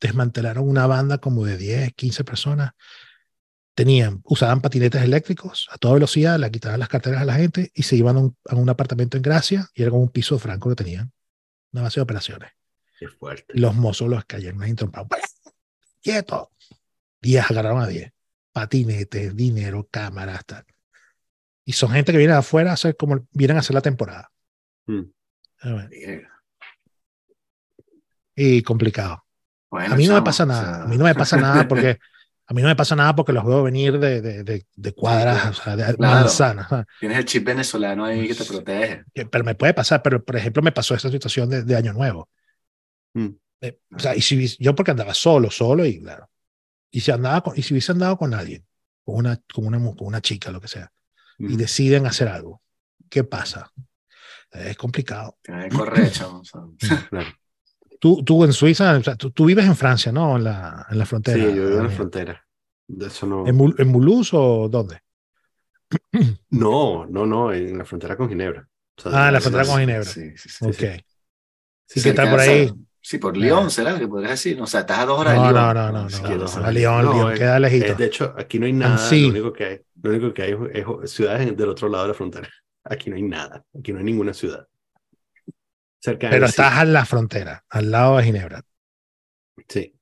desmantelaron una banda como de 10, 15 personas. Tenían, usaban patinetes eléctricos a toda velocidad, le quitaban las carteras a la gente y se iban a un, a un apartamento en Gracia y era como un piso de franco que tenían. Una base de operaciones. Qué fuerte. Los mozos los cayeron ahí trompados. ¡Quieto! 10 agarraron a 10. Patinetes, dinero, cámaras, tal. Y son gente que viene de afuera a hacer como vienen a hacer la temporada. Mm. Y complicado. bueno, a mí no me chamo, pasa o nada. sea, A mí no me pasa nada porque a mí no me pasa nada porque los veo venir de, de, de, de cuadras, Sí, o sea, de claro. manzanas. Tienes el chip venezolano ahí que te protege. Pero me puede pasar, pero por ejemplo me pasó esa situación de, Año Nuevo. Mm. Eh, o sea, y si yo porque andaba solo, solo y claro. Y si andaba con, y si hubiese andado con alguien, con una, con una, con una chica, lo que sea, y deciden hacer algo, ¿qué pasa? Es complicado. Tienes que correr, chamo. o sea. Claro. Tú, tú en Suiza, o sea, tú, tú vives en Francia, ¿no? En la, en la frontera. Sí, yo vivo en la Daniel. frontera. De eso no. ¿En, Mul- en Mulhouse o dónde? No, no, no, en la frontera con Ginebra. O sea, Ah, en la frontera con Ginebra. Sí, sí, sí. ok. sí. ¿Y qué tal por ahí? Sí, por Lyon, ¿será que podrías decir? O sea, estás a dos horas No, de no, Lyon. no, no, no. siquiera, no, o León, No, León, es- queda lejito. Eh, de hecho, aquí no hay nada. Lo único que hay, lo único que hay es, es ciudades del otro lado de la frontera. Aquí no hay nada. Aquí no hay ninguna ciudad. Cerca Pero estás a la frontera, al lado de Ginebra. Sí,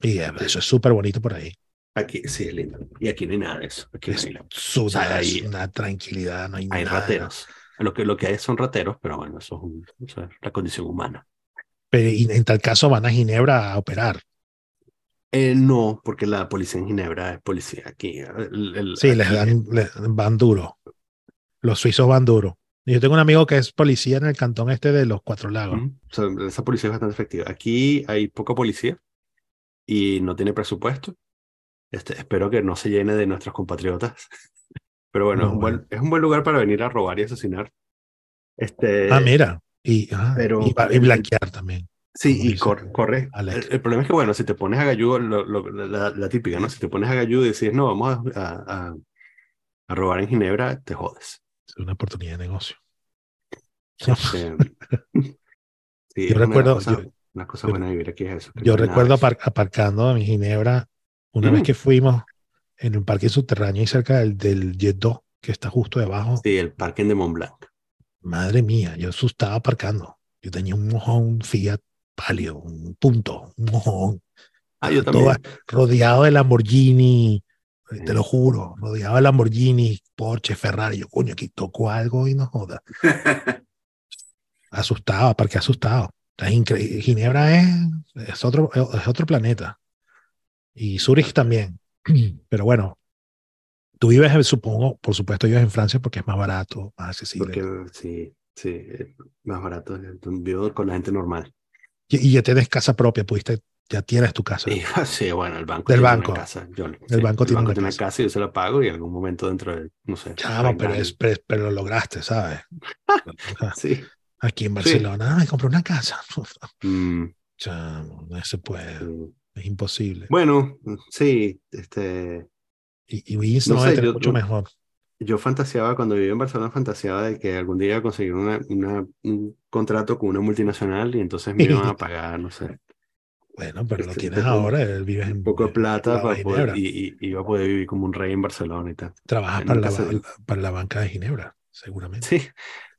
Y eh, eso es súper bonito por ahí. aquí sí es lindo. Y aquí no hay nada de eso. Aquí no Es, hay, nada. su- sea, es hay- una tranquilidad, no hay, hay nada. rateros. Lo que, lo que hay son rateros, pero bueno, eso es, un- o sea, la condición humana. En tal caso van a Ginebra a operar. Eh, no, porque la policía en Ginebra es policía aquí. El- el- Sí, les dan, les van duro. Los suizos van duro. Yo tengo un amigo que es policía en el cantón este de los Cuatro Lagos. Ujú. O sea, esa policía es bastante efectiva. Aquí hay poca policía y no tiene presupuesto. Este, espero que no se llene de nuestros compatriotas. Pero bueno, No, es, un buen, bueno. es un buen lugar para venir a robar y asesinar. Este, ah, mira. Y, ah, pero- y, y blanquear también. Sí, y corre. Alex. El, el problema es que, bueno, si te pones a galludo, lo- lo- la, la típica, ¿no? Si te pones a galludo y decís, no, vamos a, a- a- a robar en Ginebra, te jodes. Es una oportunidad de negocio. Este, sí, Yo recuerdo- cosas- yo- Una cosa buena de vivir aquí es eso. Yo recuerdo apar- aparcando en Ginebra una vez Mm. que fuimos en un parque subterráneo y cerca del, del Jet 2, que está justo debajo. Sí, el parking de Mont Blanc. Madre mía, yo asustaba aparcando. Yo tenía un mojón Fiat pálido, un punto, un mojón. Ah, yo también. rodeado de Lamborghini, eh, te lo juro, rodeado de Lamborghini, Porsche, Ferrari. Yo, coño, aquí tocó algo y no joda. Asustado, parque asustado. Es increíble. Ginebra es, es, otro, es otro planeta. Y Zurich también. Pero bueno, tú vives, supongo, por supuesto, vives en Francia porque es más barato, más accesible. Porque sí, sí, más barato. Vivo con la gente normal. Y, y ya tienes casa propia, pudiste Ya tienes tu casa. Sí, bueno, el banco Del tiene banco. una casa. Yo, El sí, banco tiene una una casa. casa y yo se la pago y en algún momento dentro de, no sé. Chamo, 30 pero, es, pero, pero lo lograste, ¿sabes? Sí. Aquí en Sí. Barcelona, ah, me compré una casa. Mm, Chamo, no se puede, sí. es imposible. Bueno, sí, este, Y, y Vince no sé, yo- mucho yo- mejor. yo fantaseaba, cuando vivía en Barcelona, fantaseaba de que algún día iba a conseguir una, una- un contrato con una multinacional y entonces me iban a pagar, no sé, Bueno, pero lo Este, tienes poco- ahora, él vive en un poco de en plata para poder, y, y- iba a poder vivir como un rey en Barcelona y tal. Trabajas eh, para la, se- para la banca de Ginebra, seguramente. Sí,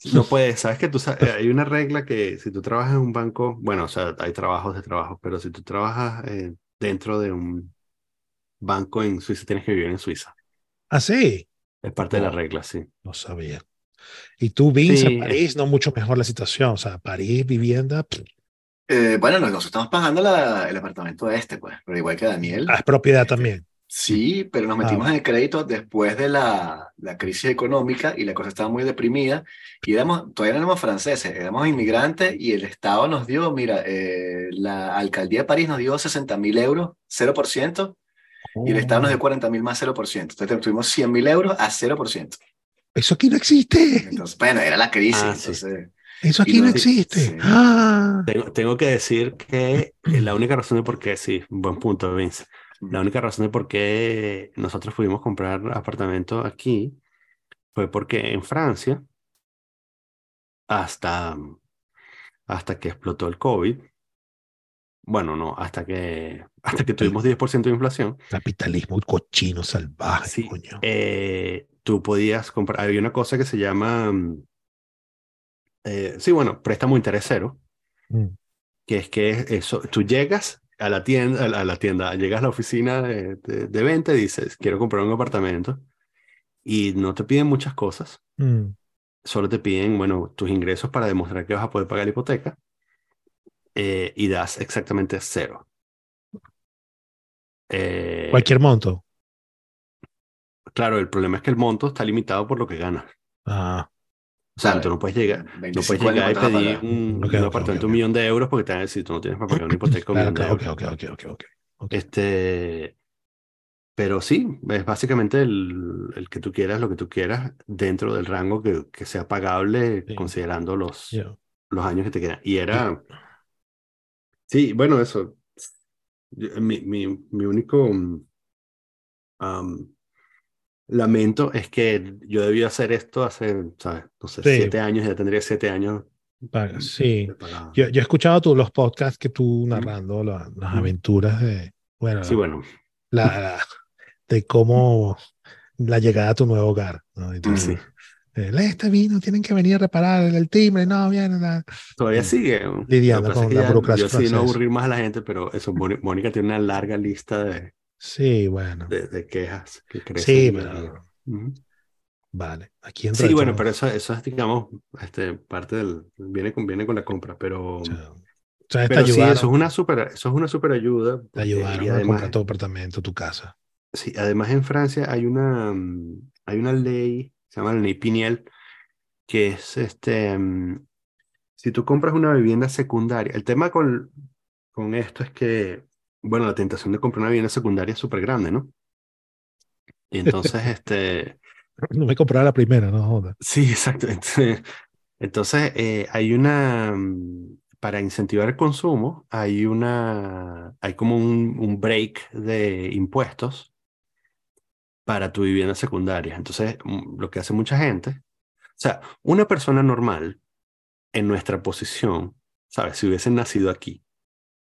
no puedes, sabes que tú sa- eh, hay una regla que si tú trabajas en un banco, bueno, o sea, hay trabajos de trabajo, pero si tú trabajas eh, dentro de un banco en Suiza, tienes que vivir en Suiza. Ah, sí, Es parte de la regla, sí. no sabía. Y tú, Vince, Sí, en París, no mucho mejor la situación. O sea, París, vivienda, Eh, bueno, nosotros estamos pagando la- el apartamento este, pues, pero igual que Daniel. ah, es propiedad también. Sí, pero nos Ah, metimos bueno. en el crédito después de la, la crisis económica y la cosa estaba muy deprimida. Y éramos, todavía no éramos franceses, éramos inmigrantes y el Estado nos dio, mira, eh, la alcaldía de París nos dio 60 mil euros, 0%, y el Estado nos dio 40 mil más 0%. Entonces tuvimos 100 mil euros a 0%. Eso aquí no existe. Entonces, bueno, era la crisis. Ah, sí. entonces, Eso aquí no no- existe. sí. Ah, Tengo, tengo que decir que eh, la única razón de por qué, sí, buen punto, Vince. La única razón de por qué nosotros pudimos comprar apartamento aquí fue porque en Francia, hasta, hasta que explotó el COVID, bueno, no, hasta que, hasta que tuvimos 10% de inflación, capitalismo cochino salvaje, Sí, coño. eh, tú podías comprar, había una cosa que se llama, mm, eh, sí, bueno, préstamo interés cero, Mm. que es que eso, tú llegas a la tienda, a la, a la tienda, llegas a la oficina de, de, de venta y dices, quiero comprar un apartamento y no te piden muchas cosas, Mm. solo te piden, bueno, tus ingresos para demostrar que vas a poder pagar la hipoteca eh, y das exactamente cero. Eh, Cualquier monto. Claro, el problema es que el monto está limitado por lo que ganas. Ah, O sea, tú no puedes llegar, no 25 puedes llegar y ¿cuánto vas a pedir un, Ok, un ok, apartamento de ok, un millón de euros porque te van a decir, tú no tienes para pagar una hipoteca un claro, millón de euros. Este, pero sí, es básicamente el, el que tú quieras, lo que tú quieras, dentro del rango que, que sea pagable, Sí. considerando los, Yeah. los años que te quedan. Y era, sí, bueno, eso. Yo- Mi, mi, mi único mm, am, lamento es que yo debía hacer esto hace, ¿sabes? No sé, Sí. siete años, ya tendría siete años. Paga, Sí. de pagado. Yo, yo he escuchado tú, los podcasts que tú narrando la- las aventuras de, bueno, Sí, bueno, la, la- de cómo la llegada a tu nuevo hogar. ¿no? Y tú, sí. Eh, este vino, tienen que venir a reparar el timbre, no, viene la... Todavía sigue. Lidiando con la burocracia Yo sí no aburrir más a la gente, pero eso, Móni- Mónica tiene una larga lista de, Sí, bueno. de, de quejas que Sí, crecen. pero... Ujú. Vale. Aquí entra Sí, bueno, todo. pero eso, eso es, digamos, este, parte del, viene con, viene con la compra, pero, O sea, o sea, pero sí, eso es una super, eso es una super ayuda. te porque- ayudaron y a además, comprar tu apartamento, tu casa. sí, además en Francia hay una, mm, hay una ley, se llama la ley Piniel, que es este, mm, si tú compras una vivienda secundaria, el tema con, con esto es que, bueno, la tentación de comprar una vivienda secundaria es súper grande, ¿no? Y entonces, este, No me compraba la primera, no joda. Sí, exacto. Entonces, eh, hay una, mm, para incentivar el consumo, hay una, hay como un, un break de impuestos para tu vivienda secundaria. Entonces, mm, lo que hace mucha gente, o sea, una persona normal en nuestra posición, ¿sabes? Si hubiesen nacido aquí,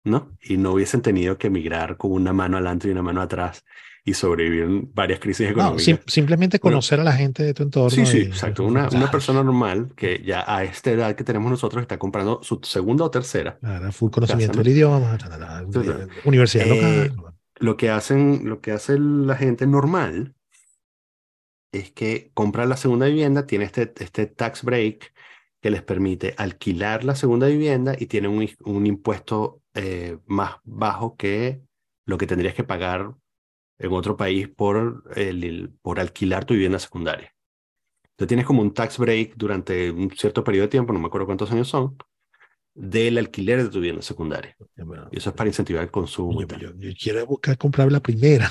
¿no? Y no hubiesen tenido que emigrar con una mano adelante y una mano atrás y sobrevivir en varias crisis No, económicas. sim- simplemente Bueno, conocer a la gente de tu entorno. Sí, sí, y- exacto. Una, persona normal que ya a esta edad que tenemos nosotros está comprando su segunda o tercera. Claro, full conocimiento ¿no? del idioma, universidad Eh, local. Lo que hacen, lo que hace la gente normal es que compra la segunda vivienda, tiene este, este tax break que les permite alquilar la segunda vivienda y tiene un, un impuesto eh, más bajo que lo que tendrías que pagar en otro país por, el, por alquilar tu vivienda secundaria. Entonces tienes como un tax break durante un cierto periodo de tiempo, no me acuerdo cuántos años son, del alquiler de tu vivienda secundaria. Bueno, Y eso es para incentivar el consumo. tal. yo, yo quiero buscar comprar la primera.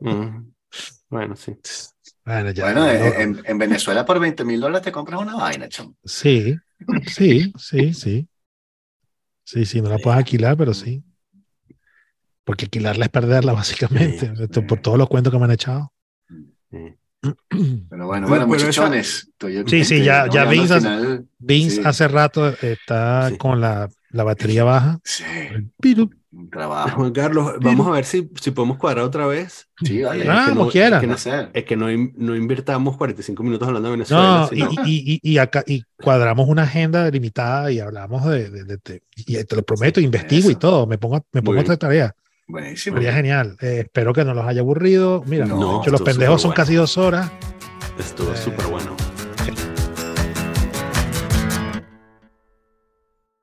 Mm. Bueno, sí. Bueno, ya, Bueno, no- en, en Venezuela por 20 mil dólares te compras una vaina, chamo. sí, sí, sí, sí. Sí, sí, no la puedes alquilar, pero sí. Porque alquilarla es perderla, básicamente. Esto, por todos los cuentos que me han echado. Sí. Pero bueno, bueno, pero esa- muchachones. estoy- Sí, sí, ya- ya Vince hace- final. Vince Sí. hace rato está Sí. con la, la batería baja. Sí, Piru. un trabajo. Juan Carlos, vamos a ver si, si podemos cuadrar otra vez. Sí, vale. Es Ah, que como no- quiera. Es que, no, es que no, no invirtamos 45 minutos hablando de Venezuela. No, y, sino- y, y, y acá y cuadramos una agenda delimitada y hablamos de, de- de- de- y te lo prometo, Sí, investigo y eso. todo, me pongo, me pongo otra tarea. Buenísimo. Sería genial. Eh, espero que no los haya aburrido. Mira, No, de hecho, los pendejos son casi dos horas. Estuvo Eh, súper bueno.